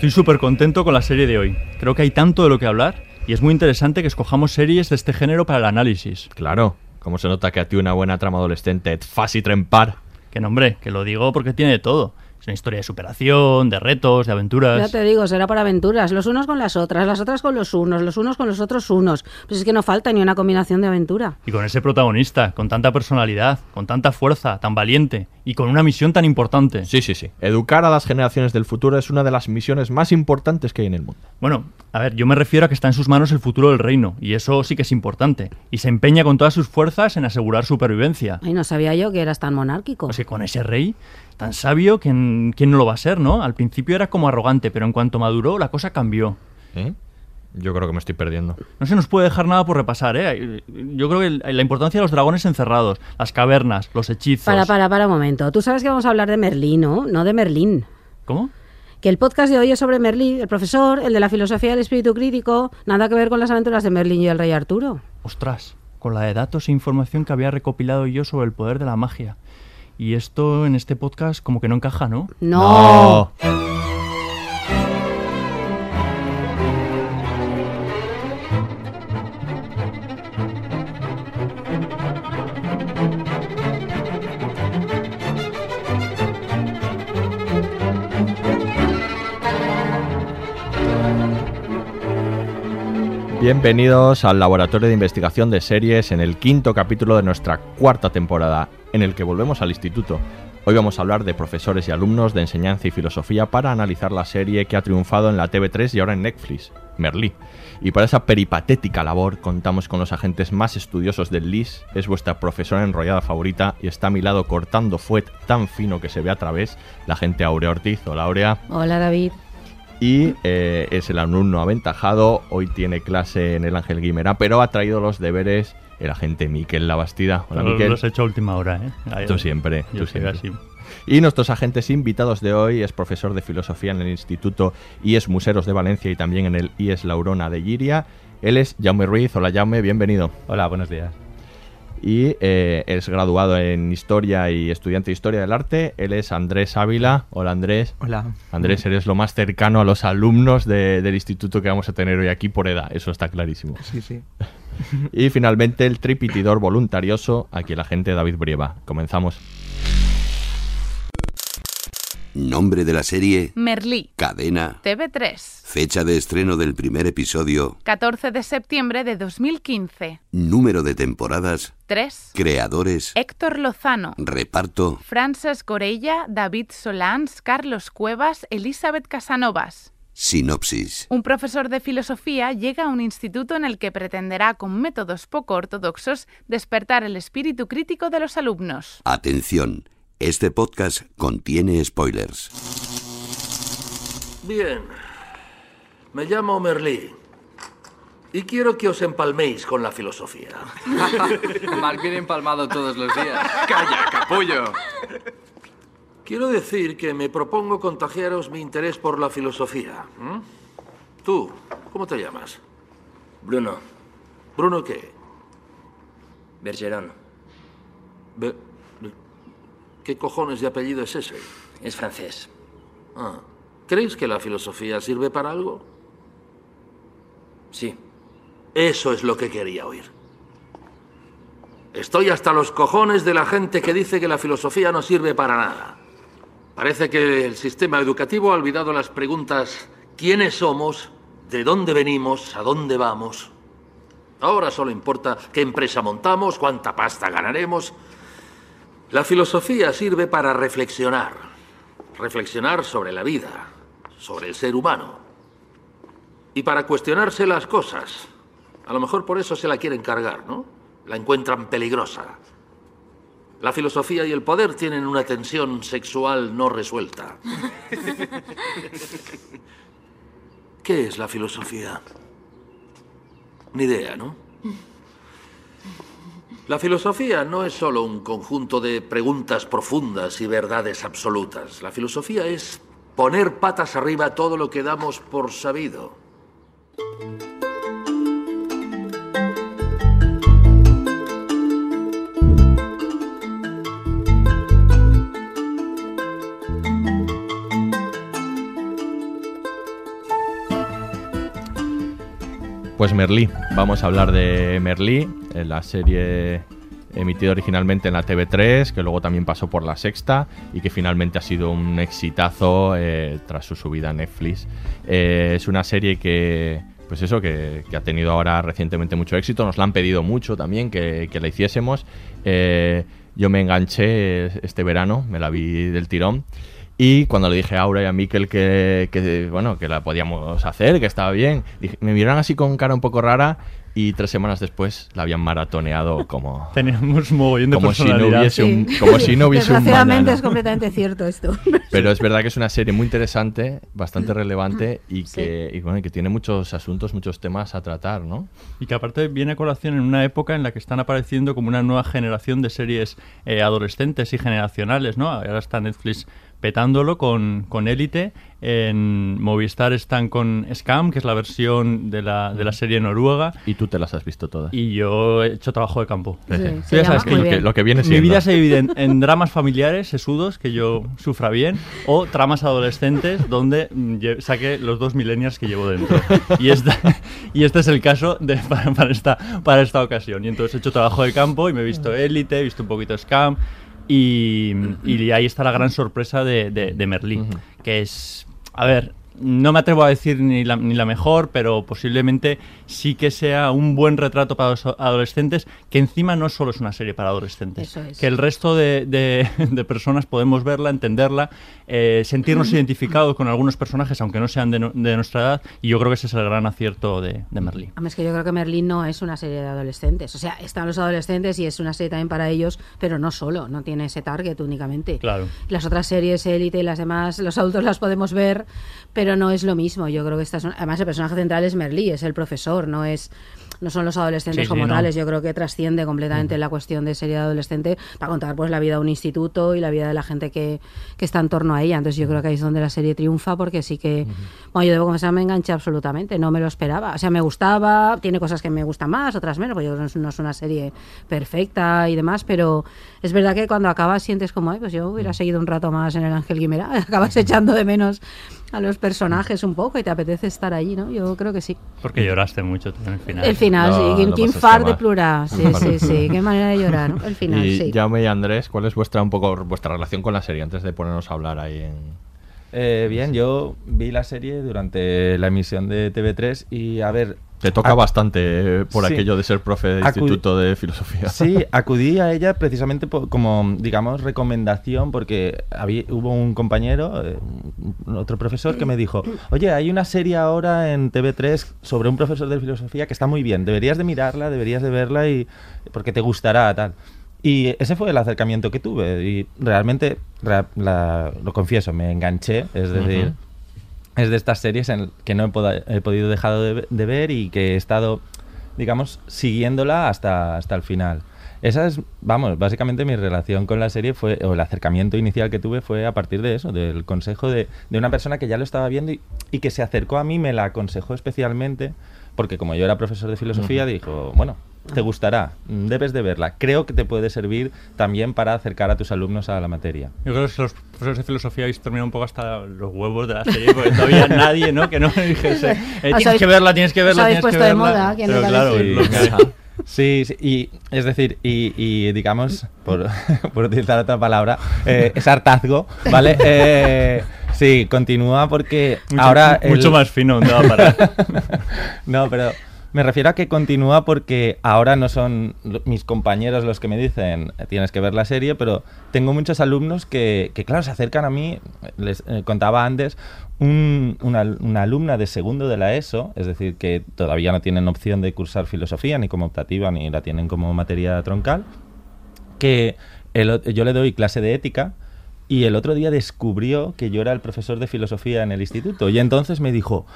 Estoy súper contento con la serie de hoy. Creo que hay tanto de lo que hablar y es muy interesante que escojamos series de este género para el análisis. Claro, como se nota que a ti una buena trama adolescente es fácil trempar. Que nombre, que lo digo porque tiene de todo. Es una historia de superación, de retos, de Ya aventuras. te digo, será para aventuras, los unos con las otras, las otras con los unos, los unos con los otros unos. Pues es que no falta ni una combinación de aventura. Y con ese protagonista, con tanta personalidad, con tanta fuerza, tan valiente y con una misión tan importante. Sí, sí, sí. Educar a las generaciones del futuro es una de las misiones más importantes que hay en el mundo. Bueno, a ver, yo me refiero a que está en sus manos el futuro del reino, y eso sí que es importante. Y se empeña con todas sus fuerzas en asegurar supervivencia. Ay, no sabía yo que eras tan monárquico. Pues que con ese rey tan sabio, ¿quién, quién no lo va a ser, no? Al principio era como arrogante, pero en cuanto maduró, la cosa cambió. ¿Eh? Yo creo que me estoy perdiendo. No se nos puede dejar nada por repasar, ¿eh? Yo creo que la importancia de los dragones encerrados, las cavernas, los hechizos... Para, para, para un momento. Tú sabes que vamos a hablar de Merlín, ¿no? No de Merlín. ¿Cómo? Que el podcast de hoy es sobre Merlín, el profesor, el de la filosofía del espíritu crítico, nada que ver con las aventuras de Merlín y el rey Arturo. Ostras, con la de datos e información que había recopilado yo sobre el poder de la magia. Y esto en este podcast como que no encaja, ¿no? No. Bienvenidos al Laboratorio de Investigación de Series en el quinto capítulo de nuestra cuarta temporada, en el que volvemos al instituto. Hoy vamos a hablar de profesores y alumnos de enseñanza y filosofía para analizar la serie que ha triunfado en la TV3 y ahora en Netflix, Merlí. Y para esa peripatética labor contamos con los agentes más estudiosos del LIS, es vuestra profesora enrollada favorita y está a mi lado cortando fuet tan fino que se ve a través, la gente Aurea Ortiz. Hola Aurea. Hola, David. Y eh, es el alumno aventajado, hoy tiene clase en el Ángel Guimera, pero ha traído los deberes el agente Miquel Labastida. Hola Miquel. Los he hecho a última hora, ¿eh? Ahí- Tú siempre, Yo tú soy siempre. así. Y nuestros agentes invitados de hoy es profesor de filosofía en el Instituto IES Museros de Valencia y también en el IES Laurona de Giria. Él es Jaume Ruiz. Hola Jaume, bienvenido. Hola, buenos días. Y eh, es graduado en Historia y estudiante de Historia del Arte. Él es Andrés Ávila. Hola Andrés. Hola. Andrés, eres lo más cercano a los alumnos de- del instituto que vamos a tener hoy aquí por edad, eso está clarísimo. Sí, sí. Y finalmente el tripitidor voluntarioso, aquí el agente David Brieva. Comenzamos. Nombre de la serie, Merlí. cadena, TV3. fecha de estreno del primer episodio, 14 de septiembre de 2015. número de temporadas, 3. creadores, Héctor Lozano. reparto, Frances Corella, David Solans, Carlos Cuevas, Elizabeth Casanovas. sinopsis. Un profesor de filosofía llega a un instituto en el que pretenderá, con métodos poco ortodoxos, despertar el espíritu crítico de los alumnos. Atención, este podcast contiene spoilers. Bien. Me llamo Merlí. Y quiero que os empalméis con la filosofía. Mark viene empalmado todos los días. ¡Calla, capullo! Quiero decir que me propongo contagiaros mi interés por la filosofía. Tú, ¿cómo te llamas? Bruno, ¿Bruno qué? Bergeron, Be- ¿Qué cojones de apellido es ese? es francés. Ah. ¿Creéis que la filosofía sirve para algo? Sí. Eso es lo que quería oír. Estoy hasta los cojones de la gente que dice que la filosofía no sirve para nada. Parece que el sistema educativo ha olvidado las preguntas ¿quiénes somos? ¿De dónde venimos? ¿A dónde vamos? Ahora solo importa qué empresa montamos, cuánta pasta ganaremos. La filosofía sirve para reflexionar. Reflexionar sobre la vida, sobre el ser humano. Y para cuestionarse las cosas. A lo mejor por eso se la quieren cargar, ¿no? La encuentran peligrosa. La filosofía y el poder tienen una tensión sexual no resuelta. ¿Qué es la filosofía? Ni idea, ¿no? La filosofía no es solo un conjunto de preguntas profundas y verdades absolutas. La filosofía es poner patas arriba todo lo que damos por sabido. Pues Merlí, vamos a hablar de Merlí, la serie emitida originalmente en la TV3, que luego también pasó por la Sexta y que finalmente ha sido un exitazo eh, tras su subida a Netflix. Eh, es una serie que, pues eso, que, ha tenido ahora recientemente mucho éxito. Nos la han pedido mucho también que, la hiciésemos. Eh, yo me enganché este verano, me la vi del tirón. Y cuando le dije a Aura y a Miquel que, que, bueno, que la podíamos hacer, que estaba bien, dije, me miraron así con cara un poco rara y tres semanas después la habían maratoneado como... Teníamos mogollón de como si no hubiese un, Sí. como si no hubiese un Desgraciadamente mañana. es completamente cierto esto. Pero es verdad que es una serie muy interesante, bastante relevante y Sí. que, y bueno, y que tiene muchos asuntos, muchos temas a tratar, ¿no? Y que aparte viene a colación en una época en la que están apareciendo como una nueva generación de series eh, adolescentes y generacionales, ¿no? Ahora está Netflix petándolo con, con Élite, en Movistar están con Scam, que es la versión de la, de la serie noruega, Y tú te las has visto todas. y yo he hecho trabajo de campo. Sí, se ya sabes que lo, que, lo que viene mi siendo. vida se divide en, en dramas familiares, sesudos, que yo sufra bien, o tramas adolescentes, donde mm, saque los dos millennials que llevo dentro. Y, esta, y este es el caso de, para, para esta, para esta ocasión. Y entonces he hecho trabajo de campo y me he visto Élite, he visto un poquito Scam, y, y ahí está la gran sorpresa de, de, de Merlí, que es, a ver, no me atrevo a decir ni la, ni la mejor, pero posiblemente sí que sea un buen retrato para los adolescentes, que encima no solo es una serie para adolescentes, Eso es. que el resto de, de- de personas podemos verla, entenderla, eh, sentirnos identificados con algunos personajes, aunque no sean de, no- de nuestra edad, y yo creo que ese es el gran acierto de, de Merlí. Además, que yo creo que Merlín no es una serie de adolescentes. O sea, están los adolescentes y es una serie también para ellos, pero no solo, no tiene ese target únicamente. Claro. Las otras series, Élite y las demás, los adultos las podemos ver, pero no es lo mismo. Yo creo que estas son- además el personaje central es Merlí, es el profesor, no es no son los adolescentes Sí, sí, como no. tales. Yo creo que trasciende completamente la cuestión de de adolescente para contar pues la vida de un instituto y la vida de la gente que, que está en torno a ella. Entonces yo creo que ahí es donde la serie triunfa porque sí que, bueno, yo debo confesar, me enganché absolutamente, no me lo esperaba. O sea, me gustaba, tiene cosas que me gustan más, otras menos, porque yo no es una serie perfecta y demás, pero es verdad que cuando acabas sientes como, ay, pues yo hubiera seguido un rato más en el Ángel Guimera, acabas echando de menos a los personajes un poco y te apetece estar allí, ¿no? Yo creo que sí. Porque lloraste mucho en el final. El final, No, sí. pasaste far de plural. Sí, sí, sí. Qué manera de llorar, ¿no? El final, y sí. Jaume y Andrés, ¿cuál es vuestra un poco vuestra relación con la serie antes de ponernos a hablar ahí en Eh, bien, yo vi la serie durante la emisión de TV3 y a ver... Te toca bastante eh, por Sí. aquello de ser profe de Acudi- instituto de filosofía. Sí, acudí a ella precisamente po- como, digamos, recomendación porque había, hubo un compañero, eh, otro profesor, que me dijo, oye, hay una serie ahora en TV3 sobre un profesor de filosofía que está muy bien, deberías de mirarla, deberías de verla y porque te gustará, tal. Y ese fue el acercamiento que tuve y realmente, rea- la- lo confieso, me enganché, es decir... Ujú. Es de estas series en que no he, poda- he podido dejar de, de ver y que he estado, digamos, siguiéndola hasta, hasta el final. Esa es, vamos, básicamente mi relación con la serie fue, o el acercamiento inicial que tuve fue a partir de eso, del consejo de, de una persona que ya lo estaba viendo y, y que se acercó a mí, me la aconsejó especialmente, porque como yo era profesor de filosofía, dijo, bueno, te gustará, mm, debes de verla. Creo que te puede servir también para acercar a tus alumnos a la materia. Yo creo que los profesores de filosofía habéis terminado un poco hasta los huevos de la serie, porque todavía nadie, ¿no? Que no me dijese, eh, tienes habéis- que verla, tienes que verla, tienes que puesto de verla. moda, ¿quién Pero claro, decir? lo que- Sí, sí, y es decir, y, y digamos, por, por utilizar otra palabra, eh, es hartazgo, ¿vale? Eh, sí, continúa porque Mucho- ahora... el- mucho más fino, ¿dónde va a parar? no, pero me refiero a que continúa porque ahora no son mis compañeros los que me dicen "Eh, tienes que ver la serie, pero tengo muchos alumnos que, que, claro, se acercan a mí, les eh, contaba antes, un- una, alumna de segundo de la ESO, es decir, que todavía no tienen opción de cursar filosofía ni como optativa ni la tienen como materia troncal, que yo le doy clase de ética y el otro día descubrió que yo era el profesor de filosofía en el instituto. Y entonces me dijo,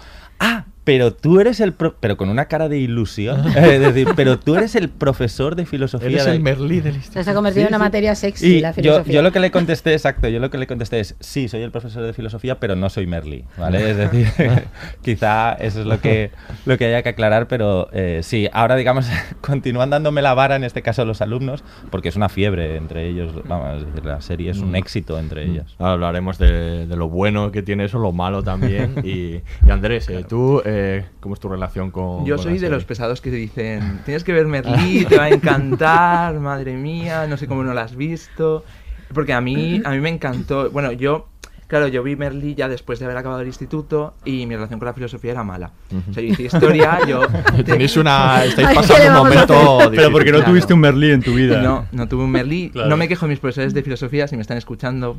ah, pero tú eres el... pro-", pero con una cara de ilusión, es decir, pero tú eres el profesor de filosofía. Eres de- el Merlí del instituto. Se ha convertido en una materia sexy y la yo, filosofía. yo lo que le contesté, exacto, yo lo que le contesté es, sí, soy el profesor de filosofía, pero no soy Merly, ¿vale? Es decir, quizá eso es lo que, lo que haya que aclarar, pero eh, sí, ahora digamos, continúan dándome la vara, en este caso los alumnos, porque es una fiebre entre ellos, vamos, es decir, la serie es un Mm. éxito entre ellos. Ahora hablaremos de, de lo bueno que tiene eso, lo malo también. Y, y Andrés, eh, tú, eh, ¿cómo es tu relación con Yo con soy la de serie? los pesados que dicen, tienes que ver Merlí, te va a encantar, madre mía, no sé cómo no la has visto. Porque a mí, a mí me encantó. Bueno, yo, claro, yo vi Merlí ya después de haber acabado el instituto y mi relación con la filosofía era mala. O sea, yo hice historia, yo... Tenéis una... Estáis Ay, ¿qué pasando un momento? Pero porque no Claro. tuviste un Merlí en tu vida. No, no tuve un Merlí. Claro. No me quejo de mis profesores de filosofía si me están escuchando.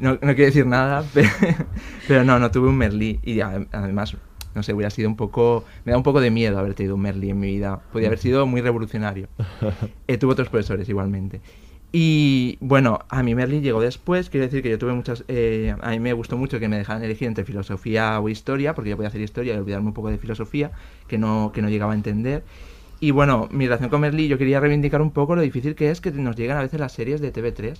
No, no quiero decir nada, pero, pero no, no tuve un Merlí. Y además, no sé, hubiera sido un poco... Me da un poco de miedo haber tenido un Merlí en mi vida. Podría haber sido muy revolucionario. Eh, tuve otros profesores igualmente. Y bueno, a mí Merlí llegó después, quiero decir que yo tuve muchas... eh, a mí me gustó mucho que me dejaran elegir entre filosofía o historia, porque yo podía hacer historia y olvidarme un poco de filosofía, que no, que no llegaba a entender. Y bueno, mi relación con Merlí, yo quería reivindicar un poco lo difícil que es que nos llegan a veces las series de TV3,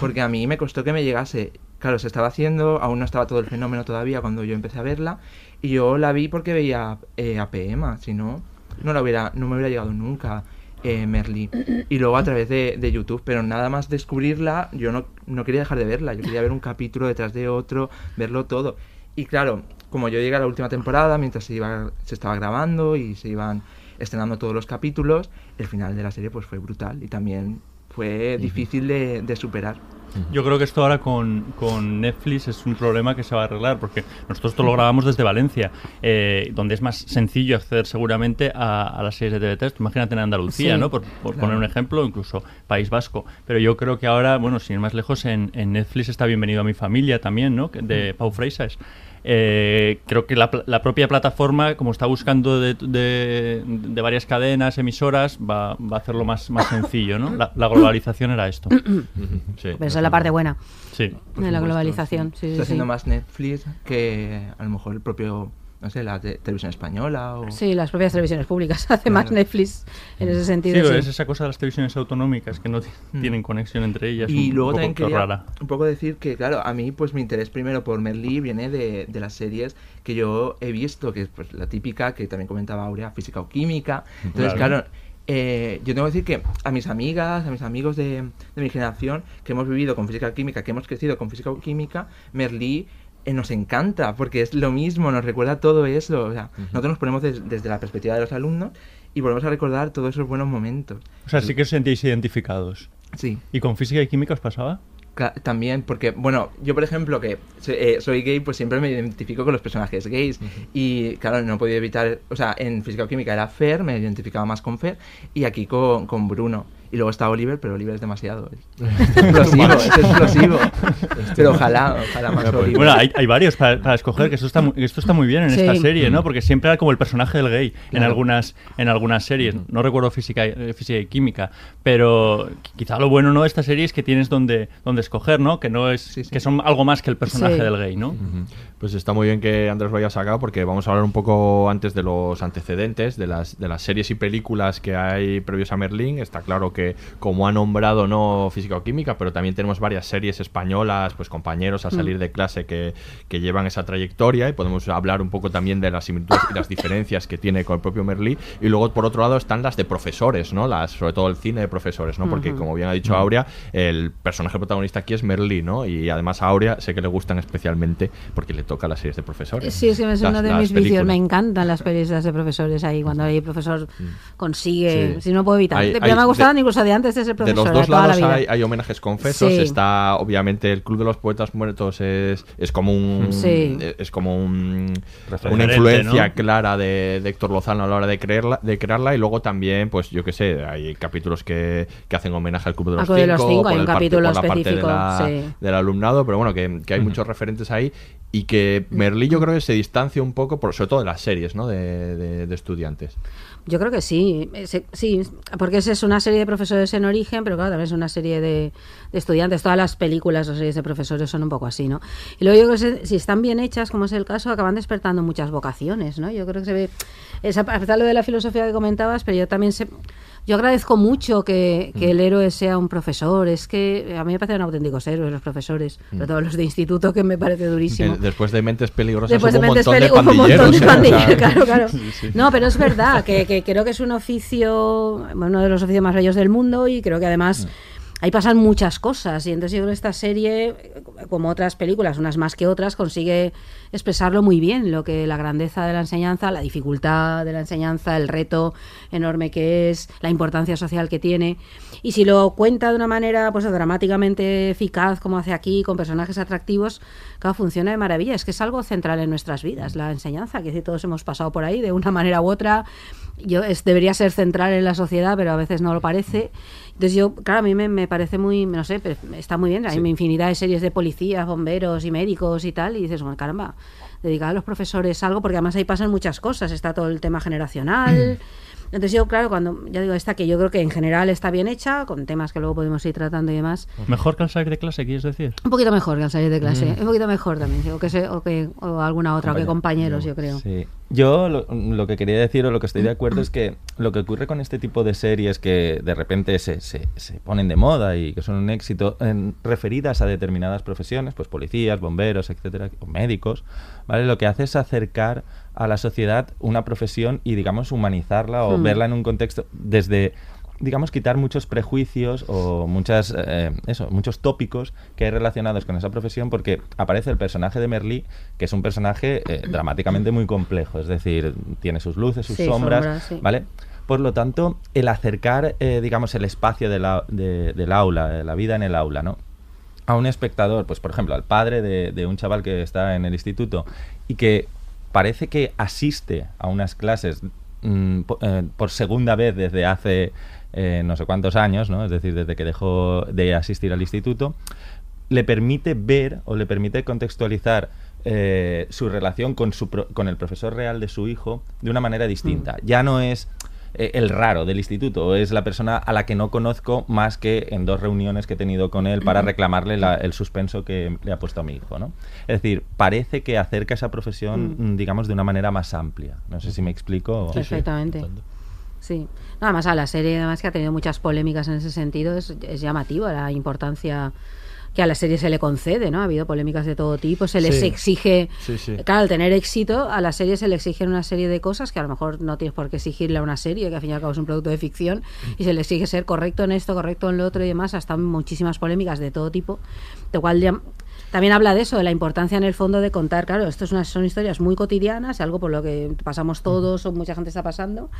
porque a mí me costó que me llegase. Claro, se estaba haciendo, aún no estaba todo el fenómeno todavía cuando yo empecé a verla, y yo la vi porque veía eh, a PEMA, si no, no, la hubiera, no me hubiera llegado nunca eh, Merlí. Y luego a través de, de YouTube, pero nada más descubrirla, yo no, no quería dejar de verla, yo quería ver un capítulo detrás de otro, verlo todo. Y claro, como yo llegué a la última temporada, mientras se, iba, se estaba grabando y se iban estrenando todos los capítulos, el final de la serie pues fue brutal y también fue difícil de, de superar. Yo creo que esto ahora con, con Netflix es un problema que se va a arreglar, porque nosotros esto lo grabamos desde Valencia, eh, donde es más sencillo acceder seguramente a, a las series de TV3. Tú Imagínate en Andalucía, Sí. ¿no? Por, por Claro. poner un ejemplo, incluso País Vasco. Pero yo creo que ahora, bueno, sin ir más lejos, en, en Netflix está Bienvenido a mi familia también, ¿no? De Pau Freixas. Eh, creo que la, la propia plataforma, como está buscando de, de- de varias cadenas, emisoras, va, va a hacerlo más, más sencillo, ¿no? La, la globalización era esto. Sí. Pero esa es la parte buena Sí. de la globalización. Sí, sí, Está sí. haciendo más Netflix que a lo mejor el propio, no sé, la te- televisión española o... Sí, las propias televisiones públicas hace más Claro. Netflix en ese Sí, sentido. pero sí. es esa cosa de las televisiones autonómicas que no Mm. tienen conexión entre ellas. Y un luego poco también quería rara. un poco decir que, claro, a mí pues mi interés primero por Merlí viene de, de las series que yo he visto, que es pues la típica que también comentaba Aurea, física o química. Entonces, Claro. claro, eh, yo tengo que decir que a mis amigas, a mis amigos de, de mi generación, que hemos vivido con física o química, que hemos crecido con física o química, Merlí eh, nos encanta, porque es lo mismo, nos recuerda todo eso. O sea, nosotros nos ponemos des- desde la perspectiva de los alumnos y volvemos a recordar todos esos buenos momentos. O sea, sí que os sentíais identificados. Sí. ¿Y con física y química os pasaba? También, porque, bueno, yo por ejemplo que eh, soy gay, pues siempre me identifico con los personajes gays. Y claro, no he podido evitar, o sea, en física o química era Fer, me identificaba más con Fer, y aquí con, con Bruno. Y luego está Oliver, pero Oliver es demasiado. Es explosivo, es explosivo. Pero ojalá, ojalá más Oliver. Bueno, hay, hay varios para, para escoger, que esto está, esto está muy bien en Sí. esta serie, Mm. ¿no? Porque siempre era como el personaje del gay en Claro. algunas en algunas series. No recuerdo física, y- eh, física y química, pero qui- quizá lo bueno no de esta serie es que tienes donde, donde escoger, ¿no? Que no es Sí, sí. que son algo más que el personaje Sí. del gay, ¿no? Ujú. Pues está muy bien que Andrés lo haya sacado porque vamos a hablar un poco antes de los antecedentes, de las, de las series y películas que hay previos a Merlín. Está claro que, como ha nombrado, no física o química, pero también tenemos varias series españolas, pues compañeros salir Mm. de clase que, que llevan esa trayectoria y podemos hablar un poco también de las similitudes y las diferencias que tiene con el propio Merlí. Y luego, por otro lado, están las de profesores, ¿no? Las, sobre todo el cine de profesores, ¿no? Porque, como bien ha dicho Aurea, el personaje protagonista aquí es Merlí, ¿no? Y además a Aurea sé que le gustan especialmente porque le toca las series de profesores. Sí, es que es uno de las mis vicios. Me encantan las películas de profesores ahí. Cuando el profesor consigue. Sí. Si no puedo evitar. Hay- Pero hay me gustaban de- incluso de antes de ser De profesor. los dos la lados hay, hay homenajes confesos. Sí. Está, obviamente, el Club de los Poetas Muertos es, es como un Sí. es como un, Referente, una influencia ¿no? clara de, de Héctor Lozano a la hora de creerla, de crearla. Y luego también, pues yo qué sé, hay capítulos que, que hacen homenaje al Club de los Club de los Cinco, hay un parte- capítulo la parte de específico, la- sí. del alumnado, pero bueno, que, que hay muchos referentes ahí. Y que Merlí yo creo que se distancia un poco, por, sobre todo de las series, ¿no? De, de- de estudiantes. Yo creo que sí, ese- sí, porque es una serie de profesores en origen, pero claro, también es una serie de, estudiantes. Todas las películas o series de profesores son un poco así, ¿no? Y luego yo creo que si están bien hechas, como es el caso, acaban despertando muchas vocaciones, ¿no? Yo creo que se ve, esa, a de lo de la filosofía que comentabas, pero yo también sé, yo agradezco mucho que, que el héroe sea un profesor. Es que a mí me parecen auténticos héroes los profesores, sobre todo los de instituto, que me parece durísimo. Después de Mentes Peligrosas Después hubo de un Mentes montón de hubo un pandilleros. montón de pandilleros, claro, claro. sí, sí. No, pero es verdad que, que creo que es un oficio, uno de los oficios más bellos del mundo y creo que además Mm. Ahí pasan muchas cosas y entonces yo creo que esta serie, como otras películas, unas más que otras, consigue expresarlo muy bien, lo que la grandeza de la enseñanza, la dificultad de la enseñanza, el reto enorme que es, la importancia social que tiene. Y si lo cuenta de una manera pues dramáticamente eficaz como hace aquí, con personajes atractivos, claro, funciona de maravilla. Es que es algo central en nuestras vidas, la enseñanza, que si todos hemos pasado por ahí de una manera u otra, yo es, debería ser central en la sociedad, pero a veces no lo parece. Entonces yo, claro, a mí me, me parece muy, no sé, pero está muy bien. Hay infinidad de series de policías, bomberos y médicos y tal, y dices, bueno, caramba, dedicar a los profesores algo, porque además ahí pasan muchas cosas. Está todo el tema generacional. Entonces yo, claro, cuando ya digo esta que yo creo que en general está bien hecha, con temas que luego podemos ir tratando y demás, Mejor que al salir de clase, ¿quieres decir? un poquito mejor que al salir de clase, Mm. un poquito mejor también, o que, se- o que o alguna otra, o que compañeros, yo creo. Sí. Yo lo, lo que quería decir o lo que estoy de acuerdo es que lo que ocurre con este tipo de series que de repente se, se, se ponen de moda y que son un éxito en- referidas a determinadas profesiones, pues policías, bomberos, etcétera, o médicos, ¿vale? Lo que hace es acercar a la sociedad una profesión y digamos humanizarla o Hmm. verla en un contexto desde digamos, quitar muchos prejuicios o muchas, eh, eso, muchos tópicos que hay relacionados con esa profesión porque aparece el personaje de Merlí, que es un personaje eh, dramáticamente muy complejo, es decir, tiene sus luces, sus Sí, sombras, sí. ¿vale? Por lo tanto, el acercar, eh, digamos, el espacio de la- de- del aula, de la vida en el aula, ¿no? a un espectador, pues por ejemplo, al padre de, de un chaval que está en el instituto y que parece que asiste a unas clases mm, eh, por segunda vez desde hace eh, no sé cuántos años, ¿no? es decir, desde que dejó de asistir al instituto, le permite ver o le permite contextualizar eh, su relación con, su pro- con el profesor real de su hijo de una manera distinta. Ya no es eh, el raro del instituto, o es la persona a la que no conozco más que en dos reuniones que he tenido con él para reclamarle la- el suspenso que le ha puesto a mi hijo. ¿no? Es decir, parece que acerca esa profesión, Mm. mm, digamos, de una manera más amplia. No sé si me explico. o- Perfectamente. Sí. Nada más a la serie, además que ha tenido muchas polémicas en ese sentido, es, es llamativo la importancia que a la serie se le concede, ¿no? Ha habido polémicas de todo tipo, se les Sí. exige, Sí, sí. claro, al tener éxito, a la serie se le exigen una serie de cosas que a lo mejor no tienes por qué exigirle a una serie, que al fin y al cabo es un producto de ficción, y se le exige ser correcto en esto, correcto en lo otro y demás, hasta muchísimas polémicas de todo tipo, de cual ya- también habla de eso, de la importancia en el fondo de contar, claro, esto es una- son historias muy cotidianas, algo por lo que pasamos todos o mucha gente está pasando,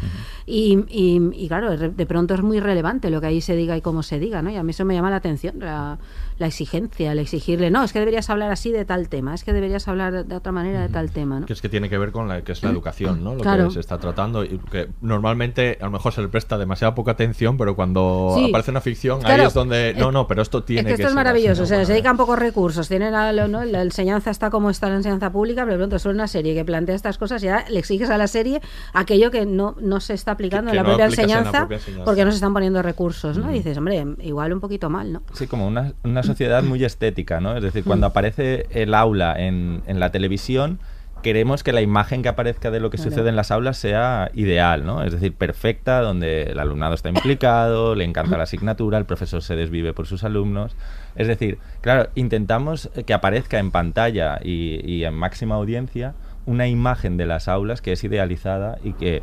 y, y- y, claro, de pronto es muy relevante lo que ahí se diga y cómo se diga, ¿no? Y a mí eso me llama la atención, la, la exigencia, el exigirle, no, es que deberías hablar así de tal tema, es que deberías hablar de, otra manera de tal tema, ¿no? Que es que tiene que ver con la que es la educación, ¿no? Lo Claro. que se está tratando. Y que normalmente a lo mejor se le presta demasiada poca atención, pero cuando Sí. aparece una ficción, Claro. ahí es donde. No, no, pero esto tiene es que esto es maravilloso, se dedican pocos recursos, tienen a ¿no? la enseñanza está como está la enseñanza pública, pero de pronto es una serie que plantea estas cosas y ya le exiges a la serie aquello que no, no se está aplicando Que- en, la no propia aplicas en la enseñanza, propia enseñanza. porque no se están poniendo recursos, ¿no? Mm. Y dices, hombre, igual un poquito mal, ¿no? Sí, como una, una sociedad muy estética, ¿no? Es decir, cuando aparece el aula en, en la televisión, queremos que la imagen que aparezca de lo que Claro. sucede en las aulas sea ideal, ¿no? Es decir, perfecta, donde el alumnado está implicado, le encanta la asignatura, el profesor se desvive por sus alumnos. Es decir, claro, intentamos que aparezca en pantalla y, y en máxima audiencia una imagen de las aulas que es idealizada y que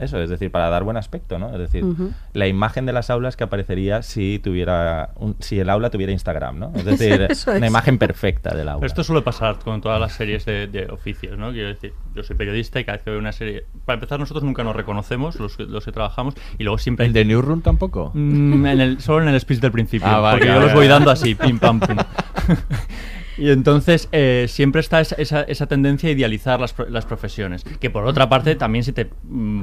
eso, es decir, para dar buen aspecto, ¿no? Es decir, Ujú. la imagen de las aulas que aparecería si tuviera un- si el aula tuviera Instagram, ¿no? Es decir, Eso una es. imagen perfecta del aula. Pero esto suele pasar con todas las series de, de oficios, ¿no? Quiero decir, yo soy periodista y cada vez que veo una serie... Para empezar, nosotros nunca nos reconocemos, los, que- los que trabajamos, y luego siempre... ¿El de Newsroom tampoco? Mm, en el, solo en el speech del principio, Ah, vale, porque yo vale, los voy vale. dando así, pim pam pum. Y entonces eh, siempre está esa, esa- esa tendencia a idealizar las, las profesiones. Que por otra parte también si te mm,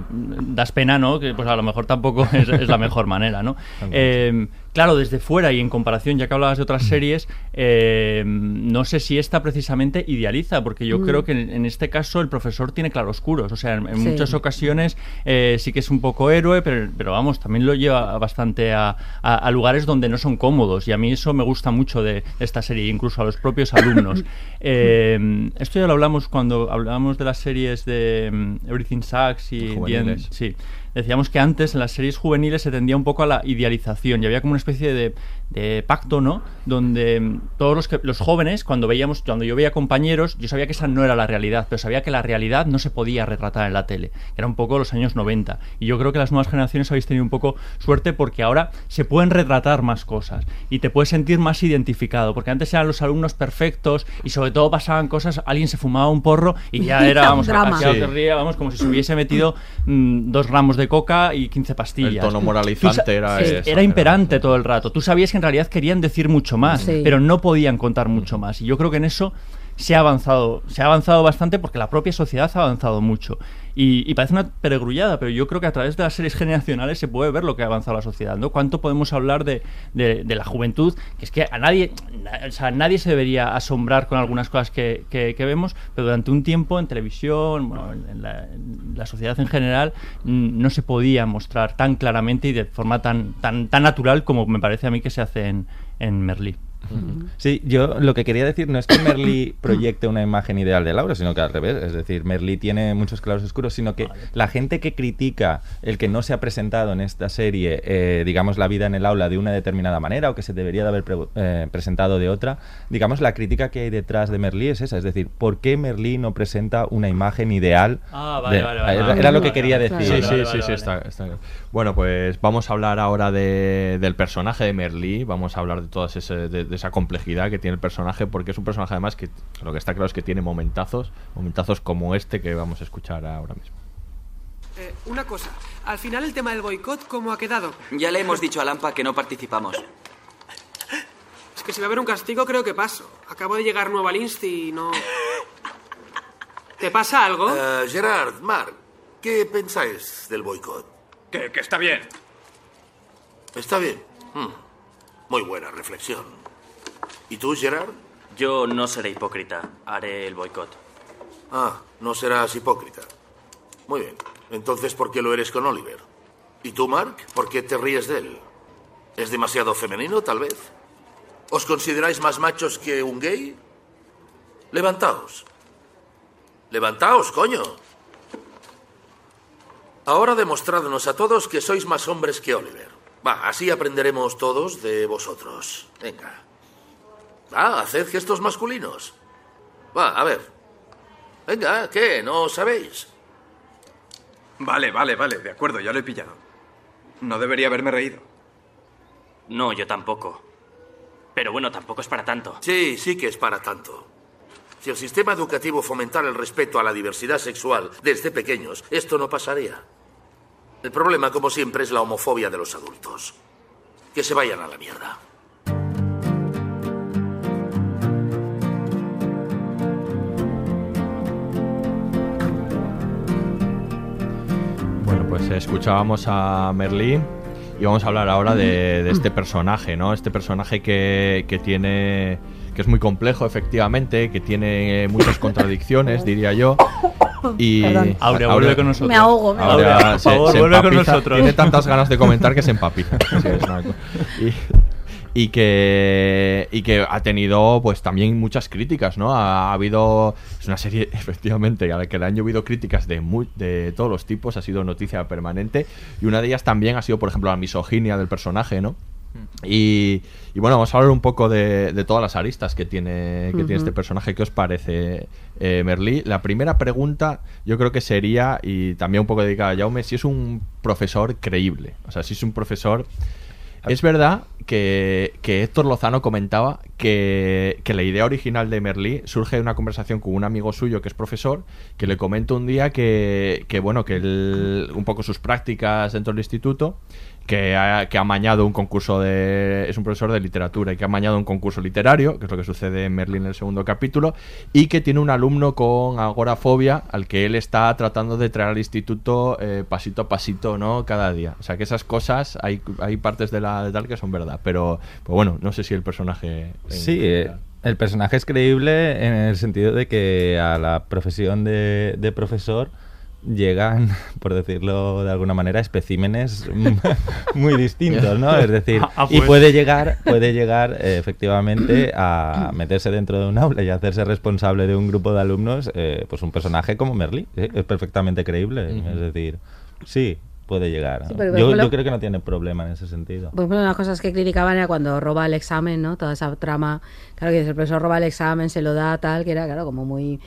das pena, ¿no? Que pues a lo mejor tampoco es, es la mejor manera, ¿no? Eh, claro, desde fuera y en comparación, ya que hablabas de otras series, eh, no sé si esta precisamente idealiza, porque yo Mm. creo que en, en este caso el profesor tiene claroscuros. O sea, en, en Sí. muchas ocasiones eh, sí que es un poco héroe, pero, pero vamos, también lo lleva bastante a, a- a lugares donde no son cómodos. Y a mí eso me gusta mucho de, de esta serie, incluso a los propios alumnos. Eh, esto ya lo hablamos cuando hablábamos de las series de mm, Everything Sucks y The Juveniles. End- sí. Decíamos que antes en las series juveniles se tendía un poco a la idealización y había como una especie de, de pacto, ¿no? Donde mm, todos los, que, los jóvenes, cuando veíamos, cuando yo veía compañeros, yo sabía que esa no era la realidad, pero sabía que la realidad no se podía retratar en la tele. Era un poco los años 90. Y yo creo que las nuevas generaciones habéis tenido un poco suerte porque ahora se pueden retratar más cosas y te puedes sentir más identificado. Porque antes eran los alumnos perfectos y sobre todo pasaban cosas, alguien se fumaba un porro y ya era, vamos, hacía Sí. día, vamos, como si se hubiese metido mm, dos gramos de coca y 15 pastillas. El tono moralizante era sí, era imperante todo el rato. Tú sabías que en realidad querían decir mucho más, Sí. pero no podían contar mucho más. Y yo creo que en eso se ha avanzado, se ha avanzado bastante porque la propia sociedad ha avanzado mucho. Y, parece una peregrullada, pero yo creo que a través de las series generacionales se puede ver lo que ha avanzado la sociedad, ¿no? ¿Cuánto podemos hablar de, de- la juventud? Que es que a nadie, na- o sea, nadie se debería asombrar con algunas cosas que, que- vemos, pero durante un tiempo en televisión, bueno, en, la, sociedad en general, no se podía mostrar tan claramente y de forma tan, tan, tan natural como me parece a mí que se hace en, en Merlí. Sí, yo lo que quería decir no es que Merlí proyecte una imagen ideal de Laura, sino que al revés. Es decir, Merlí tiene muchos claros oscuros, sino que la gente que critica el que no se ha presentado en esta serie, eh, digamos, la vida en el aula de una determinada manera o que se debería de haber pre- eh, presentado de otra, digamos, la crítica que hay detrás de Merlí es esa. Es decir, ¿por qué Merlí no presenta una imagen ideal? Ah, vale, de- vale, vale, era, lo vale, que quería vale, decir. Sí, sí, vale, sí, vale, sí, vale. está, está claro. Bueno, pues vamos a hablar ahora de- del personaje de Merlí, vamos a hablar de toda ese- de, de esa complejidad que tiene el personaje, porque es un personaje además que lo que está claro es que tiene momentazos, momentazos como este que vamos a escuchar ahora mismo. Eh, una cosa, al final el tema del boicot, ¿cómo ha quedado? Ya le hemos dicho a Lampa que no participamos. Es que si va a haber un castigo, creo que paso. Acabo de llegar nuevo al Insti y no... ¿Te pasa algo? Eh, Gerard, Marc, ¿qué pensáis del boicot? Que, que está bien. ¿Está bien? Hmm. Muy buena reflexión. ¿Y tú, Gerard? Yo no seré hipócrita. Haré el boicot. Ah, no serás hipócrita. Muy bien. Entonces, ¿por qué lo eres con Oliver? ¿Y tú, Mark? ¿Por qué te ríes de él? ¿Es demasiado femenino, tal vez? ¿Os consideráis más machos que un gay? Levantaos. Levantaos, coño. Ahora demostradnos a todos que sois más hombres que Oliver. Va, así aprenderemos todos de vosotros. Venga. Va, haced gestos masculinos. Va, a ver. Venga, ¿qué? ¿No sabéis? Vale, vale, vale, de acuerdo, ya lo he pillado. No debería haberme reído. No, yo tampoco. Pero bueno, tampoco es para tanto. Sí, sí que es para tanto. Si el sistema educativo fomentara el respeto a la diversidad sexual desde pequeños, esto no pasaría. El problema, como siempre, es la homofobia de los adultos. Que se vayan a la mierda. Pues escuchábamos a Merlí y vamos a hablar ahora de, de este personaje, ¿no? Este personaje que, que tiene que es muy complejo, efectivamente, que tiene muchas contradicciones, diría yo. Y Perdón. Aurea, vuelve con nosotros. Me ahogo, me Aurea, Aurea por favor, se vuelve con nosotros. Tiene tantas ganas de comentar que se empapiza. Sí, es una co- y que y que ha tenido pues también muchas críticas no ha, ha habido es una serie efectivamente a la que le han llovido críticas de muy, de todos los tipos ha sido noticia permanente y una de ellas también ha sido por ejemplo la misoginia del personaje no y, y bueno, vamos a hablar un poco de, de todas las aristas que tiene, que tiene este personaje. ¿Qué os parece, eh, Merlí? La primera pregunta yo creo que sería, y también un poco dedicada a Jaume, si es un profesor creíble. O sea, si es un profesor... Es verdad que, que Héctor Lozano comentaba que, que la idea original de Merlí surge de una conversación con un amigo suyo que es profesor, que le comenta un día que, que bueno, que él, un poco sus prácticas dentro del instituto, que ha, que ha amañado un concurso de... es un profesor de literatura y que ha amañado un concurso literario, que es lo que sucede en Merlín en el segundo capítulo, y que tiene un alumno con agorafobia al que él está tratando de traer al instituto eh, pasito a pasito, ¿no? Cada día. O sea que esas cosas, hay, hay partes de la de tal que son verdad, pero pues bueno, no sé si el personaje... Sí, eh, el personaje es creíble en el sentido de que a la profesión de, de profesor llegan, por decirlo de alguna manera, especímenes muy distintos, ¿no? Es decir, Ah, y pues. puede llegar, puede llegar eh, efectivamente a meterse dentro de un aula y hacerse responsable de un grupo de alumnos, eh, pues un personaje como Merly, ¿sí? es perfectamente creíble, es decir, sí, puede llegar. ¿no? Sí, pero, por yo, ejemplo- yo creo que no tiene problema en ese sentido. Pues una de las cosas que criticaban era cuando roba el examen, ¿no? Toda esa trama. Claro que el profesor roba el examen, se lo da, tal, que era, claro, como muy.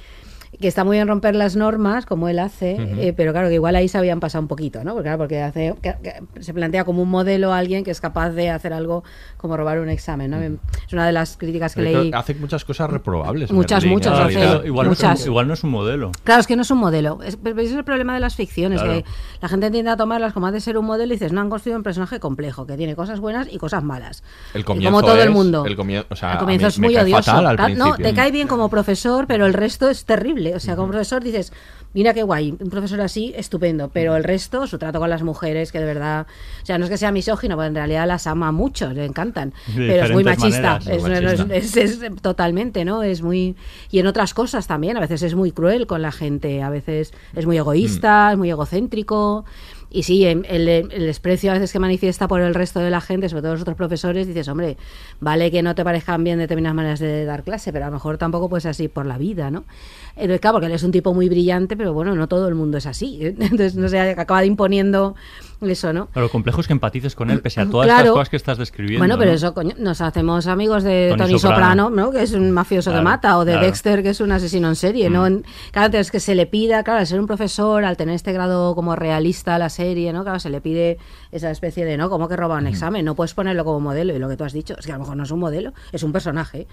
Que está muy bien romper las normas, como él hace, eh, pero claro, que igual ahí se habían pasado un poquito, ¿no? Porque, claro, porque hace, que- que se plantea como un modelo a alguien que es capaz de hacer algo como robar un examen, ¿no? Es una de las críticas que Pero leí. Hace muchas cosas reprobables. Muchas, Merlín, muchas, en hace. Igual, no es muchas. un, igual no es un modelo. Claro, es que no es un modelo. Es, pero ese es el problema de las ficciones, Claro. que la gente tiende a tomarlas como ha de ser un modelo y dices, no, han construido un personaje complejo, que tiene cosas buenas y cosas malas. El Y comienzo como todo el mundo. el o sea, comienzo es muy odioso. fatal al Claro, no, te cae bien como profesor, pero el resto es terrible. O sea, como profesor dices, mira qué guay, un profesor así, estupendo. Pero el resto, su trato con las mujeres, que de verdad, o sea, no es que sea misógino, porque en realidad las ama mucho, le encantan. Pero es muy machista. Es, es- machista. es- es totalmente, ¿no? Es muy. Y en otras cosas también, a veces es muy cruel con la gente, a veces es muy egoísta, es muy egocéntrico. Y sí, em, el, el desprecio a veces que manifiesta por el resto de la gente, sobre todo los otros profesores, dices, hombre, vale que no te parezcan bien determinadas maneras de dar clase, pero a lo mejor tampoco puedes así por la vida, ¿no? Entonces, claro, porque él es un tipo muy brillante, pero bueno, no todo el mundo es así. Entonces, no sé, acaba imponiendo eso, ¿no? Pero lo complejo es que empatices con él, pese a todas Claro. estas cosas que estás describiendo. Bueno, pero ¿no? eso, coño, nos hacemos amigos de Tony Tony, Soprano. Soprano, ¿no? Que es un mafioso Claro, que mata, o de claro. Dexter, que es un asesino en serie, ¿no? En- Claro, es que se le pida, claro, al ser un profesor, al tener este grado como realista a la serie, ¿no? Claro, se le pide esa especie de, ¿no? Como que roba un examen, no puedes ponerlo como modelo, y lo que tú has dicho, es que a lo mejor no es un modelo, es un personaje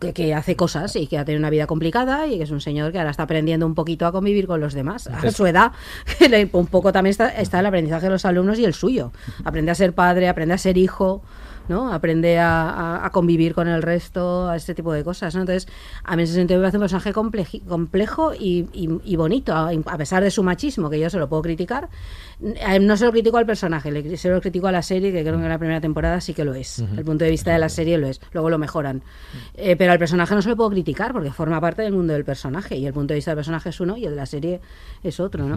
que, que hace cosas y que ha tenido una vida complicada y que es un señor que ahora está aprendiendo un poquito a convivir con los demás, a su edad, un poco también está, está el aprendizaje de los alumnos y el suyo. Aprende a ser padre, aprende a ser hijo, ¿no? Aprende a, a- a convivir con el resto, a este tipo de cosas, ¿no? Entonces, a mí en ese sentido me parece un personaje complejo y, y- y bonito, a, a pesar de su machismo, que yo se lo puedo criticar. No se lo critico al personaje, se lo critico a la serie, que creo que en la primera temporada sí que lo es. El punto de vista de la serie lo es, luego lo mejoran. Eh, pero al personaje no se lo puedo criticar porque forma parte del mundo del personaje y el punto de vista del personaje es uno y el de la serie es otro, ¿no?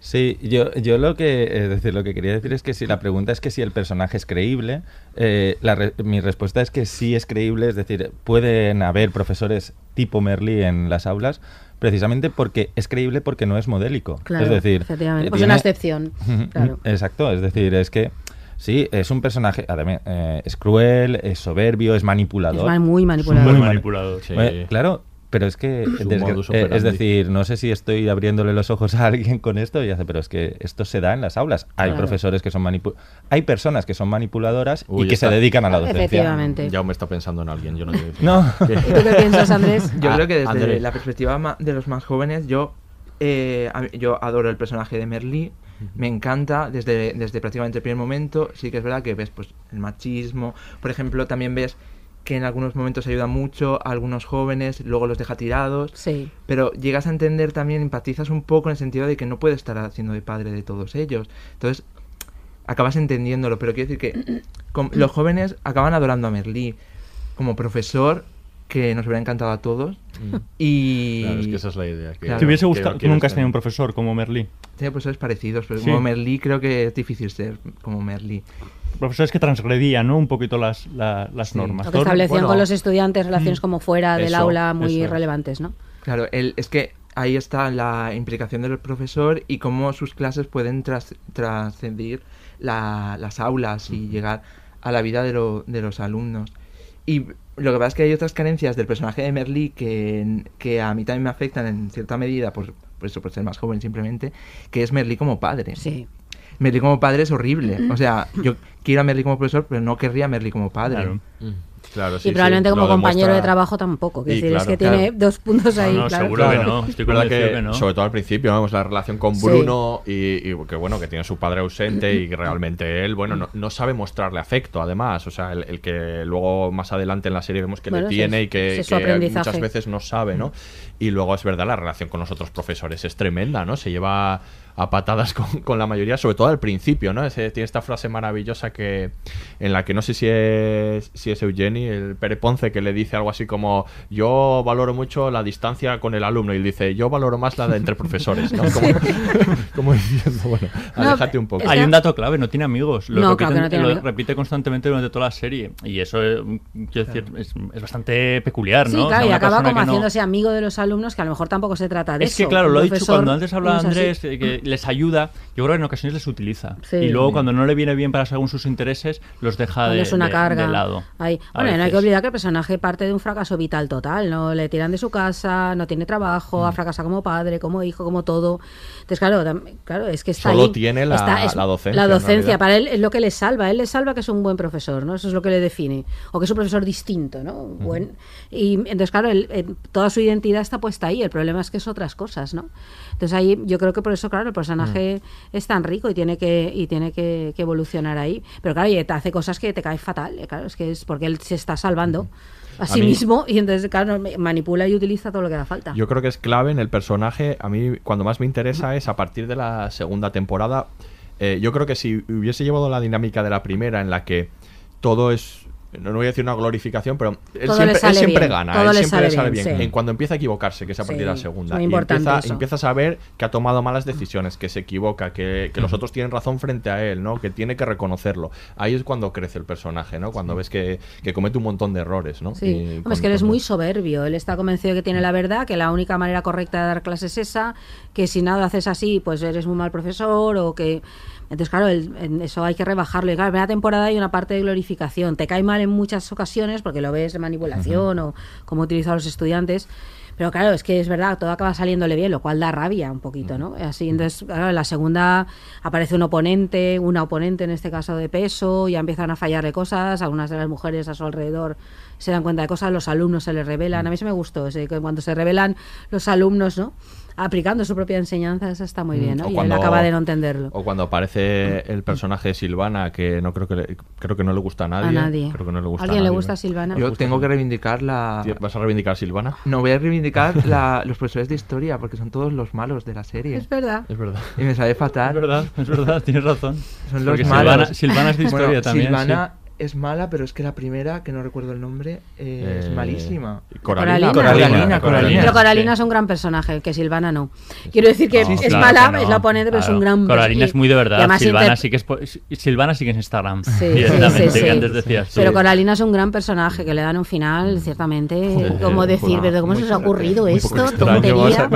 Sí, yo, yo lo que decir, lo que quería decir es que si la pregunta es que si el personaje es creíble, eh, la re- mi respuesta es que sí es creíble, es decir, pueden haber profesores tipo Merlí en las aulas precisamente porque es creíble porque no es modélico. Claro, es decir, efectivamente. eh, Pues tiene- una excepción, claro. Exacto, es decir, es que sí, es un personaje, además, eh, es cruel, es soberbio, es manipulador. Es muy manipulador. Muy Muy manipulador, sí. Eh, claro, pero es que, eh, es operandi. decir, no sé si estoy abriéndole los ojos a alguien con esto y hace, pero es que esto se da en las aulas. Hay Claro. profesores que son manipu hay personas que son manipuladoras Uy, y que está- se dedican a la docencia. Efectivamente. Ya me está pensando en alguien, yo no quiero decir. No. ¿Qué? ¿Y tú qué piensas, Andrés? Yo Ah, creo que desde André. la perspectiva de los más jóvenes, yo, eh, yo adoro el personaje de Merlí. Me encanta desde, desde prácticamente el primer momento. Sí que es verdad que ves pues el machismo. Por ejemplo, también ves que en algunos momentos ayuda mucho a algunos jóvenes, luego los deja tirados. Sí. Pero llegas a entender también, empatizas un poco en el sentido de que no puede estar haciendo de padre de todos ellos. Entonces, acabas entendiéndolo. Pero quiero decir que los jóvenes acaban adorando a Merlí como profesor que nos hubiera encantado a todos. Y... Claro, es que esa es la idea. que- Claro. ¿Te hubiese que gustado? quieres nunca has tenido un profesor como Merlí. Tiene profesores parecidos, pero Sí. como Merlí creo que es difícil ser como Merlí. Profesores que transgredían, ¿no? Un poquito las, la- las Sí. normas. O que establecían con los estudiantes relaciones Mm. como fuera del Eso, aula muy relevantes, ¿no? Claro, el, es que ahí está la implicación del profesor y cómo sus clases pueden tras- trascendir la- las aulas y llegar a la vida de, lo- de los alumnos. Y lo que pasa es que hay otras carencias del personaje de Merlí que, que a mí también me afectan en cierta medida, por, por eso, por ser más joven simplemente, que es Merlí como padre. Sí. Merlí como padre es horrible. O sea, yo quiero a Merlí como profesor, pero no querría a Merlí como padre. Claro. Claro, y probablemente como compañero de trabajo tampoco. Que decir, es claro, que tiene dos puntos ahí. claro. no, estoy Verdad que, que no. Sobre todo al principio, vamos, la relación con Sí. Bruno y, y que bueno, que tiene su padre ausente y que realmente él, bueno, no, no sabe mostrarle afecto, además. O sea, el, el que luego más adelante en la serie vemos que Bueno, le tiene es- y que, que muchas veces no sabe, ¿no? Y luego es verdad, la relación con los otros profesores es tremenda, ¿no? Se lleva a patadas con, con la mayoría, sobre todo al principio, ¿no? Ese- tiene esta frase maravillosa que en la que no sé si es, si es Eugeni, el Pere Ponce, que le dice algo así como yo valoro mucho la distancia con el alumno y él dice yo valoro más la de entre profesores, ¿no? Como, como diciendo, bueno, aléjate un poco. Hay un dato clave, no tiene amigos. Lo, No, repiten- claro que no tiene lo amigos. repite constantemente durante toda la serie. Y eso, eh, quiero decir, es, es bastante peculiar, Sí, ¿no? O sea, claro, y acaba como no- haciéndose amigo de los alumnos, que a lo mejor tampoco se trata de Es eso. que claro, lo he dicho cuando antes hablaba es. Andrés, eh, que les ayuda, yo creo que en ocasiones les utiliza. Sí. y luego cuando no le viene bien para según sus intereses, los deja de, es una de- carga. de lado. Ahí. Bueno, no hay que olvidar que el personaje parte de un fracaso vital total, ¿no? Le tiran de su casa, no tiene trabajo, Mm. ha fracasado como padre, como hijo, como todo. Entonces, claro, claro es que está Solo ahí. tiene la- Está- es- la docencia, La en docencia, para él es lo que le salva. Él le salva que es un buen profesor, ¿no? Eso es lo que le define. O que es un profesor distinto, ¿no? Buen- y entonces, claro, él- eh, toda su identidad está puesta ahí. El problema es que es otras cosas, ¿no? Entonces ahí yo creo que por eso, claro, el personaje Mm. es tan rico y tiene que, y tiene que, que evolucionar ahí. Pero claro, y te hace cosas que te caen fatal. eh, Claro, es que es porque él se está salvando a, A sí mí- mismo y entonces, claro, manipula y utiliza todo lo que da falta. Yo creo que es clave en el personaje. A mí, cuando más me interesa es a partir de la segunda temporada. Eh, yo creo que si hubiese llevado la dinámica de la primera, en la que todo es. No voy a decir una glorificación, pero él Todo siempre, él siempre gana. todo él le siempre sale le sale bien, bien. sí. En cuando empieza a equivocarse, que es a partir de la segunda. muy Y empieza, eso. empiezas a ver que ha tomado malas decisiones, que se equivoca, que, que los otros tienen razón frente a él, ¿no? Que tiene que reconocerlo. Ahí es cuando crece el personaje, ¿no? Cuando ves que, que comete un montón de errores, ¿no? Sí, Y Hombre, es que él es con- muy soberbio, él está convencido de que tiene la verdad, que la única manera correcta de dar clases es esa, que si nada haces así, pues eres un mal profesor o que... Entonces, claro, el- en eso hay que rebajarlo. Y claro, en la primera temporada hay una parte de glorificación. Te cae mal en muchas ocasiones porque lo ves de manipulación o cómo utiliza a los estudiantes. Pero claro, es que es verdad, todo acaba saliéndole bien, lo cual da rabia un poquito, ¿no? Así, entonces, claro, en la segunda aparece un oponente, una oponente en este caso de peso, ya empiezan a fallarle cosas, algunas de las mujeres a su alrededor se dan cuenta de cosas, los alumnos se les revelan. A mí se me gustó, ese, que cuando se revelan los alumnos, ¿no? Aplicando su propia enseñanza, eso está muy bien, ¿no? Mm, O Y cuando- él acaba de no entenderlo. O cuando aparece el personaje de Silvana, que no creo que le- creo que no le gusta a nadie. A nadie. Creo que no le gusta ¿Alguien le nadie. gusta a Silvana? Yo tengo que reivindicar la... ¿Vas a reivindicar a Silvana? No, voy a reivindicar la- los profesores de historia, porque son todos los malos de la serie. Es verdad. Es verdad. Y me sabe fatal. Es verdad, es verdad, tienes razón. Son los Porque malos. Silvana- Silvana es de historia Bueno, también, Silvana es mala, pero es que la primera, que no recuerdo el nombre, eh, es Eh, malísima. Coralina. Coralina. Coralina, Coralina. Pero Coralina es un gran personaje, que Silvana no. Quiero decir que No, es claro mala, que no, es la oponente, pero es un gran... Coralina y- es muy de verdad. Silvana inter- sí que es po- Silvana sí que es Instagram. Sí, sí, directamente, sí, sí. que antes decías. tú. Pero Coralina es un gran personaje que le dan un final, ciertamente, como decir, pero ¿cómo se os ha ocurrido esto? Tontería.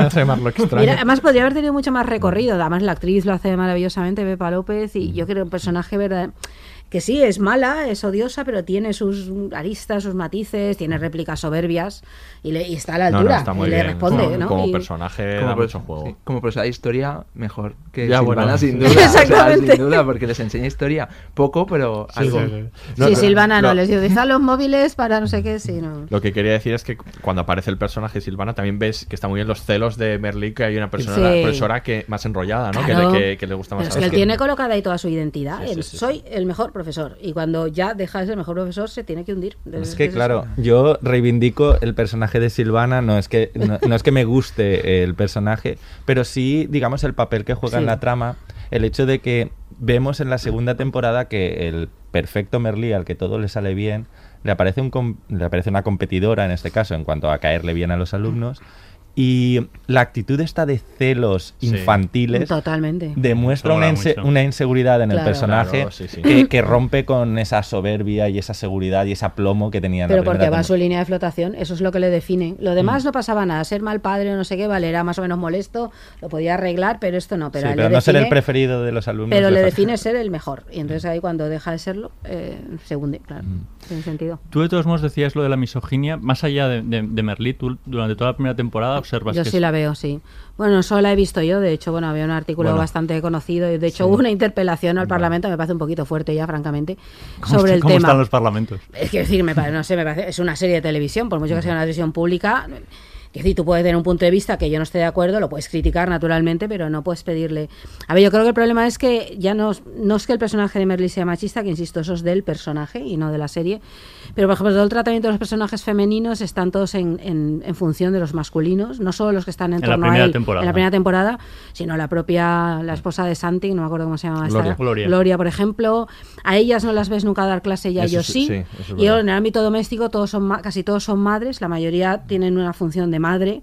Mira, además podría haber tenido mucho más recorrido. Además la actriz lo hace maravillosamente, Pepa López, y yo creo un personaje verdad que sí, es mala, es odiosa, pero tiene sus aristas, sus matices, tiene réplicas soberbias y, le, y está a la No, no, altura está muy y le bien. responde, Como- ¿no? como Y- personaje Como da mucho juego. sí, como profesora de historia, mejor que Ya, Silvana, bueno. sin duda. o sea, Exactamente. sin duda, porque les enseña historia poco, pero algo. sí, Silvana no, lo- les dio utiliza los móviles para no sé qué, sí, no. Lo que quería decir es que cuando aparece el personaje Silvana también ves que está muy bien los celos de Merlí, que hay una persona, Sí. profesora que más enrollada, ¿no? Que Claro. le- Que, que le gusta más Pero es que él tiene colocada ahí toda su identidad. Sí, sí, Él, sí, soy el mejor profesor. Y cuando ya deja de ser el mejor profesor, se tiene que hundir. Es que claro, yo reivindico el personaje de Silvana, no es que no, no es que me guste el personaje, pero sí, digamos, el papel que juega en la trama, el hecho de que vemos en la segunda temporada que el perfecto Merlí, al que todo le sale bien, le aparece, un le aparece una competidora en este caso en cuanto a caerle bien a los alumnos. Y la actitud esta de celos Sí. infantiles Totalmente. demuestra una, inse- mucho. una inseguridad en el Claro. personaje Claro, sí, sí. Que, que rompe con esa soberbia y esa seguridad y ese aplomo que tenía en Pero la porque va a su línea de flotación, eso es lo que le define. Lo demás Mm. no pasaba nada, ser mal padre o no sé qué, vale, era más o menos molesto, lo podía arreglar, pero esto no. Pero, pero le no ser el define- preferido de los alumnos. Pero le define ser el mejor. Y entonces ahí cuando deja de serlo, eh, se hunde, claro. Mm. Tiene sentido. Tú de todos modos decías lo de la misoginia, más allá de, de, de Merlí, tú durante toda la primera temporada observas Yo que sí es- la veo, sí. Bueno, no solo la he visto yo, de hecho, bueno, había un artículo Bueno. bastante conocido y de hecho Sí. hubo una interpelación al Parlamento, me parece un poquito fuerte ya, francamente, ¿Cómo sobre está- el cómo tema. están los parlamentos? Es que decir, me parece, no sé, me parece, es una serie de televisión, por mucho que sea una televisión pública. Es decir, tú puedes tener un punto de vista que yo no esté de acuerdo, lo puedes criticar naturalmente, pero no puedes pedirle. A ver, yo creo que el problema es que ya no, no es que el personaje de Merly sea machista, que insisto, eso es del personaje y no de la serie. Pero, por ejemplo, todo el tratamiento de los personajes femeninos están todos en, en- en función de los masculinos, no solo los que están en, En la torno a primera él temporada. en la primera temporada, sino la propia, la esposa de Santi, no me acuerdo cómo se llama esta- Gloria. Gloria. por ejemplo. A ellas no las ves nunca dar clase y a ellos sí, sí. sí, y en el ámbito doméstico todos son casi todos son madres, la mayoría tienen una función de madre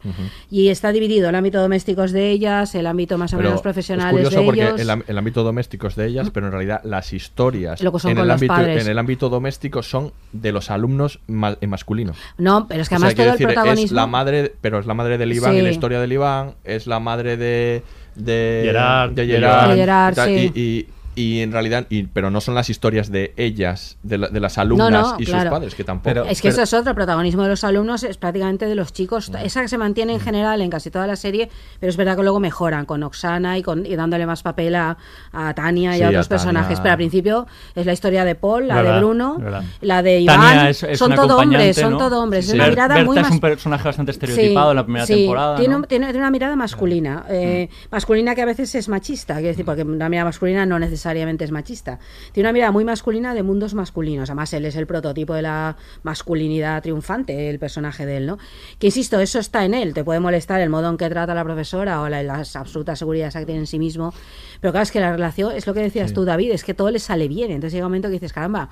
y está dividido el ámbito doméstico es de ellas, el ámbito más o Pero menos profesional es de porque ellos. el, ámbito doméstico es de ellas, pero en realidad las historias Lo que son en, con el los ámbito, padres. en el ámbito doméstico son de los alumnos ma- en masculino. No, pero es que O sea, además todo el protagonismo Es la madre, pero es la madre del Iván Sí. y la historia del Iván, es la madre de. de Gerard, de de Gerard, De Gerard, y tal, sí. y, y- y en realidad, y- pero no son las historias de ellas, de, la- de las alumnas no, y claro. sus padres, que tampoco. Pero- es que eso es otro, el protagonismo de los alumnos es prácticamente de los chicos. Esa que se mantiene en general en casi toda la serie, pero es verdad que luego mejoran con Oksana y, con, y dándole más papel a, a Tania y Sí, a otros personajes. Pero al principio es la historia de Paul, la Verdad, de Bruno, verdad. la de Iván. Tania es, es son todo hombres, son ¿no? todo hombres. Sí, Es una Ber- mirada Berta muy es un personaje bastante estereotipado en la primera sí, temporada. Tiene, ¿no? un- tiene- tiene una mirada masculina. eh, Masculina que a veces es machista, quiero decir, porque una mirada masculina no necesariamente es machista. Tiene una mirada muy masculina de mundos masculinos. Además, él es el prototipo de la masculinidad triunfante, el personaje de él, ¿no? Que insisto, eso está en él. Te puede molestar el modo en que trata a la profesora o la, las absolutas seguridades que tiene en sí mismo. Pero claro, es que la relación, es lo que decías tú, David, es que todo le sale bien. Entonces llega un momento que dices, caramba.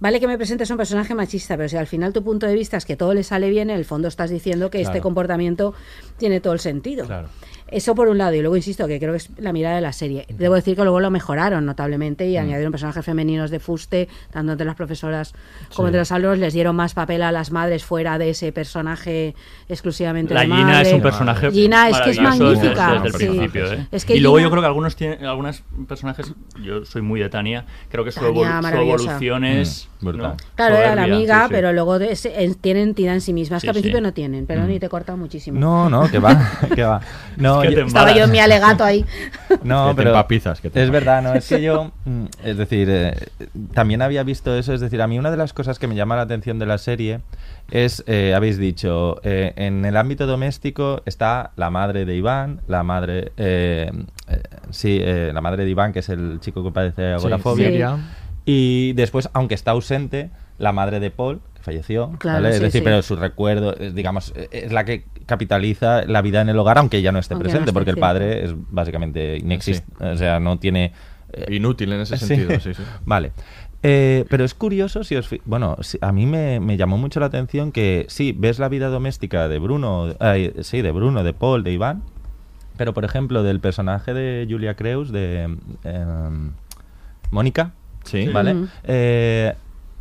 Vale que me presentes un personaje machista, pero si al final tu punto de vista es que todo le sale bien, en el fondo estás diciendo que este comportamiento tiene todo el sentido. Claro. Eso por un lado, y luego insisto que creo que es la mirada de la serie. Debo decir que luego lo mejoraron notablemente Mm. y añadieron personajes femeninos de fuste, tanto entre las profesoras como Sí. entre los alumnos, les dieron más papel a las madres fuera de ese personaje exclusivamente La de Gina madre. es un personaje Gina es que es desde- magnífica. desde el sí. principio, ¿eh? Es que y luego Gina- yo creo que algunos tienen algunos personajes yo soy muy de Tania creo que su, Tania, su evolución es Mm, Claro, era la amiga, sí, sí. pero luego de ese- en- tienen entidad en sí misma. Es Sí, que al principio sí. no tienen, pero ni te corta muchísimo. No, no, que va, que va. No, Es que yo- Estaba yo en mi alegato ahí. No, Que te pero empapizas, que te es verdad, no es que yo, mm, es decir, eh, también había visto eso, es decir, a mí una de las cosas que me llama la atención de la serie es, eh, habéis dicho, eh, en el ámbito doméstico está la madre de Iván, la madre, eh, eh, sí, eh, la madre de Iván, que es el chico que padece agorafobia. Y después, aunque está ausente, la madre de Paul, que falleció, Claro, ¿vale? sí, es decir, sí. pero su recuerdo, eh, digamos, eh, es la que capitaliza la vida en el hogar, aunque ella no esté Aunque no presente, esté, porque el padre es básicamente inexistente, o sea, no tiene... eh, Inútil en ese Sí. sentido, sí, sí. Vale. Eh, pero es curioso, si os fi- bueno, si- a mí me, me llamó mucho la atención que sí, ves la vida doméstica de Bruno, sí, de Bruno, de Paul, de Iván, pero por ejemplo del personaje de Julia Creus, de em, Mónica, Sí. ¿vale? Eh,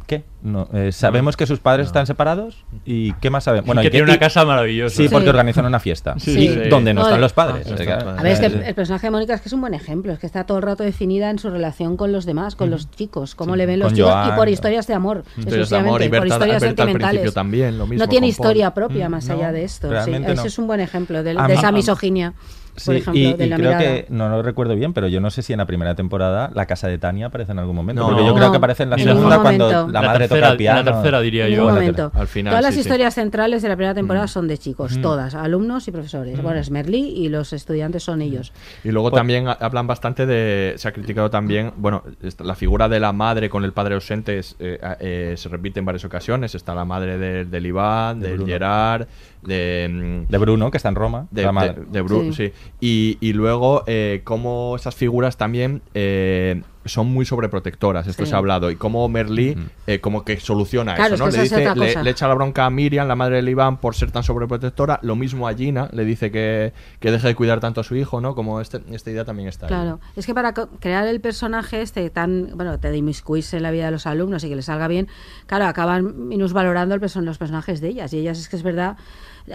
¿Qué? No, eh, sabemos que sus padres están separados y ¿qué más sabemos? que y tiene una casa maravillosa. Sí, porque Sí. organizan una fiesta. Sí, y sí. donde no están los padres. ah, que-. A ver, es que el, eh, el personaje de Mónica es que es un buen ejemplo, es que está todo el rato definida en su relación con los demás, con los chicos, cómo le ven los Con chicos y por historias de amor, Historias de amor y exclusivamente, por Berta, historias Berta al sentimentales. también, lo mismo no tiene con Paul. historia propia Mm, más no, allá de esto. sí. realmente Ese no. es un buen ejemplo de, A de mí- esa misoginia, por Sí, ejemplo, y, de y la creo mirada. que, no lo recuerdo bien, pero yo no sé si en la primera temporada la casa de Tania aparece en algún momento. No. porque yo creo No, que aparece en la en segunda cuando la La madre tercera- toca el piano. en la tercera diría En yo. la momento. Al final, Todas las sí, sí. historias centrales de la primera Mm. temporada son de chicos, todas, alumnos y profesores. Bueno, es Merlí y los estudiantes son ellos. Y luego Pues- también ha- hablan bastante de. Se ha criticado también. Bueno, la figura de la madre con el padre ausente es, eh, eh, se repite en varias ocasiones. Está la madre de- del Iván, De del Bruno. Gerard, de. mm, De Bruno, que está en Roma. de, la madre. de- de Bru- Sí. Y, y luego, eh, cómo esas figuras también eh, son muy sobreprotectoras, esto Sí. se ha hablado, y cómo Merlí eh, como que soluciona Claro, eso, es ¿no? que Le, dice, le, le echa la bronca a Miriam, la madre de Iván, por ser tan sobreprotectora, lo mismo a Gina, le dice que, que deje de cuidar tanto a su hijo, ¿no? Como este, esta idea también está ahí. Claro, es que para crear el personaje este tan, bueno, te inmiscuirse en la vida de los alumnos y que les salga bien, claro, acaban minusvalorando el perso- los personajes de ellas. Y ellas es que es verdad,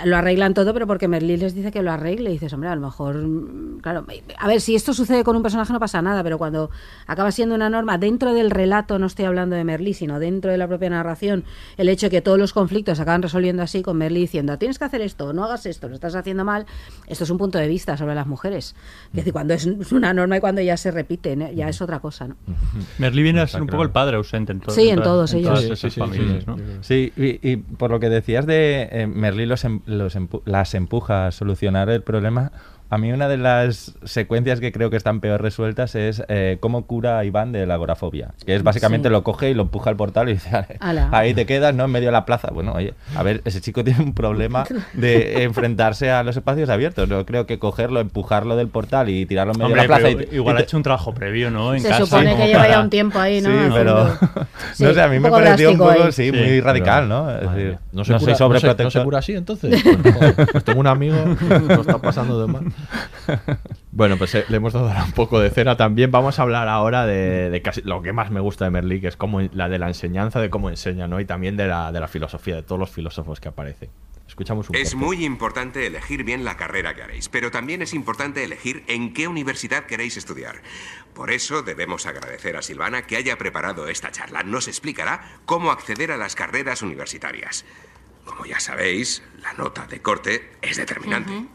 lo arreglan todo, pero porque Merlín les dice que lo arregle y dices, hombre, a lo mejor, mm, claro, a ver, si esto sucede con un personaje no pasa nada, pero cuando acaba siendo una norma dentro del relato, no estoy hablando de Merlí, sino dentro de la propia narración, el hecho de que todos los conflictos se acaban resolviendo así con Merlí diciendo, tienes que hacer esto, no hagas esto, lo estás haciendo mal, esto es un punto de vista sobre las mujeres. Es decir, cuando es una norma y cuando ya se repite, ¿no? ya es otra cosa, ¿no? Merlí viene a ser un poco el padre ausente en, to- Sí, en todas- todos ellos. todas Sí, esas sí, sí, familias, ¿no? Sí, y, y por lo que decías de eh, Merlí los, los empu- las empuja a solucionar el problema, a mí una de las secuencias que creo que están peor resueltas es eh, cómo cura a Iván de la agorafobia. Que es básicamente Sí. lo coge y lo empuja al portal y dice, "Ale, Ala. ahí te quedas, ¿no? En medio de la plaza. Bueno, oye, a ver, ese chico tiene un problema de enfrentarse a los espacios abiertos. No creo que cogerlo, empujarlo del portal y tirarlo en medio Hombre, de la plaza. y- igual y ha hecho un trabajo previo, ¿no? En Se casa, supone que lleva ya un tiempo ahí, ¿no? Sí, pero Sí, no sé, a mí me pareció un poco, sí, Sí, muy radical, ¿no? Es decir, no, se soy cura, no se- sobreprotector. no se cura así, entonces. Pues, pues tengo un amigo que lo está pasando de mal. Bueno, pues eh, le hemos dado ahora un poco de cera también. Vamos a hablar ahora de, de casi lo que más me gusta de Merlí, que es como la de la enseñanza, de cómo enseña, ¿no? Y también de la, de la filosofía, de todos los filósofos que aparecen. Escuchamos un Es muy importante elegir bien la carrera que haréis, pero también es importante elegir en qué universidad queréis estudiar. Por eso debemos agradecer a Silvana que haya preparado esta charla. Nos explicará cómo acceder a las carreras universitarias. Como ya sabéis, la nota de corte es determinante.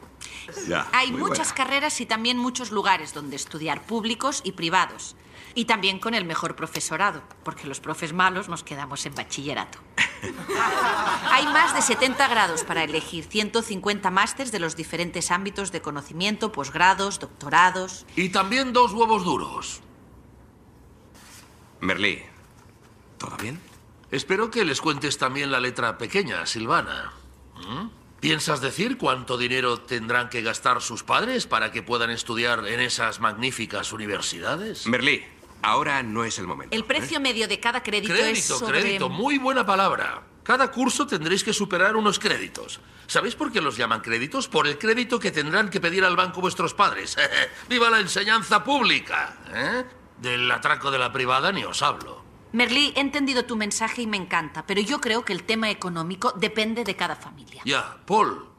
Ya, Hay muchas buena. carreras y también muchos lugares donde estudiar, públicos y privados. Y también con el mejor profesorado, porque los profes malos nos quedamos en bachillerato. Hay más de 70 grados para elegir 150 másters de los diferentes ámbitos de conocimiento, posgrados, doctorados. Y también dos huevos duros. Merlí, ¿todo bien? Espero que les cuentes también la letra pequeña, Silvana. ¿Mm? ¿Piensas decir cuánto dinero tendrán que gastar sus padres para que puedan estudiar en esas magníficas universidades? Merlí, ahora no es el momento. El precio medio de cada crédito, es Crédito, sobre... crédito, muy buena palabra. Cada curso tendréis que superar unos créditos. ¿Sabéis por qué los llaman créditos? Por el crédito que tendrán que pedir al banco vuestros padres. ¡Viva la enseñanza pública! ¿eh? Del atraco de la privada ni os hablo. Merlí, he entendido tu mensaje y me encanta, pero yo creo que el tema económico depende de cada familia. Ya, Paul,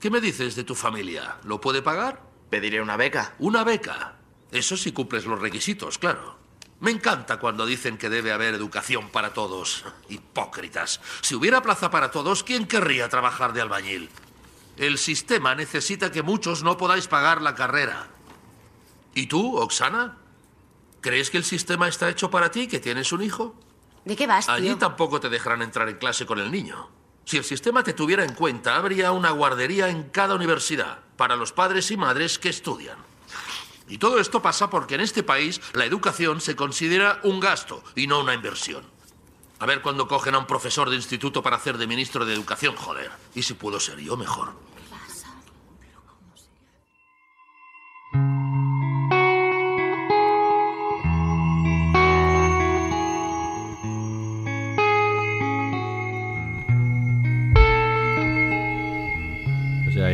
¿qué me dices de tu familia? ¿Lo puede pagar? Pediré una beca. Una beca. Eso si cumples los requisitos, claro. Me encanta cuando dicen que debe haber educación para todos. Hipócritas. Si hubiera plaza para todos, ¿quién querría trabajar de albañil? El sistema necesita que muchos no podáis pagar la carrera. ¿Y tú, Oksana? ¿Crees que el sistema está hecho para ti, que tienes un hijo? ¿De qué vas, tío? Allí tampoco te dejarán entrar en clase con el niño. Si el sistema te tuviera en cuenta, habría una guardería en cada universidad para los padres y madres que estudian. Y todo esto pasa porque en este país la educación se considera un gasto y no una inversión. A ver cuando cogen a un profesor de instituto para hacer de ministro de educación, joder. Y si puedo ser yo mejor. Pues ya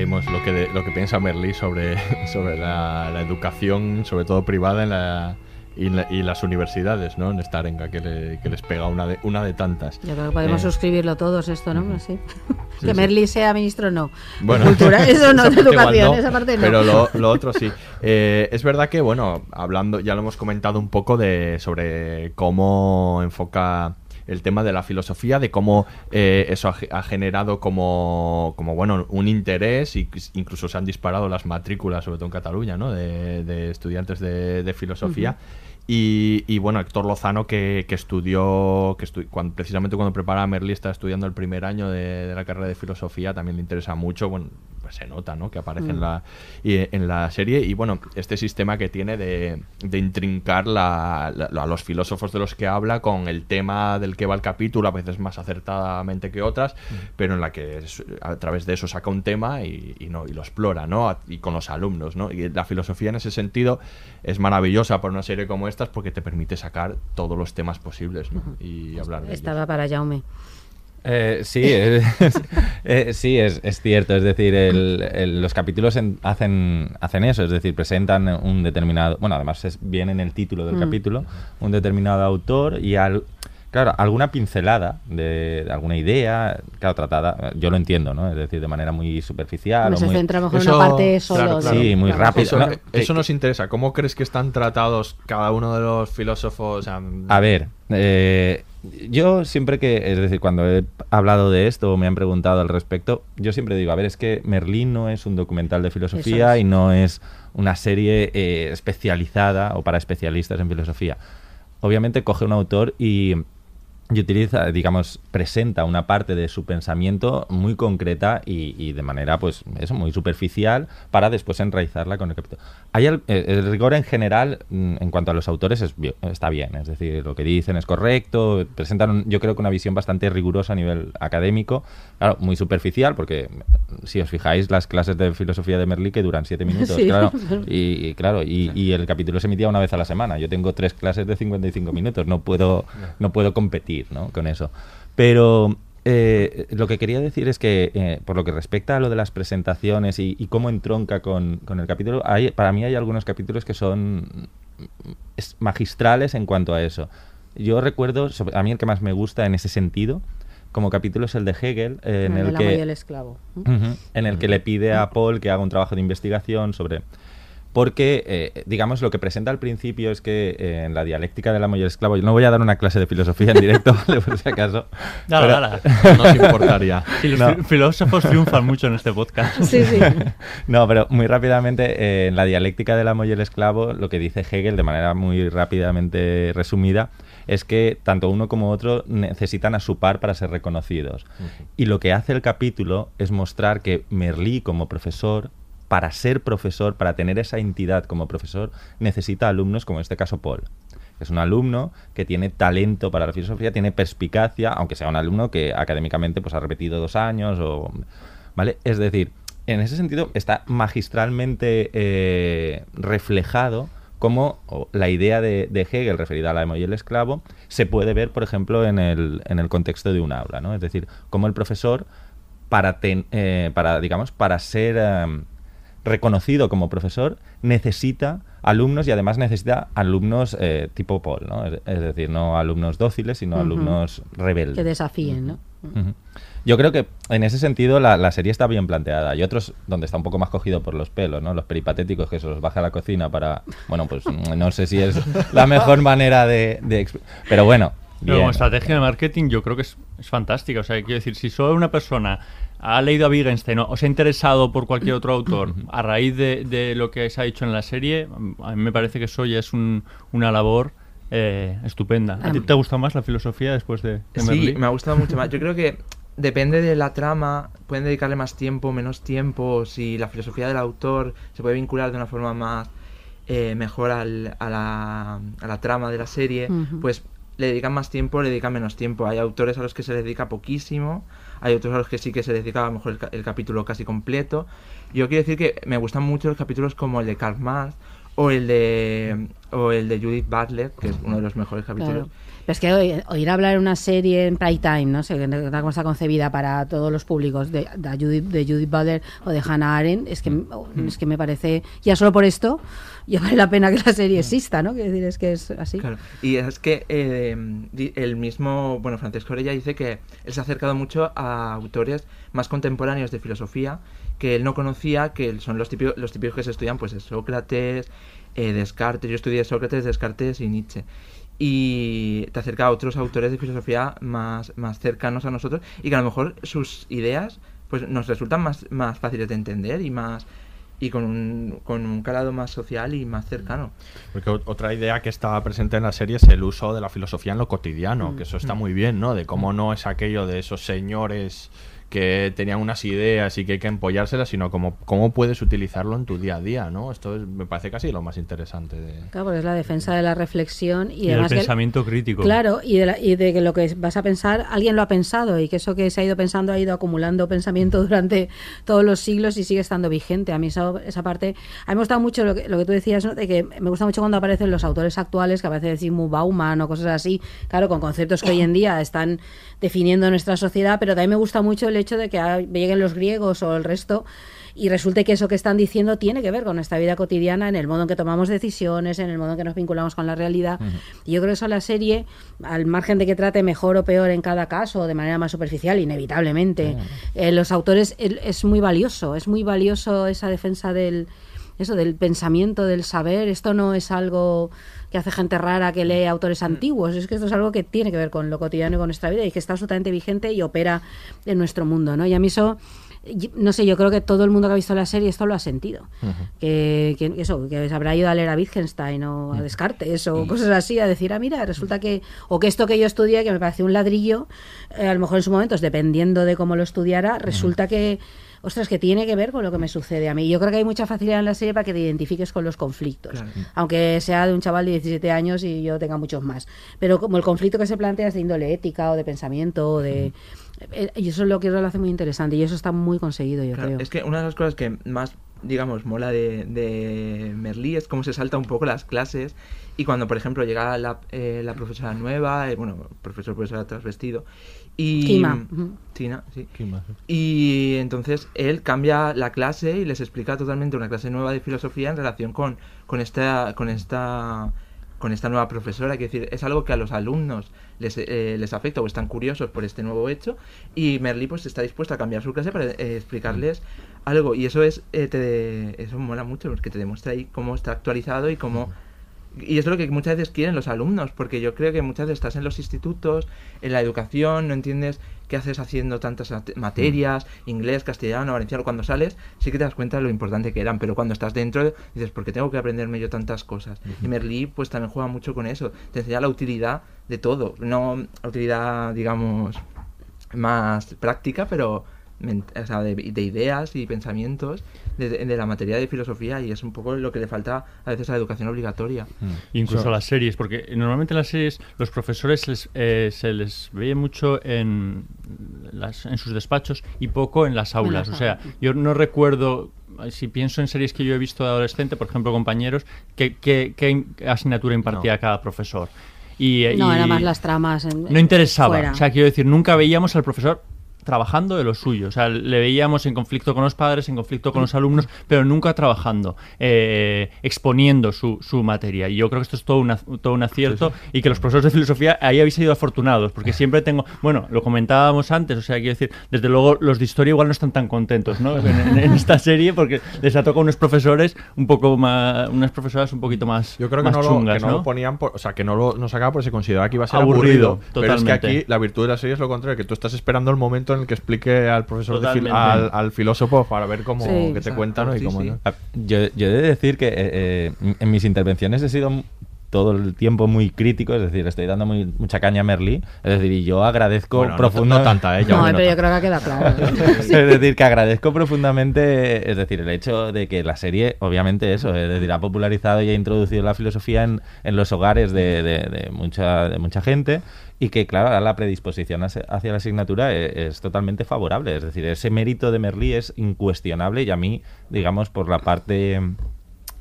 lo que, de- lo que piensa Merlí sobre, sobre la, la educación, sobre todo privada, en la, y, la- y las universidades, ¿no? En esta arenga que, le- que les pega una de, una de tantas. Yo creo que podemos Eh, suscribirlo todos esto, ¿no? Sí. Sí, que sí. Merlí sea ministro, no. Bueno, De cultura, eso no, de educación, no, esa parte no. Pero lo, lo otro sí. Eh, es verdad que, bueno, hablando, ya lo hemos comentado un poco de sobre cómo enfoca el tema de la filosofía, de cómo eh, eso ha, ge- ha generado como, como, bueno, un interés y incluso se han disparado las matrículas, sobre todo en Cataluña, ¿no? De, de estudiantes de, de filosofía. Y, y, bueno, Héctor Lozano que, que estudió, que estu- cuando, precisamente cuando preparaba a Merlí, estaba estudiando el primer año de, de la carrera de filosofía, también le interesa mucho, bueno, pues se nota, ¿no? Que aparece en, Mm. la, en la serie. Y bueno, este sistema que tiene de, de intrincar la- la- a los filósofos de los que habla con el tema del que va el capítulo, a veces más acertadamente que otras, pero en la que a través de eso saca un tema y, y no, y lo explora, ¿no? A- Y con los alumnos, ¿no? Y la filosofía en ese sentido es maravillosa por una serie como estas porque te permite sacar todos los temas posibles, ¿no? Y hablar de ellos. Estaba para Jaume. Eh, sí, es, eh, sí es, es cierto. Es decir, el- el- los capítulos en- hacen, hacen eso, es decir, presentan un determinado. Bueno, además es bien en el título del Mm. capítulo, un determinado autor y al. Claro, alguna pincelada de, de alguna idea, claro, tratada, yo lo entiendo, ¿no? Es decir, de manera muy superficial. Hombre, o se muy- centra mejor en una parte solo. de- Sí, muy claro. rápido. Eso, ¿no? eso nos interesa. ¿Cómo crees que están tratados cada uno de los filósofos? O sea, A ver, eh, yo siempre que, es decir, cuando he hablado de esto o me han preguntado al respecto, yo siempre digo, a ver, es que Merlín no es un documental de filosofía es. y no es una serie eh, especializada o para especialistas en filosofía. Obviamente coge un autor y, y utiliza, digamos, presenta una parte de su pensamiento muy concreta y, y de manera, pues, eso, muy superficial para después enraizarla con el capítulo. Hay eh, el rigor en general, mm, en cuanto a los autores, es está bien, es decir, lo que dicen es correcto, presentan, yo creo que una visión bastante rigurosa a nivel académico, claro, muy superficial, porque si os fijáis, las clases de filosofía de Merlí que duran siete minutos, Sí. claro, y, y claro, y, y el capítulo se emitía una vez a la semana. Yo tengo tres clases de 55 minutos, no puedo, no puedo competir ¿no? con eso. Pero eh, lo que quería decir es que, eh, por lo que respecta a lo de las presentaciones y, y cómo entronca con, con el capítulo, hay, para mí hay algunos capítulos que son es- magistrales en cuanto a eso. Yo recuerdo, a mí el que más me gusta en ese sentido, como capítulo es el de Hegel, eh, en El el, del amo y que el esclavo. En el que le pide a Paul que haga un trabajo de investigación sobre... Porque, eh, digamos, lo que presenta al principio es que eh, en la dialéctica del amo y el esclavo, yo no voy a dar una clase de filosofía en directo, ¿vale? por si acaso. Dale, pero- dale. Nos importaría. Sí, los No. fi- filósofos triunfan mucho en este podcast. Sí, sí. No, pero muy rápidamente, eh, en la dialéctica del amo y el esclavo, lo que dice Hegel de manera muy rápidamente resumida es que tanto uno como otro necesitan a su par para ser reconocidos. Y lo que hace el capítulo es mostrar que Merlí como profesor, para ser profesor, para tener esa entidad como profesor, necesita alumnos como en este caso Paul. Es un alumno que tiene talento para la filosofía, tiene perspicacia, aunque sea un alumno que académicamente pues, ha repetido dos años o... ¿Vale? Es decir, en ese sentido está magistralmente eh, reflejado cómo la idea de, de Hegel referida al amo y el esclavo se puede ver, por ejemplo, en el, en el contexto de un aula, ¿no? Es decir, cómo el profesor, para, ten- eh, para digamos, para ser em, reconocido como profesor, necesita alumnos y además necesita alumnos eh, tipo Paul, ¿no? Es, es decir, no alumnos dóciles, sino alumnos rebeldes. Que desafíen, ¿no? Ujú. Yo creo que en ese sentido la, la serie está bien planteada. Y otros donde está un poco más cogido por los pelos, ¿no? Los peripatéticos que se los baja a la cocina para... Bueno, pues no sé si es la mejor manera de... Pero bueno, Pero bien. como estrategia de marketing yo creo que es, es fantástica. O sea, quiero decir, si solo una persona ha leído a Wittgenstein o se ha interesado por cualquier otro autor a raíz de, de lo que se ha dicho en la serie, a mí me parece que eso ya es un- una labor eh, estupenda. ¿A ti te ha gustado más la filosofía después de, de Sí, Merlí? me ha gustado mucho más. Yo creo que depende de la trama, pueden dedicarle más tiempo, menos tiempo, si la filosofía del autor se puede vincular de una forma más eh, mejor al- a, la, a la trama de la serie, pues le dedican más tiempo, le dedican menos tiempo. Hay autores a los que se les dedica poquísimo, hay otros a los que sí que se les dedica a lo mejor el, el capítulo casi completo. Yo quiero decir que me gustan mucho los capítulos como el de Karl Marx o el de o el de Judith Butler, que es uno de los mejores capítulos. Claro. Pero es que oír, oír hablar en una serie en prime time, no sé, cómo está concebida para todos los públicos, de, de Judith, de Judith Butler o de Hannah Arendt, es que, es que me parece, ya solo por esto, ya vale la pena que la serie exista, ¿no? Quiero decir, es que es así. Claro. Y es que eh, el mismo, bueno, Francisco Orella dice que él se ha acercado mucho a autores más contemporáneos de filosofía que él no conocía, que son los típicos, los típicos que se estudian, pues es Sócrates, eh, Descartes. Yo estudié Sócrates, Descartes y Nietzsche. Y te acerca a otros autores de filosofía más, más cercanos a nosotros y que a lo mejor sus ideas pues nos resultan más, más fáciles de entender y más y con un, con un calado más social y más cercano. Porque ot- otra idea que estaba presente en la serie es el uso de la filosofía en lo cotidiano, Mm. que eso está muy bien, ¿no? De cómo no es aquello de esos señores que tenían unas ideas y que hay que empollárselas, sino como cómo puedes utilizarlo en tu día a día, ¿no? Esto es- me parece casi lo más interesante de... Claro, porque es la defensa de la reflexión y, Y además que- pensamiento crítico. Claro, y de, la- y de que lo que vas a pensar, alguien lo ha pensado y que eso que se ha ido pensando ha ido acumulando pensamiento durante todos los siglos y sigue estando vigente. A mí esa, esa parte, a mí me gusta mucho lo que, lo que tú decías, ¿no? de que me gusta mucho cuando aparecen los autores actuales, que aparece Zygmunt Bauman o cosas así, claro, con conceptos que hoy en día están definiendo nuestra sociedad, pero también me gusta mucho el hecho de que lleguen los griegos o el resto y resulte que eso que están diciendo tiene que ver con nuestra vida cotidiana, en el modo en que tomamos decisiones, en el modo en que nos vinculamos con la realidad. Y yo creo que eso la serie, al margen de que trate mejor o peor en cada caso, de manera más superficial, inevitablemente, eh, los autores es muy valioso, es muy valioso esa defensa del eso del pensamiento, del saber, esto no es algo que hace gente rara que lee autores antiguos, es que esto es algo que tiene que ver con lo cotidiano y con nuestra vida y que está absolutamente vigente y opera en nuestro mundo, ¿no? Y a mí eso no sé, yo creo que todo el mundo que ha visto la serie esto lo ha sentido. Que, que eso, que se habrá ido a leer a Wittgenstein o a Descartes o cosas así, a decir, ah, mira, resulta que, o que esto que yo estudié, que me pareció un ladrillo, eh, a lo mejor en su momento, dependiendo de cómo lo estudiara, resulta que, ostras, que tiene que ver con lo que me sucede a mí. Yo creo que hay mucha facilidad en la serie para que te identifiques con los conflictos, Claro. aunque sea de un chaval de 17 años y yo tenga muchos más. Pero como el conflicto que se plantea es de índole ética o de pensamiento o de... eh, Y eso es lo que lo hace muy interesante y eso está muy conseguido, yo Claro, creo. Es que una de las cosas que más, digamos, mola de, de Merlí es cómo se salta un poco las clases y cuando, por ejemplo, llega la, eh, la profesora nueva, eh, bueno, profesor, profesora transvestido, y... Kima. Tina, sí. Y entonces él cambia la clase y les explica totalmente una clase nueva de filosofía en relación con, con esta... Con esta con esta nueva profesora, quiero decir, es algo que a los alumnos les, eh, les afecta o están curiosos por este nuevo hecho. Y Merlí pues está dispuesto a cambiar su clase para eh, explicarles algo. Y eso es eh, te, eso mola mucho porque te demuestra ahí cómo está actualizado y cómo y es lo que muchas veces quieren los alumnos, porque yo creo que muchas veces estás en los institutos, en la educación, no entiendes qué haces haciendo tantas ate- materias, inglés, castellano, valenciano, cuando sales sí que te das cuenta de lo importante que eran, pero cuando estás dentro dices, ¿por qué tengo que aprenderme yo tantas cosas? Y Merlí pues también juega mucho con eso, te enseña la utilidad de todo, no la utilidad, digamos, más práctica, pero o sea, de, de ideas y pensamientos de, de la materia de filosofía y es un poco lo que le falta a veces a la educación obligatoria. Incluso So- las series, porque normalmente en las series los profesores les, eh, se les ve mucho en, las, en sus despachos y poco en las aulas. las o sea, yo no recuerdo, si pienso en series que yo he visto de adolescente, por ejemplo, compañeros, qué, qué- qué asignatura impartía cada profesor. Y, eh, No, y era más las tramas. En, no interesaba. fuera. O sea, quiero decir, nunca veíamos al profesor trabajando de lo suyo. O sea, le veíamos en conflicto con los padres, en conflicto con los alumnos, pero nunca trabajando, eh, exponiendo su, su materia. Y yo creo que esto es todo, una, todo un acierto y que los profesores de filosofía ahí habéis sido afortunados, porque siempre tengo, bueno, lo comentábamos antes, o sea, quiero decir, desde luego los de historia igual no están tan contentos, ¿no? En, en- en esta serie, porque les ha tocado unos profesores un poco más, unas profesoras un poquito más, Yo creo que no, lo, que no ¿no? lo ponían, por- o sea, que no lo no sacaba porque se consideraba que iba a ser Aburrido, aburrido. Pero es que aquí la virtud de la serie es lo contrario, que tú estás esperando el momento en el que explique al profesor, de fil- al, al filósofo para ver cómo Sí. que te Exacto, cuenta ¿no? y sí, cómo sí. no. Ah, Yo, yo he de decir que eh, eh, en mis intervenciones he sido todo el tiempo muy crítico, es decir, estoy dando muy, mucha caña a Merlí, es decir, y yo agradezco Bueno, no- profundamente... no tanta, ¿eh? No, pero yo creo que ha quedado claro. es decir, que agradezco profundamente, es decir, el hecho de que la serie, obviamente eso, es decir, ha popularizado y ha introducido la filosofía en, en los hogares de, de- de mucha, de mucha gente y que, claro, la predisposición hacia la asignatura e- es, totalmente favorable. Es decir, ese mérito de Merlí es incuestionable y a mí, digamos, por la parte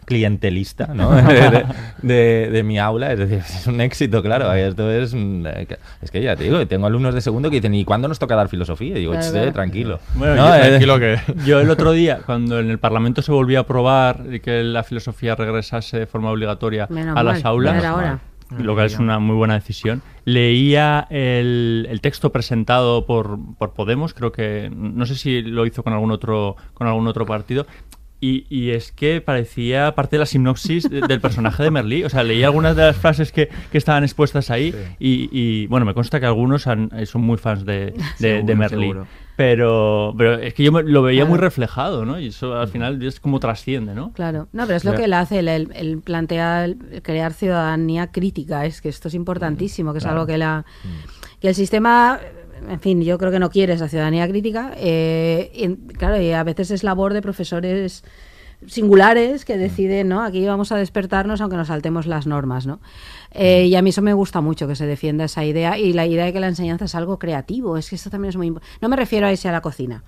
clientelista ¿no? de, de- de mi aula, es decir, es un éxito, claro. Esto es, mm, eh, que- es que ya te digo, tengo alumnos de segundo que dicen, ¿y cuándo nos toca dar filosofía? Y digo, Claro, "Ch, claro. tranquilo. Bueno, No, yo, eh, tranquilo que- yo el otro día, cuando en el Parlamento se volvió a aprobar y que la filosofía regresase de forma obligatoria Menos a las mal, aulas, lo que es una muy buena decisión, leía el, el texto presentado por, por Podemos, creo que, no sé si lo hizo con algún otro, con algún otro partido, y, y es que parecía parte de la sinopsis de- del personaje de Merlí. O sea, leí algunas de las frases que, que estaban expuestas ahí y, y, bueno, me consta que algunos han- eh, son muy fans de, de, Merlí. seguro. Pero, pero es que yo me- lo veía Claro. muy reflejado, ¿no? Y eso al final es como trasciende, ¿no? Claro, no, pero es lo que él hace, el, el- el plantea, el crear ciudadanía crítica, es que esto es importantísimo, que es Claro. algo que la que el sistema en fin, yo creo que no quiere esa ciudadanía crítica. Eh, y, claro, y a veces es labor de profesores singulares que deciden, ¿no? Aquí vamos a despertarnos aunque nos saltemos las normas, ¿no? Eh, y a mí eso me gusta mucho que se defienda esa idea y la idea de que la enseñanza es algo creativo. Es que esto también es muy importante. No me refiero a irse a la cocina.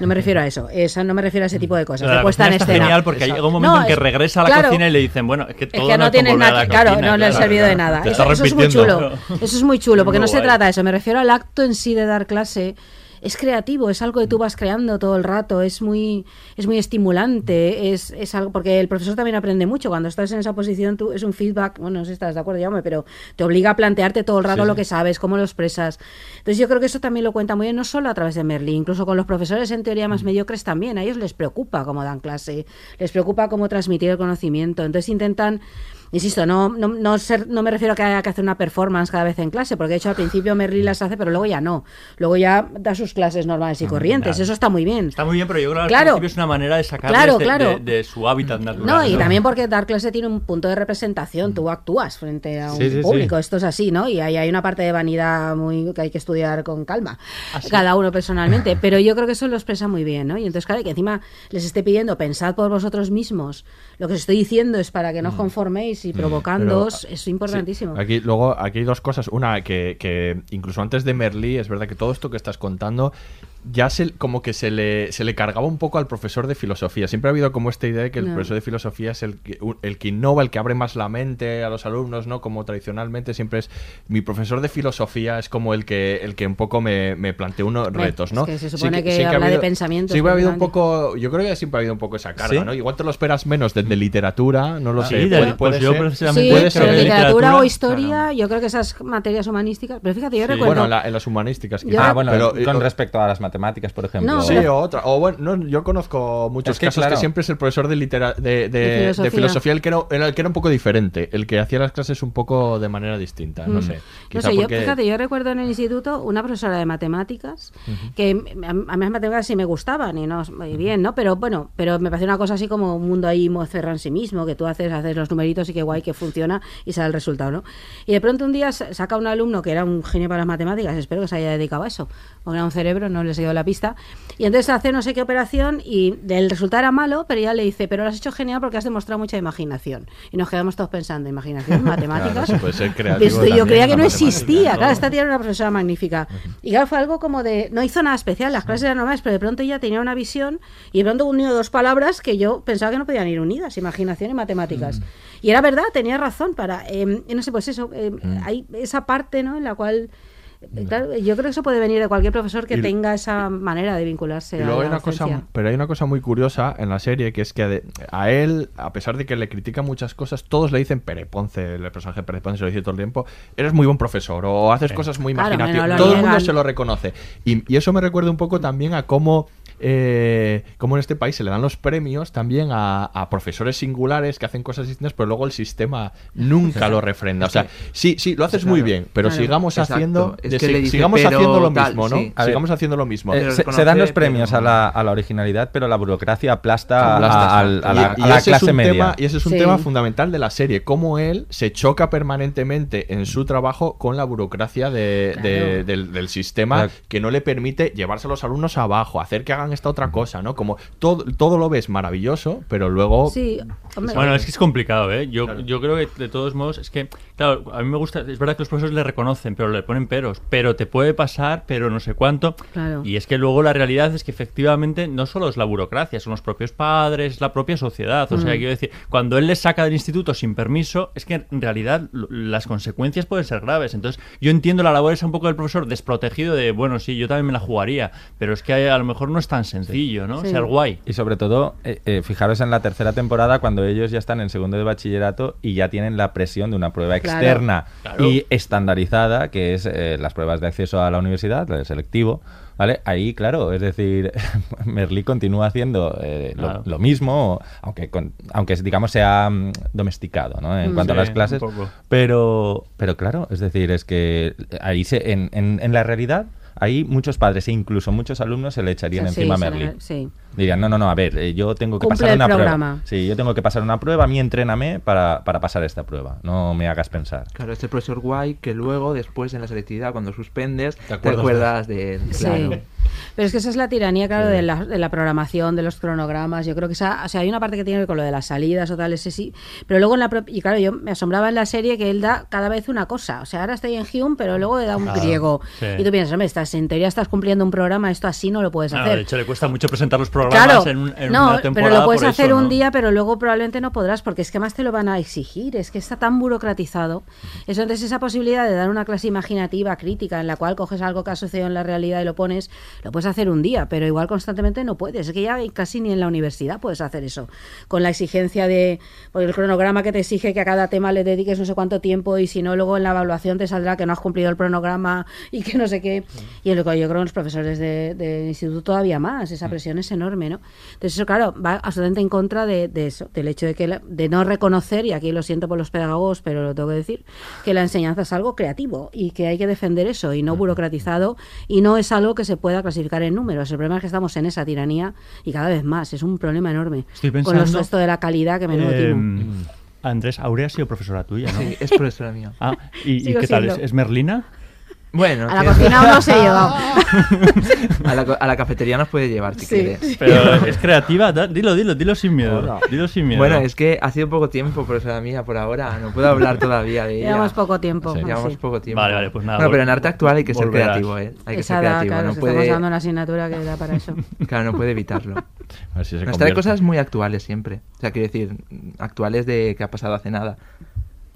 No me refiero a eso. Esa, no me refiero a ese tipo de cosas. La de puesta en está escena. genial porque llega un momento No, en que es- regresa a la claro, cocina y le dicen, bueno, es que Es todo que no es tienes como volver a nada, la claro, cocina, no le ha claro, servido de nada. Eso, es muy chulo. Eso es muy chulo, porque Muy no se trata de eso. Me refiero al acto en sí de dar clase. Es creativo, es algo que tú vas creando todo el rato, es muy, es muy estimulante, es, es algo, porque el profesor también aprende mucho. Cuando estás en esa posición, tú, es un feedback, bueno, no sé si estás de acuerdo, Jaume, pero te obliga a plantearte todo el rato Sí, lo que sabes, cómo lo expresas. Entonces yo creo que eso también lo cuenta muy bien, no solo a través de Merlí, incluso con los profesores en teoría más mediocres también. A ellos les preocupa cómo dan clase, les preocupa cómo transmitir el conocimiento. Entonces intentan Insisto, no, no, no, ser- no me refiero a que haya que hacer una performance cada vez en clase, porque de hecho al principio Merlí las hace, pero luego ya no. Luego ya da sus clases normales y corrientes. claro. Eso está muy bien. Está muy bien, pero yo creo que al Claro. principio es una manera de sacarles Claro, de, de- de su hábitat natural. No, y también porque dar clase tiene un punto de representación. Tú actúas frente a un Sí, sí, sí. público. Esto es así, ¿no? Y ahí hay una parte de vanidad muy que hay que estudiar con calma. Ah, Cada uno personalmente. Pero yo creo que eso lo expresa muy bien, ¿no? Y entonces, claro, que encima les esté pidiendo, pensad por vosotros mismos. Lo que os estoy diciendo es para que no os conforméis y provocándoos. es importantísimo. Sí, Aquí, luego, aquí hay dos cosas. Una, que, que incluso antes de Merlí, es verdad que todo esto que estás contando ya se, como que se le, se le cargaba un poco al profesor de filosofía. Siempre ha habido como esta idea de que el No. profesor de filosofía es el que, el que innova, el que abre más la mente a los alumnos, ¿no? Como tradicionalmente siempre es... Mi profesor de filosofía es como el que, el que un poco me, me plantea unos retos, es ¿no? que se supone que ha habla de pensamientos, Sí, ha habido un poco... Yo creo que siempre ha habido un poco esa carga, ¿Sí? ¿no? Igual te lo esperas menos desde literatura, no lo Ah, sé. sí, de- puede, pues puede yo ser. precisamente Sí, Puede pero ser de literatura, literatura, o historia, yo creo que esas materias humanísticas. Pero fíjate, yo Sí. recuerdo. Bueno, en, la- en las humanísticas. Ah, bueno, Pero, con eh, respecto a las matemáticas, por ejemplo. No, Sí, o otra. O bueno, no, yo conozco muchos Es que, casos claro. que siempre es el profesor de, litera- de, de- De de filosofía. el que, era, era el que era un poco diferente, el que hacía las clases un poco de manera distinta. No Mm. sé. No yo, fíjate, yo recuerdo en el instituto una profesora de matemáticas que a, a mí las matemáticas sí me gustaban y no muy bien, ¿no? Pero bueno, pero me pareció una cosa así como un mundo ahí cerrado en sí mismo, que tú haces, haces los numeritos y qué guay que funciona y sale el resultado, ¿no? Y de pronto un día sa- saca un alumno que era un genio para las matemáticas, espero que se haya dedicado a eso, porque era un cerebro, no le seguido la pista, y entonces hace no sé qué operación y el resultado era malo, pero ella le dice, pero lo has hecho genial porque has demostrado mucha imaginación. Y nos quedamos todos pensando, imaginación, matemáticas. Claro, puede ser creativo Esto yo creía que no existía. ¿no? Claro, esta tía era una profesora magnífica. Y claro, fue algo como de. No hizo nada especial, las clases eran normales, pero de pronto ella tenía una visión y de pronto unió dos palabras que yo pensaba que no podían ir unidas: imaginación y matemáticas. Y era verdad, tenía razón para. eh, no sé, pues eso, eh, hay esa parte, ¿no? En la cual. Claro, yo creo que eso puede venir de cualquier profesor que Y- tenga esa manera de vincularse Y a luego hay una cosa, pero hay una cosa muy curiosa en la serie que es que de- a él, a pesar de que le critican muchas cosas, todos le dicen Pere Ponce, el personaje Pere Ponce se lo dice todo el tiempo, eres muy buen profesor o haces cosas muy Claro, imaginativas. todo el mundo se lo reconoce. Y, y eso me recuerda un poco también a cómo eh, cómo en este país se le dan los premios también a, a profesores singulares que hacen cosas distintas, pero luego el sistema nunca lo refrenda. O sea, sí, sí, lo haces muy bien, pero Claro. sigamos Exacto. haciendo, Es de- que le dice, sigamos pero haciendo lo tal, mismo, ¿no? sí. A ver, sigamos haciendo lo mismo. Eh, se, dan los pero- premios a, la, a la originalidad, pero la burocracia aplasta, Aplasta, a, la, y, a la clase un media. tema, y ese es un Sí. tema fundamental de la serie, cómo él se choca permanentemente en su trabajo con la burocracia de- de- Claro. del, del sistema Claro. que no le permite llevarse a los alumnos abajo, hacer que hagan esta otra cosa, ¿no? Como todo, todo lo ves maravilloso, pero luego... Sí, hombre, Bueno, es que es complicado, ¿eh? Yo, yo creo que de todos modos, es que, claro, a mí me gusta, es verdad que los profesores le reconocen, pero le ponen peros, pero te puede pasar, pero no sé cuánto. Claro. Y es que luego la realidad es que efectivamente no solo es la burocracia, son los propios padres, es la propia sociedad. O sea, Mm. quiero decir, cuando él les saca del instituto sin permiso, es que en realidad las consecuencias pueden ser graves. Entonces, yo entiendo la labor esa un poco del profesor desprotegido de, bueno, sí, yo también me la jugaría, pero es que a lo mejor no es tan sencillo, ¿no? Sí. Ser guay. Y sobre todo, eh, eh, fijaros en la tercera temporada cuando ellos ya están en segundo de bachillerato y ya tienen la presión de una prueba Claro. externa Claro. y estandarizada, que es eh, las pruebas de acceso a la universidad, el selectivo. ¿Vale? Ahí, claro, es decir, Merlí continúa haciendo eh, lo, Claro. lo mismo, aunque, con- aunque digamos se ha mm, domesticado ¿no? en Mm. cuanto a las clases. Pero, pero claro, es decir, es que ahí se, en, en, en la realidad ahí muchos padres e incluso muchos alumnos se le echarían Sí, encima a Merli. le- sí. Dirían, no, no, no, a ver, eh, yo tengo que Cumple pasar una programa. prueba. Sí, yo tengo que pasar una prueba, a mí entréname para, para pasar esta prueba. No me hagas pensar. Claro, este profesor guay que luego, después en la selectividad, cuando suspendes, te acuerdas acuerdas, de él. Sí. Claro. Pero es que esa es la tiranía, claro, de la, de la programación, de los cronogramas. Yo creo que esa, o sea, hay una parte que tiene que ver con lo de las salidas o tal, ese sí. Pero luego en la y claro, yo me asombraba en la serie que él da cada vez una cosa. O sea, ahora estoy en Hume, pero luego le da un Claro, griego. sí. Y tú piensas, hombre, estás, en teoría estás cumpliendo un programa, esto así no lo puedes hacer. de hecho, le cuesta mucho presentar los programas Claro, en, un- en no, una temporada. pero lo puedes hacer eso, un ¿no? día, pero luego probablemente no podrás, porque es que más te lo van a exigir, es que está tan burocratizado. Eso entonces esa posibilidad de dar una clase imaginativa, crítica, en la cual coges algo que ha sucedido en la realidad y lo pones, lo puedes hacer un día, pero igual constantemente no puedes. Es que ya casi ni en la universidad puedes hacer eso. Con la exigencia de, por el cronograma que te exige que a cada tema le dediques no sé cuánto tiempo y si no, luego en la evaluación te saldrá que no has cumplido el cronograma y que no sé qué. Y en lo que yo creo que los profesores de, de instituto todavía más, esa presión es enorme, ¿no? Entonces eso, claro, va absolutamente en contra de, de eso, del hecho de que la- de no reconocer, y aquí lo siento por los pedagogos, pero lo tengo que decir, que la enseñanza es algo creativo y que hay que defender eso y no burocratizado y no es algo que se pueda clasificar en números. El problema es que estamos en esa tiranía y cada vez más, es un problema enorme. Estoy Con pensando, los- esto de la calidad que menudo eh, timo. Andrés, Aurea ha sido profesora tuya, ¿no? Sí, es profesora mía. Ah, ¿y, qué tal? ¿Es, siendo. es Merlina? Bueno, A la cocina aún no se lleva. a, la, co- a la cafetería nos puede llevar si Sí. quieres. Pero es creativa, dilo, dilo, dilo sin miedo. Dilo sin miedo. Bueno, es que ha sido poco tiempo, profesora mía, por ahora. No puedo hablar todavía de ella. Llevamos poco tiempo. Sí. Llevamos poco tiempo. Vale, vale, pues nada, Bueno, pero en arte actual hay que ser volverás. creativo, ¿eh? Hay que Esa ser creativo. claro, no puede... estamos dando una asignatura que da para eso. Claro, no puede evitarlo. A ver si se Nos trae cosas muy actuales siempre. O sea, quiero decir, actuales de que ha pasado hace nada.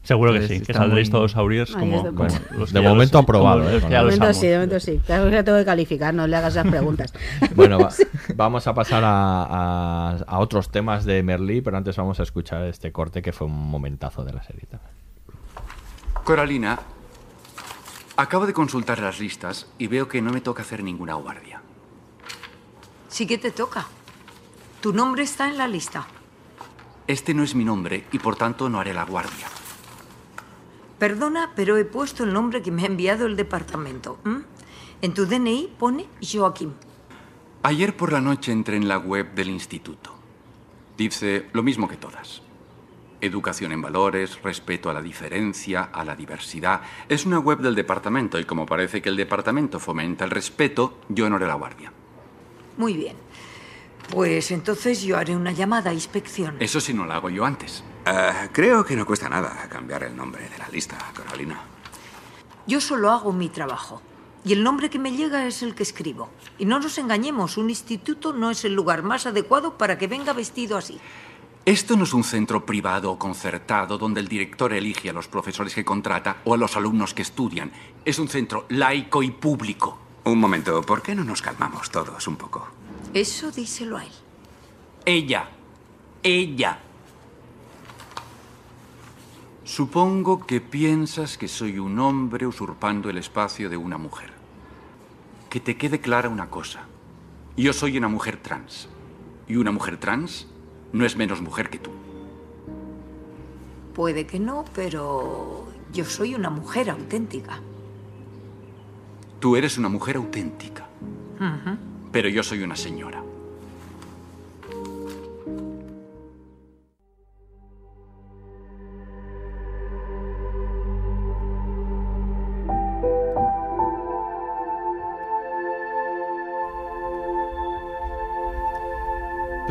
Seguro que sí, que saldréis muy- todos auriers como, de- bueno, los momento los- aprobado, ¿eh? los ya De momento sí, de momento sí. Claro que le tengo que calificar, no le hagas esas preguntas. Bueno, va- vamos a pasar a, a- a otros temas de Merlí, pero antes vamos a escuchar este corte que fue un momentazo de la serie también. Coralina, acabo de consultar las listas y veo que no me toca hacer ninguna guardia. Sí que te toca. Tu nombre está en la lista. Este no es mi nombre y por tanto no haré la guardia. Perdona, pero he puesto el nombre que me ha enviado el departamento. ¿m? En tu DNI pone Joaquín. Ayer por la noche entré en la web del instituto. Dice lo mismo que todas. Educación en valores, respeto a la diferencia, a la diversidad. Es una web del departamento y como parece que el departamento fomenta el respeto, yo no haré la guardia. Muy bien. Pues entonces yo haré una llamada a inspección. Eso sí no la hago yo antes. Ah, creo que no cuesta nada cambiar el nombre de la lista, Coralina. Yo solo hago mi trabajo. Y el nombre que me llega es el que escribo. Y no nos engañemos, un instituto no es el lugar más adecuado para que venga vestido así. Esto no es un centro privado o concertado donde el director elige a los profesores que contrata o a los alumnos que estudian. Es un centro laico y público. Un momento, ¿por qué no nos calmamos todos un poco? Eso díselo a él. Ella. Ella. Supongo que piensas que soy un hombre usurpando el espacio de una mujer. Que te quede clara una cosa. Yo soy una mujer trans. Y una mujer trans no es menos mujer que tú. Puede que no, pero yo soy una mujer auténtica. Tú eres una mujer auténtica. Pero yo soy una señora.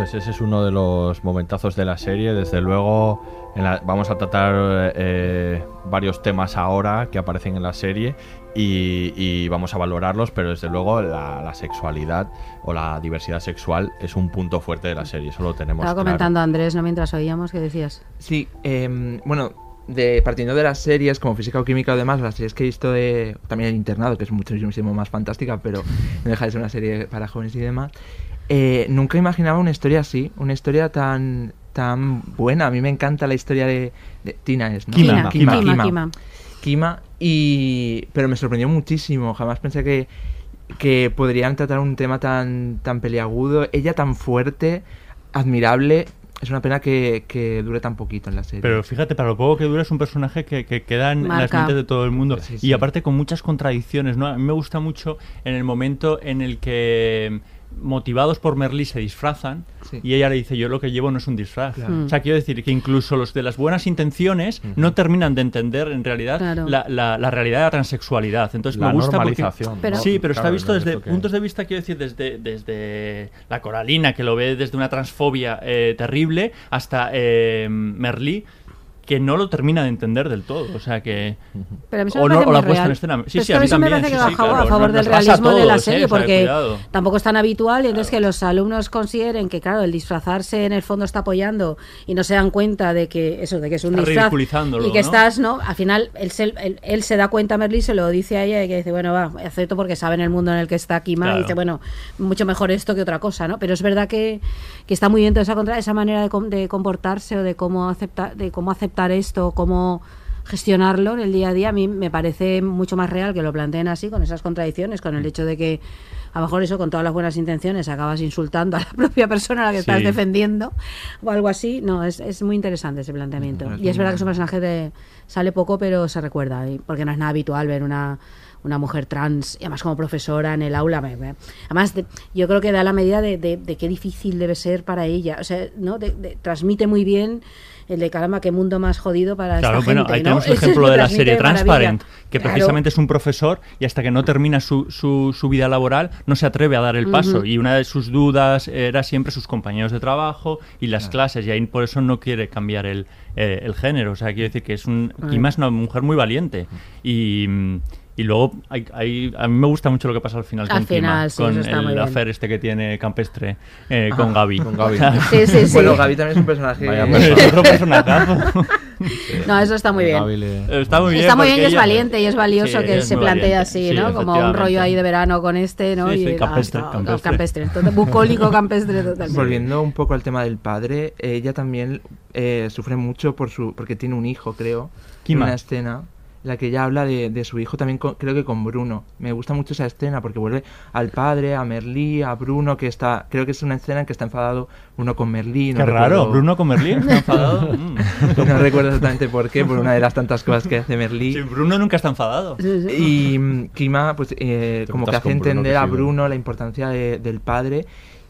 Pues ese es uno de los momentazos de la serie. Desde luego, en la- vamos a tratar eh, varios temas ahora que aparecen en la serie y, y vamos a valorarlos, pero desde luego la, la sexualidad o la diversidad sexual es un punto fuerte de la serie. Eso lo tenemos Estaba claro. comentando Andrés, ¿no? Mientras oíamos, ¿qué decías? Sí, em, bueno, de, partiendo de las series como física o química o demás, las series que he visto de. También el internado, que es muchísimo más fantástica, pero no deja de ser una serie para jóvenes y demás. Eh, nunca imaginaba una historia así, una historia tan tan buena. A mí me encanta la historia de, de Tina, es, ¿no? Kima, Kima, Kima, Kima. Kima, y pero me sorprendió muchísimo. Jamás pensé que que podrían tratar un tema tan tan peliagudo. Ella tan fuerte, admirable. es una pena que, que dure tan poquito en la serie. Pero fíjate, para lo poco que dura es un personaje que, que queda en, las mentes de todo el mundo. Sí, Y aparte con muchas contradicciones, ¿no? A mí me gusta mucho en el momento en el que motivados por Merlí se disfrazan Sí. y ella le dice yo lo que llevo no es un disfraz. Claro. O sea, quiero decir que incluso los de las buenas intenciones no terminan de entender en realidad Claro. la, la- la realidad de la transexualidad. Entonces La me gusta porque- normalización, Pero- ¿no? sí, pero Claro, está visto desde que- puntos de vista, quiero decir, desde, desde la Coralina, que lo ve desde una transfobia eh, terrible, hasta eh, Merlí, que no lo termina de entender del todo. O sea que. Pero a mí se o me no- parece o la puesta en escena. Sí, sí, a mí mí se me también. parece que sí, sí, claro, a favor del realismo de la todos, serie, ¿eh? O porque cuidado. tampoco es tan habitual y entonces que los alumnos consideren que, claro, el disfrazarse en el fondo está apoyando y no se dan cuenta de que eso, de que es un Está disfraz y que ¿no? estás, ¿no? Al final él se, él, él se da cuenta, Merlí, se lo dice a ella y que dice, bueno, va, acepto porque sabe en el mundo en el que está Kima Claro. y dice, bueno, mucho mejor esto que otra cosa, ¿no? Pero es verdad que, que está muy bien toda esa, contra, esa manera de, de comportarse o de cómo aceptar, de cómo aceptar esto, cómo gestionarlo en el día a día, a mí me parece mucho más real que lo planteen así, con esas contradicciones, con el hecho de que a lo mejor eso con todas las buenas intenciones acabas insultando a la propia persona a la que estás Sí. defendiendo o algo así. No, es, es muy interesante ese planteamiento. Mm, es Y es verdad que bueno. personaje de sale poco, pero se recuerda, porque no es nada habitual ver una una mujer trans, y además como profesora en el aula. me- me- además, de- yo creo que da la medida de, de, de qué difícil debe ser para ella. O sea, ¿no? Transmite muy bien el de caramba, qué mundo más jodido para Claro, esta bueno, gente. ahí ¿no? tenemos el Eso ejemplo lo de la serie maravilla. Transparent, que Claro. precisamente es un profesor y hasta que no termina su, su, su vida laboral no se atreve a dar el paso. Y una de sus dudas era siempre sus compañeros de trabajo y las clases, y ahí por eso no quiere cambiar el, eh, el género. O sea, quiero decir que es un. Kima es una mujer muy valiente. Y. y luego, hay, hay- a mí me gusta mucho lo que pasa al final Al con Kima, final, sí, con el affair este que tiene Campestre eh, con Gaby. con Gaby. Sí, sí, sí. Bueno, Gaby también es un personaje. Vaya es otro personajazo. No, eso está muy bien. Le- Está muy bien. Está muy bien y es ella- valiente y es valioso Sí, que es se plantea valiente. así, Sí, ¿no? Como un rollo ahí de verano con este, ¿no? Sí, sí, Y- campestre, ah, campestre. bucólico campestre totalmente. Volviendo un poco al tema del padre, ella también eh, sufre mucho por su porque tiene un hijo, creo. Kima. Una escena en la que ella habla de, de su hijo también, con- creo que con Bruno. Me gusta mucho esa escena porque vuelve al padre, a Merlí, a Bruno, que está, creo que es una escena en que está enfadado Bruno con Merlí. no Qué raro, Bruno con Merlín, ¿está enfadado? Mm. no recuerdo exactamente por qué, por una de las tantas cosas que hace Merlí. Sí, Bruno nunca está enfadado. Y mm, Kima, pues, eh, como que hace Bruno, entender que a Bruno la importancia de- del padre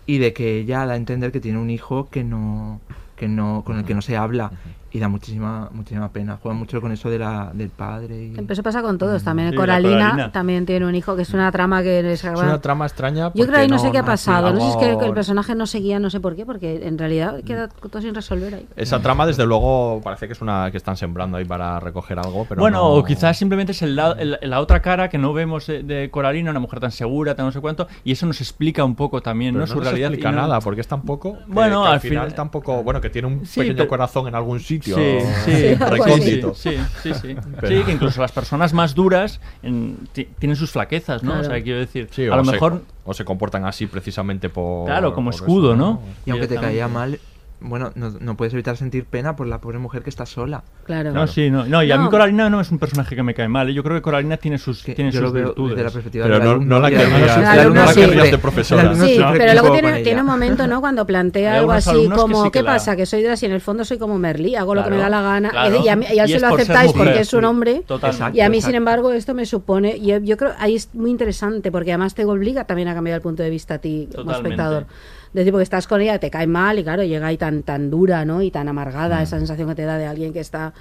y de que ella da a entender que tiene un hijo que no, que no, con el que no se habla y da muchísima, muchísima pena. Juega mucho con eso de la, del padre. Y... Pero eso pasa con todos. También Sí, la Coralina, Coralina. también tiene un hijo que es una trama que les Es una trama extraña. Yo creo que no sé qué ha pasado. No sé si es que el, personaje no seguía, no sé por qué, porque en realidad queda todo sin resolver ahí. Esa trama, desde luego, parece que es una que están sembrando ahí para recoger algo, pero bueno, no- o quizás simplemente es el la, el- la otra cara que no vemos de, de Coralina, una mujer tan segura, tan no sé cuánto, y eso nos explica un poco también, pero ¿no? no Su nos realidad. explica y no- nada, porque es tan poco. que- Bueno, que al al final, final- tampoco. Bueno, que tiene un Sí, pequeño pero- corazón en algún sitio. Sí, sí, recóndito. Sí, sí, sí. Pero- Sí, que incluso las personas más duras en- ti- tienen sus flaquezas, ¿no? Claro. O sea, quiero decir, Sí, a o lo se- mejor, o se comportan así precisamente por. claro, como por eso, escudo, ¿no? Y aunque te caía mal, bueno, no, no puedes evitar sentir pena por la pobre mujer que está sola. Claro. No, sí, no, no, y a mí No. Coralina no es un personaje que me cae mal. ¿eh? Yo creo que Coralina tiene sus, Que tiene yo sus lo veo virtudes. desde la perspectiva Pero del no- alumno no la querrías- no la sufre- de profesora. Sí, pero luego tiene, tiene un momento, ¿no? Cuando plantea algo así como, sí que ¿qué la- pasa? Que soy de y en el fondo soy como Merlí, hago lo que me da la gana. claro. Y a, mí- y a él Y se lo por aceptáis mujer, porque es un hombre. Totalmente. Y a mí, sin embargo, esto me supone, y yo, yo creo, ahí es muy interesante, porque además te obliga también a cambiar el punto de vista a ti como Totalmente. espectador. Es decir, porque estás con ella, te cae mal, y claro, llega ahí tan, tan dura, ¿no? Y tan amargada, esa sensación que te da de alguien que está...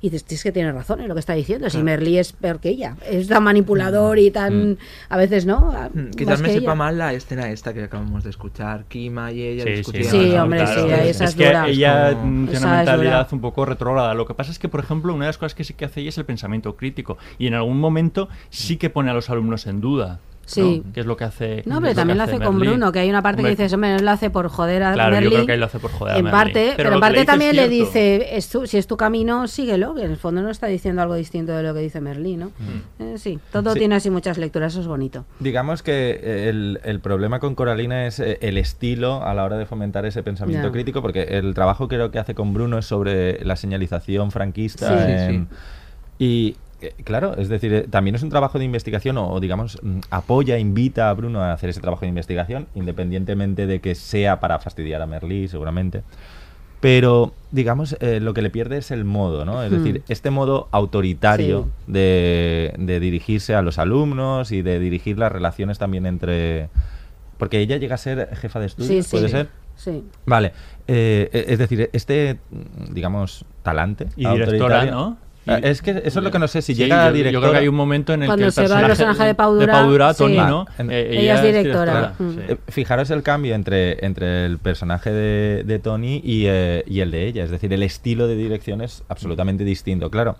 Y dices, "Tío, es que tiene razón en lo que está diciendo. Si Merlí es peor que ella, es tan manipulador y tan. A veces, ¿no? A- Mm, Quizás me que sepa ella. mal la escena esta que acabamos de escuchar, Kima y ella Sí, sí, discutiendo. Sí, hombre, claro. sí, ahí esa es es que dura. ella como- mm, tiene una mentalidad un poco retrógrada. Lo que pasa es que, por ejemplo, una de las cosas que sí que hace ella es el pensamiento crítico. Y en algún momento sí que pone a los alumnos en duda. Sí. ¿no? Que es lo que hace. No, pero lo también lo hace con Merlí. Bruno, que hay una parte Hombre, que dices, hombre, no lo hace por joder a Claro, Merlí. yo creo que ahí lo hace por joder a En Merlí. parte, pero, lo en parte también le dice, es tu- si es tu camino, síguelo, que en el fondo no está diciendo algo distinto de lo que dice Merlí, ¿no? Mm. Eh, sí, todo Sí. tiene así muchas lecturas, eso es bonito. Digamos que eh, el, el problema con Coralina es eh, el estilo a la hora de fomentar ese pensamiento crítico, porque el trabajo creo que hace con Bruno es sobre la señalización franquista. Sí, sí, en- Y eh, claro, es decir, eh, también es un trabajo de investigación o, o, digamos, mm, apoya, invita a Bruno a hacer ese trabajo de investigación, independientemente de que sea para fastidiar a Merlí, seguramente. pero digamos eh, lo que le pierde es el modo, ¿no? Es Hmm. decir, este modo autoritario de, de dirigirse a los alumnos y de dirigir las relaciones también entre... Porque ella llega a ser jefa de estudios, Sí, ¿puede sí. ser? Sí. Vale, eh, es decir, este, digamos, talante Y directora, ¿no? Ah, Es que eso es lo que no sé, si Sí, llega a yo- yo creo directora... que hay un momento en el Cuando que el se va el personaje, personaje de Pau de Tony, sí. ¿no? En- Eh, Ella es directora. Mm. Eh, Fijaros el cambio entre, entre el personaje de, de Tony y, eh, y el de ella. Es decir, el estilo de dirección es absolutamente distinto. Claro,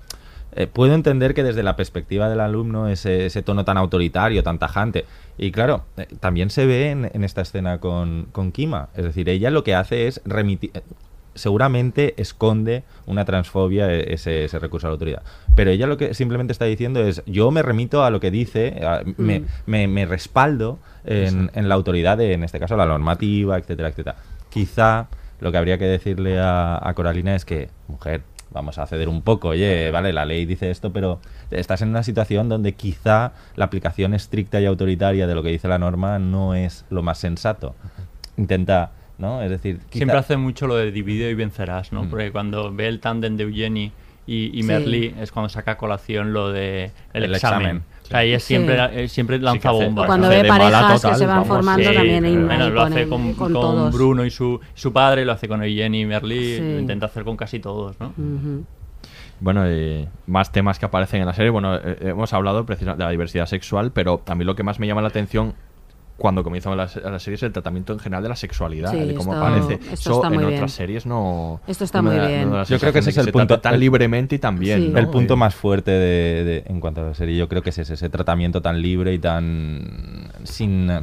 eh, puedo entender que desde la perspectiva del alumno ese, ese tono tan autoritario, tan tajante. Y claro, eh, también se ve en, en esta escena con, con Kima. Es decir, ella lo que hace es remitir... Seguramente esconde una transfobia e- ese, ese recurso a la autoridad. Pero ella lo que simplemente está diciendo es, yo me remito a lo que dice, a- me, Mm. me- me respaldo en, en la autoridad de, en este caso, la normativa, etcétera, etcétera. Quizá lo que habría que decirle a, a Coralina es que, mujer, vamos a ceder un poco, oye, vale, la ley dice esto, pero estás en una situación donde quizá la aplicación estricta y autoritaria de lo que dice la norma no es lo más sensato. Intenta, ¿no? Es decir, quizá- Siempre hace mucho lo de dividido y vencerás, ¿no? Mm. Porque cuando ve el tándem de Eugenie y, y Sí. Es cuando saca a colación lo de el, El examen. examen. O sea, ella siempre, eh, siempre lanza bombas. O cuando ¿no? ve parejas que se van vamos, formando Sí, también ahí, bueno, lo hace con, con con todos. Bruno y su, su padre, lo hace con Eugenie y Merly, Sí. lo intenta hacer con casi todos, ¿no? Bueno, eh, más temas que aparecen en la serie. Bueno, eh, hemos hablado precisamente de la diversidad sexual, pero a mí lo que más me llama la atención cuando comienzo la, la serie es el tratamiento en general de la sexualidad, Sí, de cómo esto- aparece. esto Eso está en muy otras bien. series no. Esto está no muy da- bien. no Yo creo que ese es el punto tan libremente y tan bien. Sí. ¿no? El punto más fuerte de, de- en cuanto a la serie, yo creo que es ese, ese tratamiento tan libre y tan sin, eh,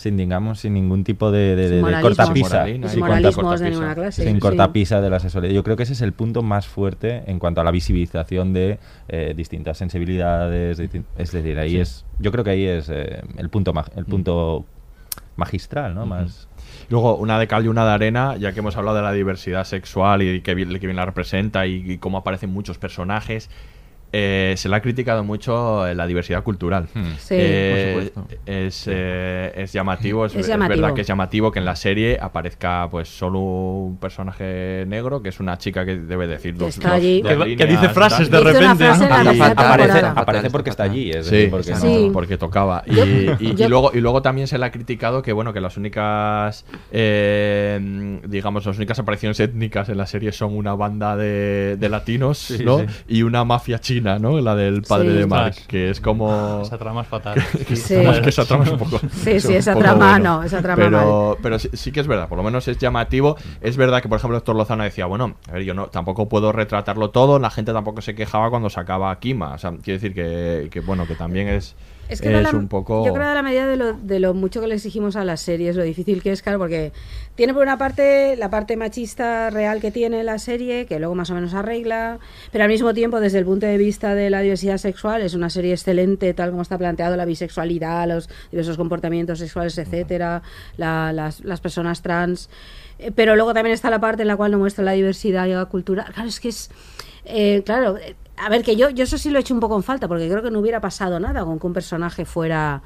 sin digamos, sin ningún tipo de, de, Sin de- de moralismo. cortapisa. Sin moralina, Sin sin corta- moralismos de cortapisa. ninguna clase. sin sí. cortapisa de la sexualidad. Yo creo que ese es el punto más fuerte en cuanto a la visibilización de eh, distintas sensibilidades. es decir, ahí Sí. es. Yo creo que ahí es eh, el punto el punto magistral, ¿no? Más. Luego, una de cal y una de arena, ya que hemos hablado de la diversidad sexual y que bien, que bien la representa y, y cómo aparecen muchos personajes, eh, se le ha criticado mucho eh, la diversidad cultural. Sí. Eh, Por supuesto. Es, eh, es llamativo, es, Es es llamativo. verdad que es llamativo que en la serie aparezca pues solo un personaje negro, que es una chica que debe decir dos, está dos- allí. dos Que- que líneas dice frases de repente, Aparece, porque está allí. Es Sí, decir, porque no- tocaba. Y, Yo- y- y yo- luego, y luego también se le ha criticado que bueno que las únicas eh, digamos las únicas apariciones étnicas en la serie son una banda de, de latinos Sí, ¿no? sí. y una mafia china, ¿no? La del padre Sí. de Mark, Ostras. que es como Esa trama es fatal. que Sí. es que esa trama es un poco Sí, es sí, esa trama bueno. no, esa trama pero pero sí, sí que es verdad por lo menos es llamativo es verdad que por ejemplo Héctor Lozano decía bueno a ver yo no tampoco puedo retratarlo todo la gente tampoco se quejaba cuando sacaba a Kima o sea quiero decir que, que, bueno que también es Es que la- un poco yo creo que da la medida de lo, de lo mucho que le exigimos a las series, lo difícil que es, claro, porque tiene por una parte la parte machista real que tiene la serie, que luego más o menos arregla, pero al mismo tiempo, desde el punto de vista de la diversidad sexual, es una serie excelente, tal como está planteado, la bisexualidad, los diversos comportamientos sexuales, etcétera, la- las, las personas trans. Eh, Pero luego también está la parte en la cual no muestra la diversidad cultural. Claro, es que es. eh, claro, a ver, que yo, yo eso sí lo he hecho un poco en falta, porque creo que no hubiera pasado nada con que un personaje fuera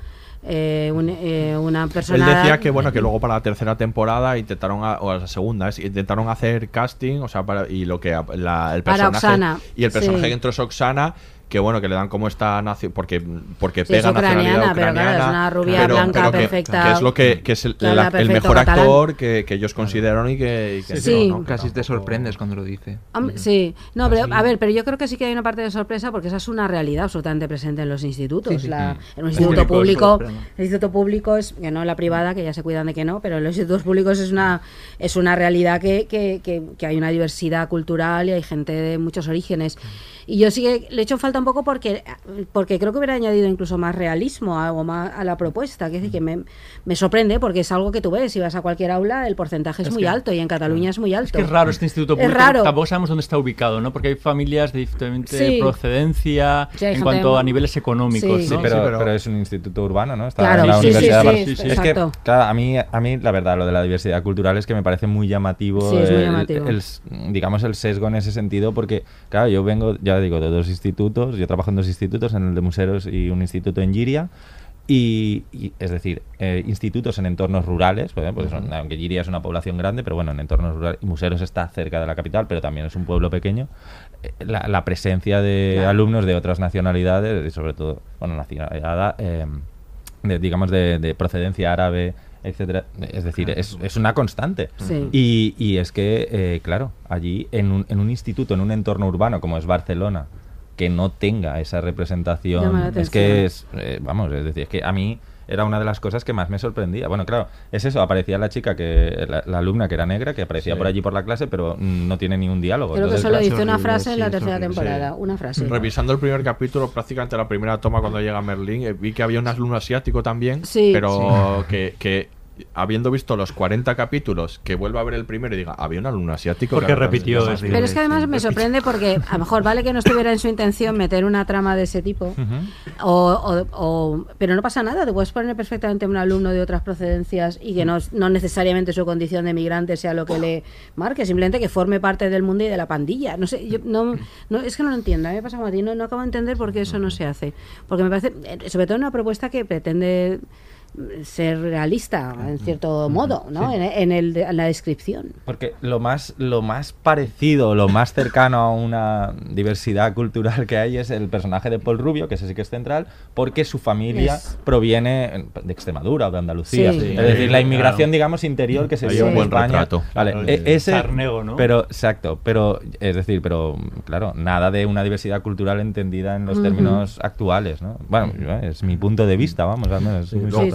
eh, un- eh, una persona. Él decía que bueno que luego para la tercera temporada intentaron a- o la segunda es intentaron hacer casting, o sea, para, y lo que la- el Para personaje Oksana, y el personaje sí. que entró es Oksana que bueno que le dan como esta nación porque porque Sí, es pega nacionalidad ucraniana, pero claro, es una rubia blanca, que- perfecta. que, es lo que, que es el, el- mejor catalán. actor que, que ellos consideraron y que, y que Sí. no, ¿no? Que Casi te sorprendes cuando lo dice. Sí, no, pero a ver, pero yo creo que sí que hay una parte de sorpresa porque esa es una realidad absolutamente presente en los institutos. Sí, sí. La- en un instituto público, el instituto público es, que no en la privada, que ya se cuidan de que no, pero en los institutos públicos es una, es una realidad que, que, que, que hay una diversidad cultural y hay gente de muchos orígenes. Y yo sí que le echo falta un poco porque, porque creo que hubiera añadido incluso más realismo algo más a la propuesta. Que, es decir, que me, me sorprende porque es algo que tú ves, si vas a cualquier aula, el porcentaje es, Es muy que- alto y en Cataluña es muy alto. Es que es raro este instituto Es público. raro. Tampoco sabemos dónde está ubicado, ¿no? Porque hay familias de diferente Sí. procedencia Sí, en cuanto a niveles económicos, Sí. ¿no? Sí, pero, Sí, pero- pero es un instituto urbano, ¿no? Está Claro, en la sí, Universidad sí, de sí, Bar- sí, sí. Es que, claro, a mí, a mí, la verdad, lo de la diversidad cultural es que me parece muy llamativo, Sí, es muy el- llamativo. el s- digamos, el sesgo en ese sentido, porque, claro, yo vengo, ya digo, de dos institutos, yo trabajo en dos institutos, en el de Museros y un instituto en Giria, Y, y, es decir, eh, institutos en entornos rurales, pues, pues, Ujú. aunque Giria es una población grande, pero bueno, en entornos rurales, y Museros está cerca de la capital, pero también es un pueblo pequeño, eh, la, la presencia de Claro. alumnos de otras nacionalidades, y sobre todo, bueno, nacionalidad, eh, de, digamos, de, de procedencia árabe, etcétera, es decir, es, es una constante. Sí. Y, y es que, eh, claro, allí en un, en un instituto, en un entorno urbano como es Barcelona, que no tenga esa representación, es que es, eh, vamos, es decir, es que a mí era una de las cosas que más me sorprendía. Bueno, claro, es eso, aparecía la chica, que la, la alumna que era negra, que aparecía Sí. por allí por la clase, pero no tiene ni un diálogo. Creo que solo hizo una frase en la tercera temporada. sí. Una frase. Revisando el primer capítulo, prácticamente la primera toma cuando llega Merlín, eh, vi que había un alumno asiático también, Sí. pero Que, que habiendo visto los 40 capítulos, que vuelva a ver el primero y diga, había un alumno asiático. Porque repitió es- es este. Pero es que además me sorprende porque a lo mejor vale que no estuviera en su intención meter una trama de ese tipo, o, o- o- pero no pasa nada, te puedes poner perfectamente un alumno de otras procedencias y que no, no necesariamente su condición de migrante sea lo que le marque, simplemente que forme parte del mundo y de la pandilla. No sé, yo no, no es que no lo entiendo, a mí me pasa como a ti, no, no acabo de entender por qué eso no se hace, porque me parece, eh, sobre todo una propuesta que pretende ser realista en cierto modo, ¿no? Sí. En, en el en la descripción. Porque lo más, lo más parecido, lo más cercano a una diversidad cultural que hay es el personaje de Paul Rubio, que ese sí que es central, porque su familia Es- proviene de Extremadura o de Andalucía. Sí. Es decir, la claro. inmigración, digamos, interior que se dio un en buen España. retrato. Vale, Claro, e- de ese, Sarnego, ¿no? Pero, exacto, pero, es decir, pero, claro, nada de una diversidad cultural entendida en los términos actuales, ¿no? Bueno, es mi punto de vista, vamos, al menos.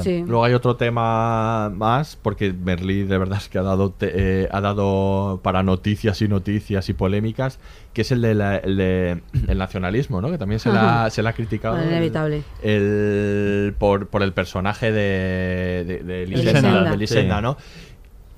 Luego, importante. sí. luego hay otro tema más, porque Merlí de verdad es que ha dado, te- eh, ha dado para noticias y noticias y polémicas, que es el de la- el, de- el nacionalismo, ¿no? Que también se la, se la ha criticado. Bueno, inevitable. El, por, por el personaje de, de, de Lisenda, Lisenda. de Lisenda, Sí.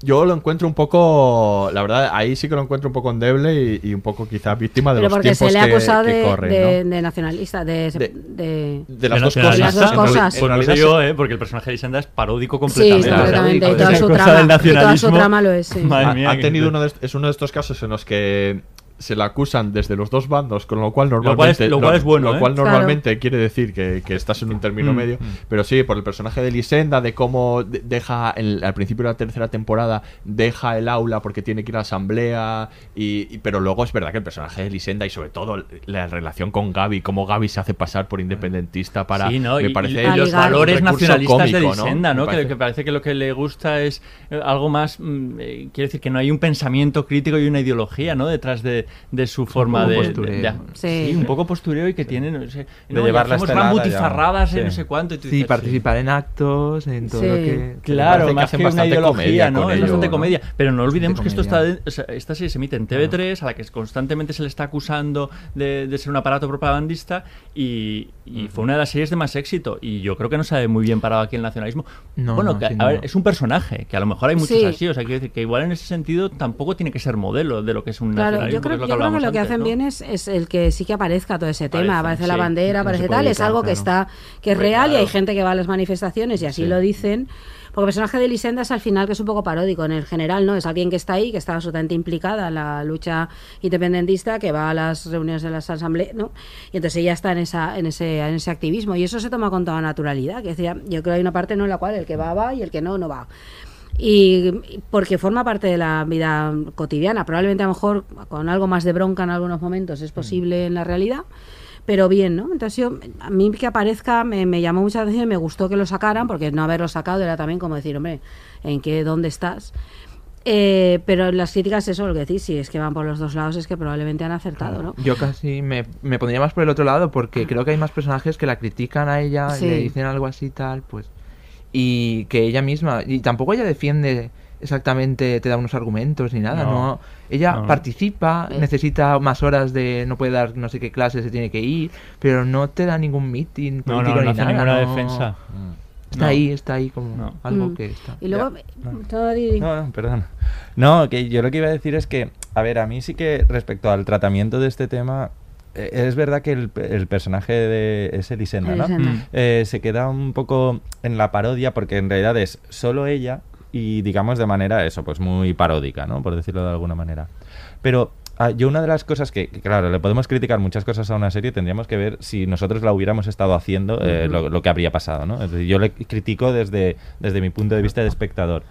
Yo lo encuentro un poco, la verdad, ahí sí que lo encuentro un poco endeble y, y un poco quizás víctima de Pero los porque tiempos se le ha que, acusado que de, corren, de- ¿no? de nacionalista, de, De- de- De las ¿De dos cosas. Las dos cosas. Pues no sé yo, ¿eh? porque el personaje de Lisenda es paródico Sí, completamente. Y sea, toda su trama, del y toda su nacionalismo, trama lo es, sí. Madre Ha- mía, ha que- tenido uno de, es uno de estos casos en los que se le acusan desde los dos bandos, con lo cual cual es- normalmente lo cual es bueno, lo ¿eh? cual Claro. normalmente quiere decir que, que estás en un término Mm, medio, pero sí, por el personaje de Lisenda, de cómo de- deja el- al principio de la tercera temporada, deja el aula porque tiene que ir a la asamblea, y, y- pero luego es verdad que el personaje de Lisenda y sobre todo la relación con Gaby, cómo Gaby se hace pasar por independentista para... Sí, ¿no? me y, parece y los valores nacionalistas de. Lisenda, ¿no? Me Que, parece. que parece que lo que le gusta es eh, algo más, mm, eh, quiere decir que no hay un pensamiento crítico y una ideología, ¿no? Detrás de, de su forma poco de, postureo. de- de- Sí. sí, un poco postureo y que tiene, no sé, no, y llevar la hacemos estelada gran ya. butifarradas, Sí. no sé cuánto. y tú Sí, dices, participar en actos, en todo Sí. lo que... Claro, que más que, una bastante ideología, ¿no? es bastante ¿no? comedia. Pero no olvidemos que esto está, de- o sea, esta serie se emite en TV3, a la que constantemente se le está acusando de, de ser un aparato propagandista y, y fue una de las series de más éxito. Y yo creo que no se ha muy bien parado aquí el nacionalismo. No, bueno, no, que, a ver, es un personaje, que a lo mejor hay muchos Sí. así. O sea, quiero decir que igual en ese sentido tampoco tiene que ser modelo de lo que es un Claro, nacionalismo. yo creo, que yo creo que lo que antes, hacen ¿no? bien es, es el que sí que aparezca todo ese tema, aparece la bandera, no aparece tal, es algo que está que es real y hay gente que va a las manifestaciones y así Sí. lo dicen. Porque el personaje de Lisenda es al final que es un poco paródico, en el general no, es alguien que está ahí, que está absolutamente implicada en la lucha independentista, que va a las reuniones de las asambleas, ¿no? Y entonces ella está en esa en ese en ese activismo y eso se toma con toda naturalidad, que decía, yo creo que hay una parte no en la cual el que va va y el que no no va. Y porque forma parte de la vida cotidiana, probablemente a lo mejor con algo más de bronca en algunos momentos es posible en la realidad, pero bien, ¿no? Entonces yo, a mí que aparezca me, me llamó mucha atención y me gustó que lo sacaran, porque no haberlo sacado era también como decir, hombre, ¿en qué, dónde estás? Eh, pero las críticas, eso, lo que decís, si es que van por los dos lados, es que probablemente han acertado, ¿no? Yo casi me, me pondría más por el otro lado porque creo que hay más personajes que la critican a ella Sí. y le dicen algo así tal, pues... Y que ella misma... Y tampoco ella defiende exactamente, te da unos argumentos ni nada, No. ¿no? Ella No. participa, necesita más horas de... No puede dar no sé qué clase, se tiene que ir, pero no te da ningún meeting No, no, político no ni hace nada. ninguna no. defensa. Está No. ahí, está ahí como No. algo Mm. que está... Y luego, Didi. No, no, perdón. No, que yo lo que iba a decir es que, a ver, a mí sí que respecto al tratamiento de este tema, es verdad que el, el personaje de es Elisenda, ¿no? Mm. Eh, se queda un poco en la parodia porque en realidad es solo ella y digamos de manera eso, pues muy paródica, ¿no? Por decirlo de alguna manera. Pero ah, yo una de las cosas que, claro, le podemos criticar muchas cosas a una serie, tendríamos que ver si nosotros la hubiéramos estado haciendo, eh, lo, lo que habría pasado, ¿no? Es decir, yo le critico desde, desde mi punto de vista de espectador.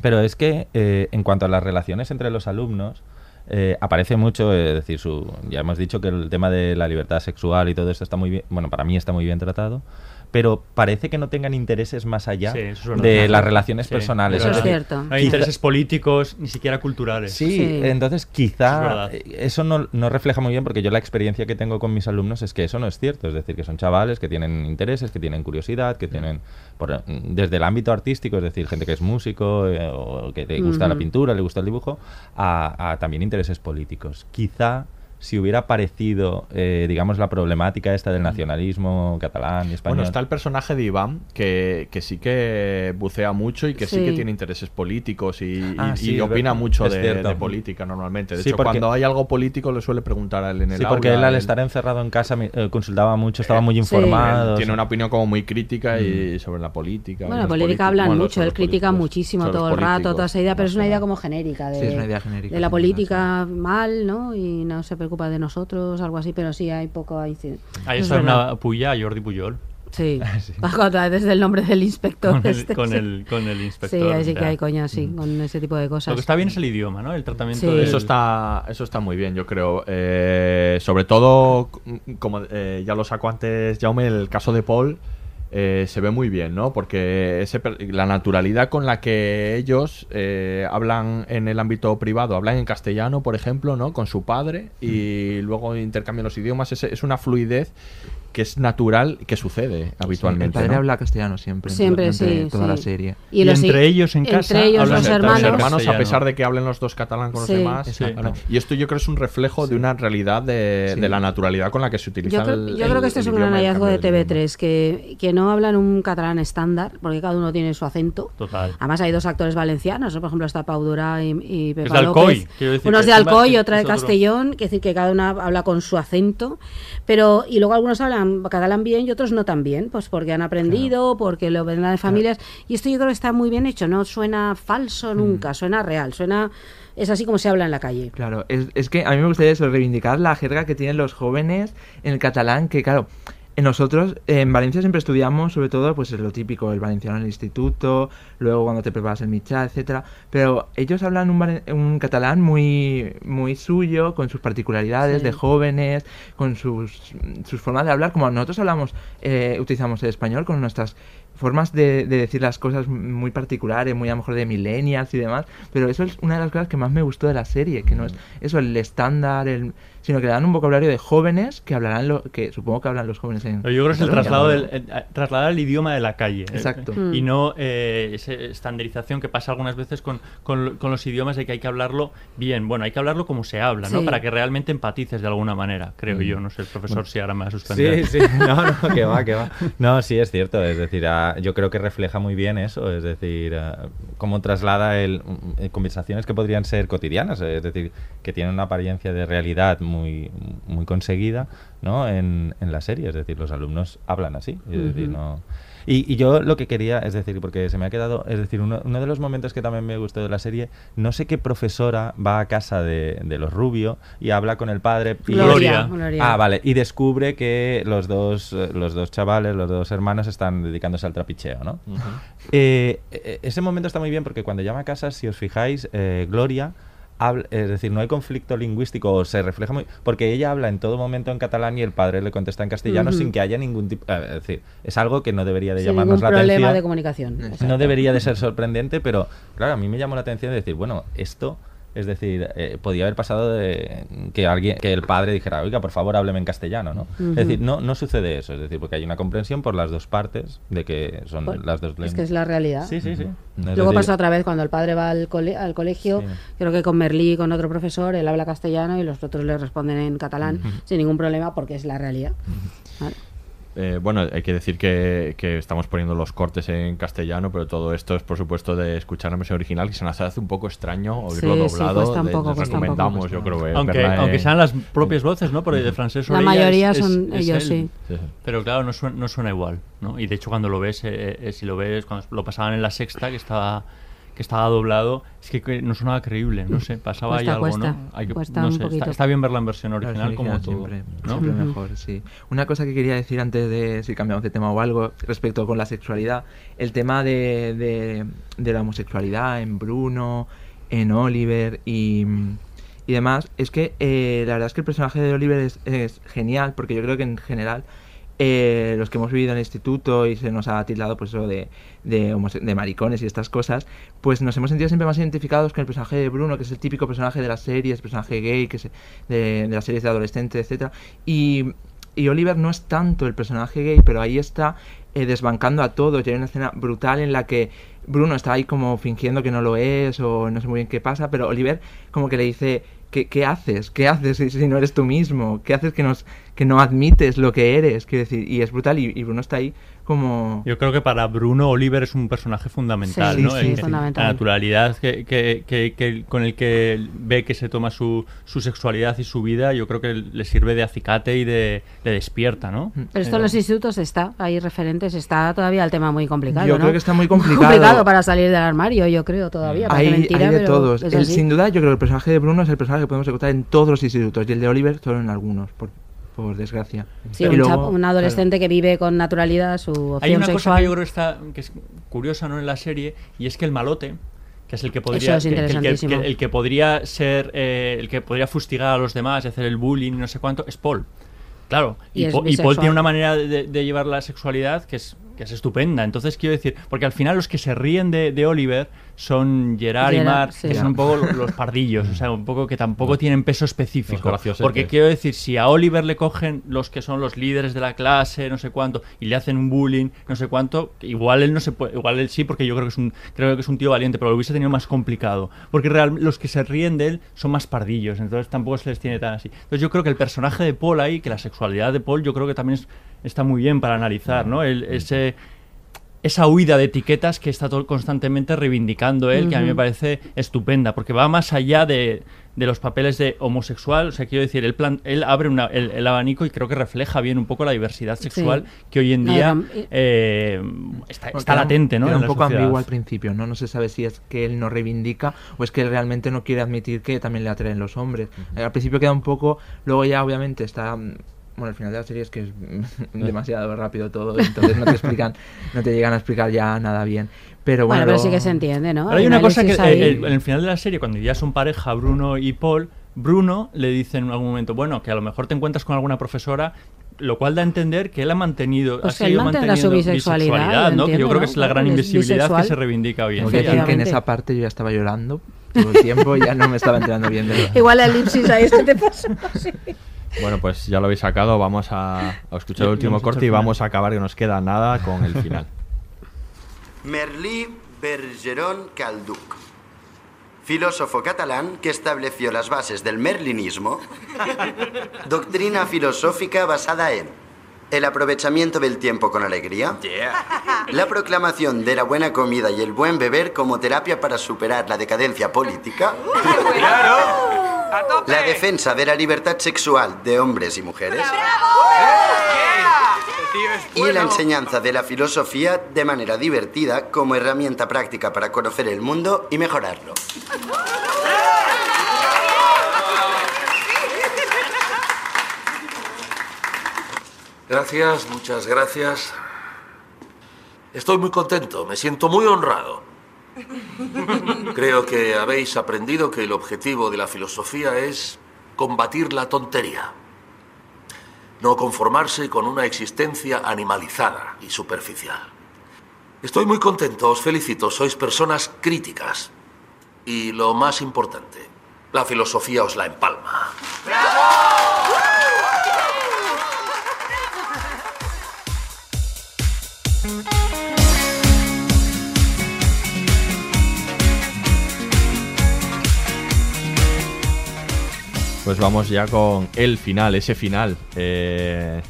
Pero es que eh, en cuanto a las relaciones entre los alumnos, eh, aparece mucho, es decir, su, ya hemos dicho que el tema de la libertad sexual y todo esto está muy bien, bueno, para mí está muy bien tratado, pero parece que no tengan intereses más allá Sí, eso es de verdad. las relaciones Sí, personales. es Es decir, No hay quizá- intereses políticos, ni siquiera culturales. Sí, entonces Es quizá eso no, no refleja muy bien porque yo la experiencia que tengo con mis alumnos es que eso no es cierto, es decir, que son chavales que tienen intereses, que tienen curiosidad, que tienen por- desde el ámbito artístico, es decir, gente que es músico eh, o que le gusta la pintura, le gusta el dibujo, a, a también intereses políticos. Quizá si hubiera aparecido, eh, digamos, la problemática esta del nacionalismo catalán y español. Bueno, está el personaje de Iván, que, que sí que bucea mucho y que sí, Sí. que tiene intereses políticos y, y- Ah, y sí, es opina mucho de, política normalmente. De Sí, hecho, porque- cuando hay algo político le suele preguntar a él en el Sí, porque aula, él al él- estar encerrado en casa eh, consultaba mucho, estaba muy él informado. Tiene una opinión como muy crítica Mm. y sobre la política. Bueno, la política hablan Bueno, mucho, él critica muchísimo todo el rato, toda esa idea, pero es una idea como genérica. De, Sí, es una idea genérica, De la sí, política mal, ¿no? Y no se preocupa de nosotros, algo así, pero sí hay poco ahí. sí. Ahí Es está una puya a Jordi Puyol. Sí, desde el nombre del inspector. Con el- este, con sí. el- con el inspector, Sí, ahí sí que hay coña, sí, con ese tipo de cosas. Lo que está bien es el idioma, ¿no? El tratamiento Sí. del- Eso está, eso está muy bien, yo creo. Eh, sobre todo, como eh, ya lo sacó antes Jaume, el caso de Paul eh, se ve muy bien, ¿no? Porque ese la naturalidad con la que ellos eh, hablan en el ámbito privado, hablan en castellano, por ejemplo, ¿no? Con su padre y luego intercambian los idiomas, es, es una fluidez que es natural que sucede habitualmente. el padre ¿no? habla castellano siempre. Siempre, sí, toda sí. la serie. Y Y los- entre ellos en entre casa ellos hablan los hermanos. Los hermanos, a pesar de que hablen los dos catalán con Sí. los demás. Sí. Y esto yo creo es un reflejo de una realidad de, Sí. de la naturalidad con la que se utiliza Yo creo, el- yo creo que este es un gran hallazgo de cambio del TV3, que, que no hablan un catalán estándar, porque cada uno tiene su acento. Total. Además hay dos actores valencianos, ¿no? por ejemplo está Pau Durá y, y Pepa de Alcoy, López. quiero decir Uno es que de Alcoy y es- otra de es. Castellón, que decir que cada uno habla con su acento, pero y luego algunos hablan catalán bien y otros no tan bien, pues porque han aprendido, porque lo ven de familias, y esto yo creo que está muy bien hecho, no suena falso nunca, suena real, suena es así como se habla en la calle. Claro, es, es que a mí me gustaría eso, reivindicar la jerga que tienen los jóvenes en el catalán, que claro, nosotros en Valencia siempre estudiamos sobre todo pues es lo típico, el valenciano en el instituto, luego cuando te preparas el mitad, etcétera, pero ellos hablan un, un catalán muy muy suyo, con sus particularidades Sí. de jóvenes, con sus, sus formas de hablar, como nosotros hablamos, eh, utilizamos el español con nuestras formas de, de decir las cosas muy particulares, muy a lo mejor de millennials y demás, pero eso es una de las cosas que más me gustó de la serie, que no es eso el estándar, el, sino que le dan un vocabulario de jóvenes que hablarán lo que supongo que hablan los jóvenes en Pero yo creo que es el traslado del, trasladar el idioma de la calle. eh, Exacto. eh, Y no eh, esa estandarización que pasa algunas veces con, con, con los idiomas de que hay que hablarlo bien. Bueno, hay que hablarlo como se habla, ¿no? Sí. Para que realmente empatices de alguna manera, creo Mm. yo. No sé, el profesor Bueno. si ahora me va a suspender. Sí, sí, no, no, que va, que va. No, sí, es cierto, es decir, yo creo que refleja muy bien eso, es decir, ah, cómo traslada el, mm, eh, conversaciones que podrían ser cotidianas, es decir, que tienen una apariencia de realidad muy, muy conseguida, ¿no? En, en la serie, es decir, los alumnos hablan así, es decir, no... Y, y yo lo que quería, es decir, porque se me ha quedado, es decir, uno, uno de los momentos que también me gustó de la serie, no sé qué profesora va a casa de, de los Rubio y habla con el padre. y- Gloria, Gloria. Ah, vale. Y descubre que los dos, los dos chavales, los dos hermanos están dedicándose al trapicheo, ¿no? Eh, eh, ese momento está muy bien porque cuando llama a casa, si os fijáis, eh, Gloria habla, es decir, no hay conflicto lingüístico, o se refleja muy... Porque ella habla en todo momento en catalán y el padre le contesta en castellano sin que haya ningún tipo... eh, es decir, es algo que no debería de Sin llamarnos la problema atención. de comunicación. Exacto. No debería de ser sorprendente, pero claro, a mí me llamó la atención de decir, bueno, esto... Es decir, eh, podía haber pasado de que alguien, que el padre dijera, oiga, por favor, hábleme en castellano, ¿no? Es decir, no, no sucede eso, es decir, porque hay una comprensión por las dos partes de que son Pues, las dos Es lenguas. que es la realidad. Sí, sí, sí. Es Luego decir, pasa otra vez cuando el padre va al, cole- al colegio, creo que con Merlí, con otro profesor, él habla castellano y los otros le responden en catalán sin ningún problema porque es la realidad. Vale. Eh, bueno, hay que decir que, que estamos poniendo los cortes en castellano, pero todo esto es, por supuesto, de escuchar la versión original, que se nos hace un poco extraño oírlo Sí, sí, doblado. cuesta un De- poco, les recomendamos, cuesta yo creo, eh, Aunque, aunque sean las propias voces, ¿no? Porque de Francés La mayoría es- son es ellos, él. sí. Pero claro, no suena, no suena igual, ¿no? Y de hecho cuando lo ves, eh, eh, si lo ves, cuando lo pasaban en la sexta, que estaba que estaba doblado, es que, no sonaba creíble, no sé, pasaba Cuesta, ahí algo, cuesta, ¿no? Hay que- cuesta no sé, está, poquito. está bien ver la versión original como todo, siempre, ¿no? siempre mejor, sí. Una cosa que quería decir antes de si cambiamos de tema o algo respecto con la sexualidad, el tema de, de, de la homosexualidad en Bruno, en Oliver y, y demás, es que eh, la verdad es que el personaje de Oliver es, es genial, porque yo creo que en general eh, los que hemos vivido en el instituto y se nos ha tildado pues eso de, de, de maricones y estas cosas, pues nos hemos sentido siempre más identificados con el personaje de Bruno, que es el típico personaje de las series, personaje gay, que se, de, de las series de adolescentes, etcétera Y, y Oliver no es tanto el personaje gay, pero ahí está eh, desbancando a todos. Y hay una escena brutal en la que Bruno está ahí como fingiendo que no lo es o no sé muy bien qué pasa, pero Oliver como que le dice, ¿qué, qué haces? ¿Qué haces si, si no eres tú mismo? ¿Qué haces que, nos, que no admites lo que eres? Quiero decir, y es brutal y, y Bruno está ahí como... Yo creo que para Bruno Oliver es un personaje fundamental, Sí, ¿no? sí, El sí, que- fundamental. La naturalidad que, que- que- que- con el que ve que se toma su, su sexualidad y su vida, yo creo que le sirve de acicate y de, le despierta, ¿no? Pero esto en los institutos está, hay referentes, está todavía el tema muy complicado. Yo ¿no? creo que está muy complicado. complicado para salir del armario, yo creo todavía. Hay, mentira, hay de pero todos. El- sin duda, yo creo que el personaje de Bruno es el personaje que podemos encontrar en todos los institutos y el de Oliver solo en algunos, por, por desgracia. Sí, un, luego, chap- un adolescente que vive con naturalidad su opción Hay una sexual. cosa que yo creo que, está, que es curiosa ¿no? en la serie y es que el malote que es el que podría Eso es que- que- el que- el podría ser eh, el que podría fustigar a los demás y hacer el bullying y no sé cuánto es Paul claro Y y, es Po- y Paul tiene una manera de, de llevar la sexualidad que es que es estupenda. Entonces quiero decir porque al final los que se ríen de, de Oliver son Gerard y Mark sí. que son un poco lo- los pardillos o sea un poco que tampoco tienen peso específico. porque quiero decir si a Oliver le cogen los que son los líderes de la clase no sé cuánto y le hacen un bullying no sé cuánto igual él no se puede igual él sí porque yo creo que es un creo que es un tío valiente pero lo hubiese tenido más complicado. Porque real, los que se ríen de él son más pardillos entonces tampoco se les tiene tan así. Entonces yo creo que el personaje de Paul ahí que la sexualidad de Paul yo creo que también es- está muy bien para analizar no el, ese esa huida de etiquetas que está todo constantemente reivindicando él, que a mí me parece estupenda, porque va más allá de, de los papeles de homosexual, o sea, quiero decir, él, plan- él abre una- el, el abanico y creo que refleja bien un poco la diversidad sexual que hoy en No, día era- eh, está, Porque está era- latente, ¿no? Era un poco sociedad. ambiguo al principio, ¿no? No se sabe si es que él no reivindica o es que él realmente no quiere admitir que también le atraen los hombres. Al principio queda un poco, luego ya obviamente está... Bueno, al final de la serie es que es demasiado rápido todo, entonces no te explican, no te llegan a explicar ya nada bien. Pero bueno, Bueno, pero sí que se entiende, ¿no? Pero hay una cosa que ahí. eh, eh, en el final de la serie, cuando ya son pareja Bruno y Paul, Bruno le dice en algún momento, bueno, que a lo mejor te encuentras con alguna profesora, lo cual da a entender que él ha mantenido, Pues ha que seguido mantendrá su manteniendo bisexualidad, ¿no? Que yo entiendo, creo que ¿no? es la gran invisibilidad bisexual. que se reivindica hoy en que día. que en esa parte yo ya estaba llorando todo el tiempo y ya no me estaba enterando bien de lo- Igual la elipsis ahí se te pasó. sí. Bueno, pues ya lo habéis sacado, vamos a, a escuchar el último corte el y vamos a acabar, que nos queda nada con el final. Merlí Bergeron Calduc, filósofo catalán que estableció las bases del merlinismo, doctrina filosófica basada en el aprovechamiento del tiempo con alegría, la proclamación de la buena comida y el buen beber como terapia para superar la decadencia política, la defensa de la libertad sexual de hombres y mujeres, y la enseñanza de la filosofía de manera divertida como herramienta práctica para conocer el mundo y mejorarlo. Gracias, muchas gracias. Estoy muy contento, me siento muy honrado. Creo que habéis aprendido que el objetivo de la filosofía es combatir la tontería. No conformarse con una existencia animalizada y superficial. Estoy muy contento, os felicito, sois personas críticas. Y lo más importante, la filosofía os la empalma. Pues vamos ya con el final, ese final. Eh,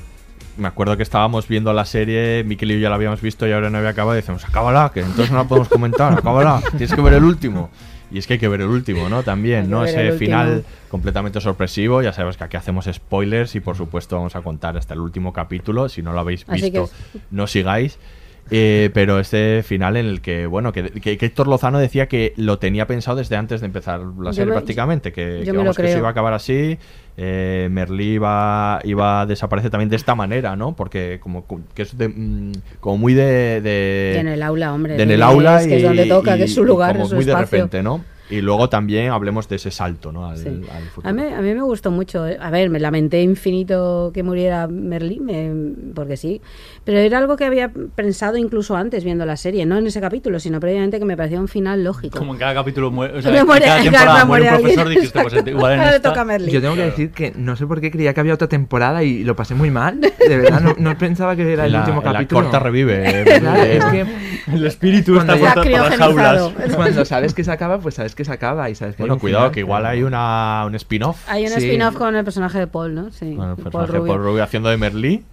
me acuerdo que estábamos viendo la serie, Miquel y yo ya la habíamos visto y ahora no había acabado y decimos, acábala, que entonces no la podemos comentar, acábala, tienes que ver el último. Y es que hay que ver el último, ¿no? También, ¿no? Ese final completamente sorpresivo. Ya sabes que aquí hacemos spoilers y por supuesto vamos a contar hasta el último capítulo. Si no lo habéis visto, no sigáis. Eh, pero este final en el que, bueno, que, que, que Héctor Lozano decía que lo tenía pensado desde antes de empezar la Yo serie me- prácticamente, que, yo que, vamos, que se iba a acabar así. Eh, Merlí iba, iba a desaparecer también de esta manera, ¿no? Porque como que es de, mm, como muy de, de- Y en el aula, hombre, de en el aula es que es y- donde toca, que y- es su y lugar, como es su muy de repente, ¿no? Y luego también hablemos de ese salto, ¿no? Al, Sí. al futuro. A mí, a mí me gustó mucho. eh. A ver, me lamenté infinito que muriera Merlí, me- porque sí. Pero era algo que había pensado incluso antes viendo la serie, no en ese capítulo, sino previamente que me parecía un final lógico. Como en cada capítulo muere, o sea, Me en muere- cada claro, temporada muere muere un profesor, alguien. dijiste, pues igual en esta... toca a Merlí. Yo tengo que decir que no sé por qué creía que había otra temporada y lo pasé muy mal. De verdad, no, no pensaba que era el La- último la capítulo. corta revive, Claro, eh, es que El espíritu cuando está por las jaulas. Cuando sabes que se acaba, pues sabes que se acaba y sabes que hay Bueno, un cuidado, final, que igual pero- hay una, un spin-off. Hay un Sí. spin-off con el personaje de Paul, ¿no? Sí. Bueno, el Paul personaje Rubio. Paul Rubio haciendo de Merlí,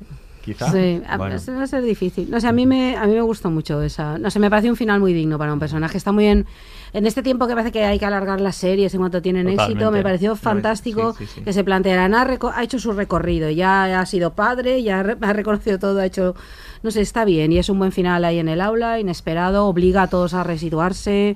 quizá. Sí, Bueno. eso va a ser difícil. No sé, a mí me a mí me gustó mucho esa. No sé, me parece un final muy digno para un personaje. Está muy bien. En este tiempo que parece que hay que alargar las series en cuanto tienen Totalmente. éxito, me pareció fantástico sí, sí, sí. que se plantearan. Ha, ha hecho su recorrido, ya ha sido padre, ya ha reconocido todo, ha hecho. No sé, está bien. Y es un buen final ahí en el aula, inesperado, obliga a todos a resituarse.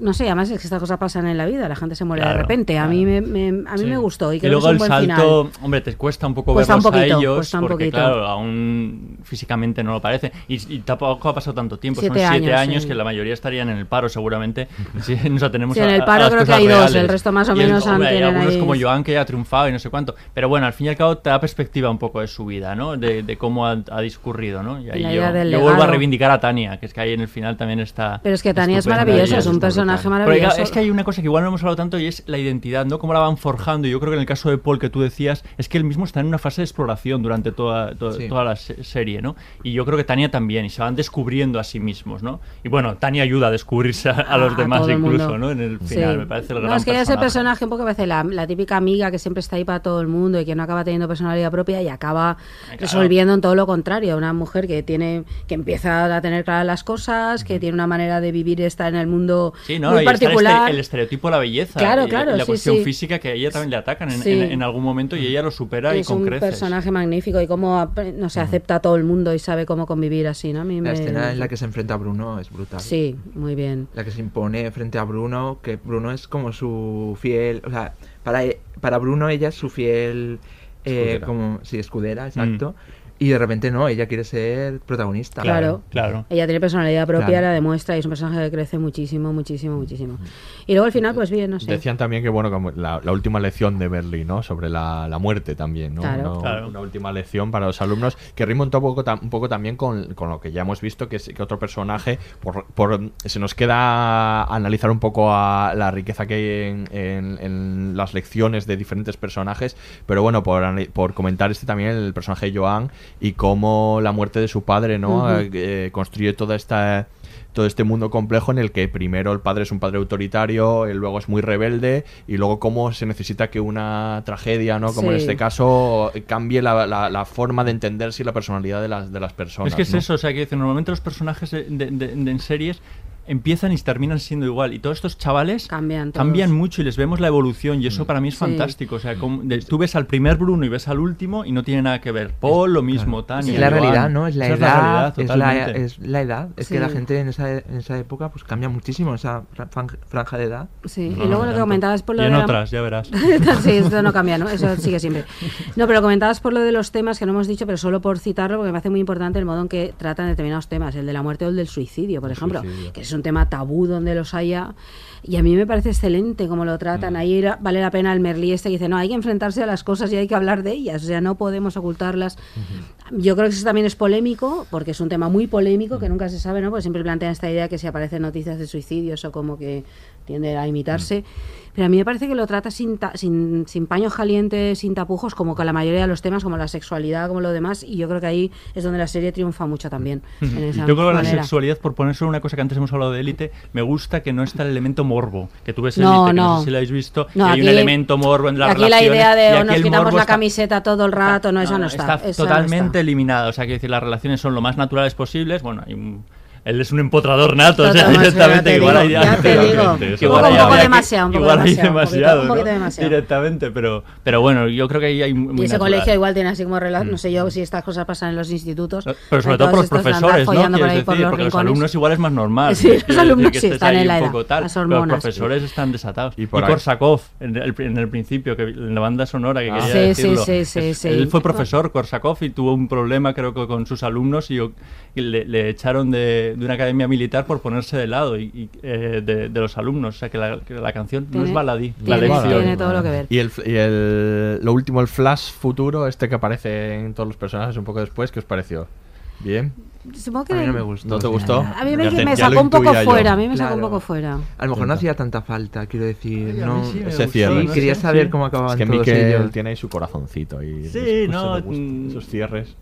No sé, además es que estas cosas pasan en la vida, la gente se muere de Claro, repente. A mí me, me- a mí Sí. me gustó y Y creo luego que el es un buen salto, final. hombre, te cuesta un poco Cuesta un verlos a poquito, ellos, cuesta un porque poquito. claro, aún físicamente no lo parece. Y, y tampoco ha pasado tanto tiempo, Siete son siete años, años, sí. que la mayoría estarían en el paro seguramente. Sí, nos atenemos Sí, a- en el a- a paro las creo que hay dos, reales. el resto más o Y el- menos han- hombre, hay algunos ahí- como Joan que ya ha triunfado y no sé cuánto. Pero bueno, al fin y al cabo te da perspectiva un poco de su vida, ¿no? De, de cómo ha, ha discurrido, ¿no? Y ahí yo, vuelvo a reivindicar a Tania, que es que ahí en el final también está... Pero es que Tania es maravillosa, es un personaje Porque, maravilloso. es que hay una cosa que igual no hemos hablado tanto y es la identidad, ¿no? Cómo la van forjando. Y yo creo que en el caso de Paul que tú decías, es que él mismo está en una fase de exploración durante toda, to- Sí. toda la se- serie, ¿no? Y yo creo que Tania también, y se van descubriendo a sí mismos, ¿no? Y bueno, Tania ayuda a descubrirse a, a los demás incluso. ¿no? En el Sí. final, me parece el No, gran es que ella es el personaje. personaje un poco a veces la, la típica amiga que siempre está ahí para todo el mundo y que no acaba teniendo personalidad propia y acaba resolviendo en todo lo contrario. Una mujer que tiene que empieza a tener claras las cosas, que tiene una manera de vivir esta en el mundo Sí, ¿no? muy Y está el este- particular. el estereotipo de la belleza. Claro, y claro, La sí, cuestión sí. física que a ella también le atacan en, Sí. en- en algún momento y ella lo supera y es con un creces. personaje magnífico y cómo no sé, acepta a todo el mundo y sabe cómo convivir así, ¿no? A mí La me- escena en la que se enfrenta a Bruno es brutal. Sí, muy bien. La que se impone frente a Bruno, que Bruno es como su fiel. O sea, para, para Bruno ella es su fiel. Eh, Escudera. como, sí, escudera, exacto. Y de repente no, ella quiere ser protagonista. Claro, claro. Ella tiene personalidad propia, Claro. la demuestra y es un personaje que crece muchísimo, muchísimo, muchísimo. Y luego al final, pues bien, no sé. Decían también que, bueno, como la, la última lección de Berlín, ¿no? Sobre la, la muerte también, ¿no? Claro. Una, Claro. una última lección para los alumnos que rima un poco, un poco también con, con lo que ya hemos visto, que, es, que otro personaje, por, por- se nos queda analizar un poco a la riqueza que hay en, en- en las lecciones de diferentes personajes, pero bueno, por, anali- por comentar este también, el personaje de Joan y cómo la muerte de su padre, ¿no? Eh, eh, construye toda esta todo este mundo complejo en el que primero el padre es un padre autoritario, él luego es muy rebelde y luego cómo se necesita que una tragedia, ¿no? Como en este caso, cambie la, la- la forma de entenderse y la personalidad de las, de las personas. Es que es ¿no? eso, o sea, que normalmente los personajes de, de- de- de- en series empiezan y terminan siendo igual. Y todos estos chavales Cambian cambian mucho y les vemos la evolución y eso para mí es Sí. fantástico. O sea, como de- tú ves al primer Bruno y ves al último y no tiene nada que ver. Paul, lo mismo, Tania. Es la realidad, ¿no? Es la Esa edad. realidad, es, la, es la edad. Es Sí. que la gente en esa, en esa época pues cambia muchísimo, esa fra- fran- franja de edad. Sí, No, y luego lo que comentabas por lo Y en de la- otras, ya verás. sí, esto no cambia, ¿no? Eso sigue siempre. No, pero comentabas por lo de los temas que no hemos dicho, pero solo por citarlo, porque me hace muy importante el modo en que tratan determinados temas, el de la muerte o el del suicidio, por ejemplo, suicidio. que es un tema tabú donde los haya. Y a mí me parece excelente cómo lo tratan. Ahí era- vale la pena el Merlí este que dice, no, hay que enfrentarse a las cosas y hay que hablar de ellas, o sea, no podemos ocultarlas. Yo creo que eso también es polémico, porque es un tema muy polémico que nunca se sabe, ¿no? Porque siempre plantean esta idea que si aparecen noticias de suicidios o como que tiende a imitarse. Pero a mí me parece que lo trata sin, ta- sin, sin paños calientes, sin tapujos, como con la mayoría de los temas, como la sexualidad, como lo demás. Y yo creo que ahí es donde la serie triunfa mucho también. en esa Yo creo que la sexualidad, por poner solo una cosa que antes hemos hablado de élite, me gusta que no está el elemento morbo. Que tú ves No, élite, que no no. sé si lo habéis visto, No, que hay un elemento morbo en las Aquí la idea de o nos quitamos la está- camiseta todo el rato, no, esa no está. esa no totalmente está. eliminada. O sea, que decir, las relaciones son lo más naturales posibles. Bueno, hay un- él es un empotrador nato, o sea, directamente. igual Un poco- que- demasiado, un poco igual hay demasiado, un poquito- demasiado, un poquito ¿no? demasiado. Directamente, pero, pero bueno, yo creo que ahí hay muy Y ese natural. colegio igual tiene así como relación, no sé yo si estas cosas pasan en los institutos. Pero sobre todo por los profesores, ¿no? Por por los porque los alumnos igual es más normal. Sí, los alumnos sí, están en la edad, los profesores están desatados. Y por Korsakov, en el, en el principio, que en la banda sonora que Ah. quería Sí, sí, decirlo. sí, sí, es- sí. Él fue profesor, Korsakov, y tuvo un problema creo que con sus alumnos y, le echaron de, de una academia militar por ponerse de lado y, y, eh, de, de los alumnos. O sea que la, que la canción no Tiene- es baladí, la lección. tiene todo lo que ver. Y, el, y el, lo último, el flash futuro, este que aparece en todos los personajes un poco después, ¿qué os pareció? ¿Bien? Supongo que A mí no me gustó. ¿No te gustó? A mí me, me sacó un poco intuía yo. fuera, a mí me sacó un Claro. poco fuera. A lo mejor no hacía tanta falta, quiero decir. Ay, no, sí cierre. Sí, no quería saber sí. cómo acababan Es que todos Miquel ellos. tiene ahí su corazoncito y Sí, no, mm. esos cierres.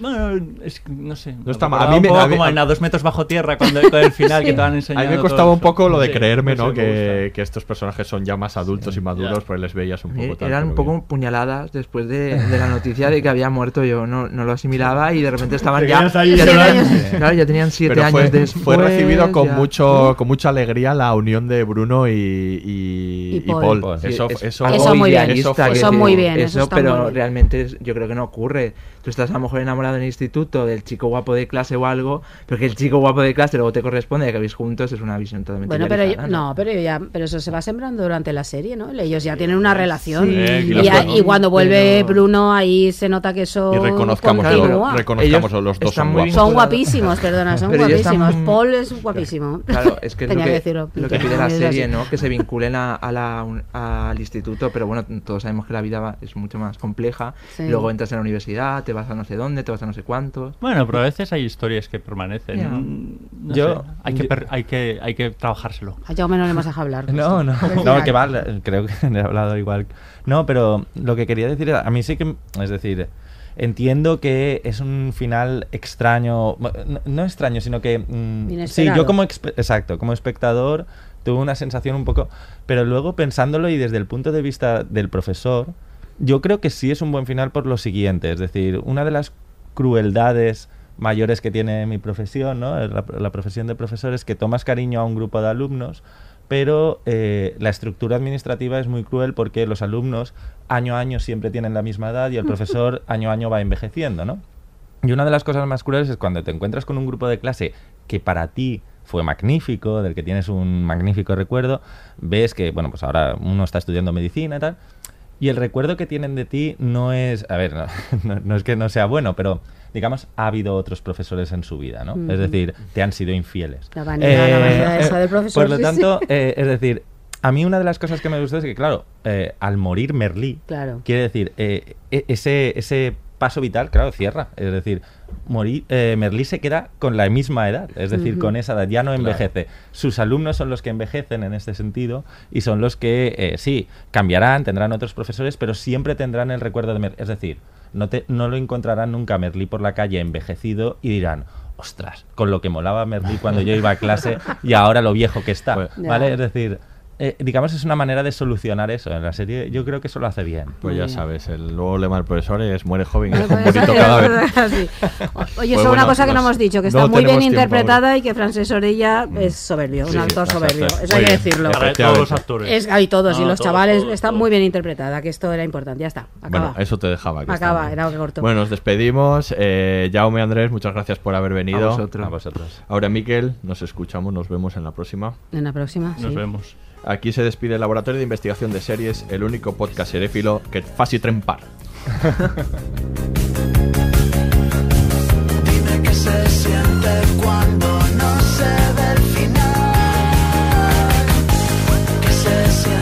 Bueno, es no sé. No está mal. A mí un me- poco a como a- en a dos metros bajo tierra cuando, con el final que te van A enseñando. mí me todo costaba un poco lo de Sí, creerme, no Que, que estos personajes son ya más adultos y maduros, pues les veías un poco. Eran un poco bien. puñaladas después de, de la noticia de que había muerto yo. No, no lo asimilaba y de repente estaban ya. ahí ya tenían, claro, ya tenían siete Pero años fue, después. fue recibido con ya- mucho con mucha alegría la unión de Bruno y, y, Y y Paul. Paul. Sí, Eso, es eso, Eso muy bien, eso muy bien, eso pero muy bien. realmente yo creo que no ocurre. Tú estás a lo mejor enamorado en el instituto del chico guapo de clase o algo, pero que el chico guapo de clase luego te corresponde de que habéis juntos es una visión totalmente Bueno, pero idealizada, no, pero ya, pero eso se va sembrando durante la serie, ¿no? Ellos ya tienen una relación Sí, y, claro, ya- pero- y cuando vuelve pero- Bruno ahí se nota que eso Y reconozcamos, continúa. reconozcamos los dos son guapos. Son guapísimos, perdona, son Pero guapísimos. Paul es guapísimo. Claro, es que es Tenía lo que, decirlo. lo que pide la serie. ¿no? Que se vinculen a, a la un- al instituto, pero bueno, todos sabemos que la vida va- es mucho más compleja. Sí. Luego entras en la universidad, te vas a no sé dónde, te a no sé cuántos. Bueno, pero a veces hay historias que permanecen. Ya. Mm, no Yo- sé, hay, que per- hay, que, hay que trabajárselo. A Jaume no le hemos dejado hablar. No, no, no, que va, creo que he hablado igual. No, pero lo que quería decir, era- a mí sí que, es decir, entiendo que es un final extraño, no, no extraño, sino que... mm, sí, yo como, exacto, como espectador tuve una sensación un poco, pero luego pensándolo y desde el punto de vista del profesor, yo creo que sí es un buen final por lo siguiente, es decir, una de las crueldades mayores que tiene mi profesión, ¿no? la, la profesión de profesor, es que tomas cariño a un grupo de alumnos, pero eh, la estructura administrativa es muy cruel porque los alumnos año a año siempre tienen la misma edad y el profesor año a año va envejeciendo, ¿no? Y una de las cosas más crueles es cuando te encuentras con un grupo de clase que para ti fue magnífico, del que tienes un magnífico recuerdo, ves que, bueno, pues ahora uno está estudiando medicina y tal, y el recuerdo que tienen de ti no es, a ver, no, no- no es que no sea bueno, pero digamos, ha habido otros profesores en su vida, ¿no? Es decir, te han sido infieles. La vanidad, la vanidad esa del profesor, Por lo sí, tanto, sí. eh, es decir, a mí una de las cosas que me gustó es que, claro, eh, al morir Merlí, Claro. quiere decir, eh, e- ese, ese paso vital, claro, cierra. Es decir, morir, eh, Merlí se queda con la misma edad, es decir, con esa edad, ya no Claro. envejece. Sus alumnos son los que envejecen en este sentido y son los que, eh, sí, cambiarán, tendrán otros profesores, pero siempre tendrán el recuerdo de Merlí. Es decir, no, te, no lo encontrarán nunca Merlí por la calle envejecido y dirán, ostras, con lo que molaba Merlí cuando yo iba a clase y ahora lo viejo que está. Pues- ¿Vale? Es decir, eh, digamos, es una manera de solucionar eso. En la serie yo creo que eso lo hace bien. Pues ya sabes, el nuevo lema del profesor es muere joven y deja un bonito cadáver. sí. O- Oye, Pues eso es una cosa que no hemos dicho, que no está muy bien tiempo interpretada y que Frances Orella es soberbio, Sí, un actor soberbio. Eso Muy hay que decirlo. Para todos los actores. Es, hay todos, y los todos, chavales todos, está todos. muy bien interpretada, que esto era importante. Ya está, acaba. Bueno, eso te dejaba. que Acaba, era que cortó. Bueno, nos despedimos. Eh, Jaume Andrés, muchas gracias por haber venido. A vosotros. A vosotros. Ahora, Miquel, nos escuchamos, nos vemos en la próxima. En la próxima, Nos sí. vemos. Aquí se despide el Laboratorio de Investigación de Series, el único podcast seréfilo que fácil trempar. Dime qué se siente cuando no se ve el final. ¿Qué se siente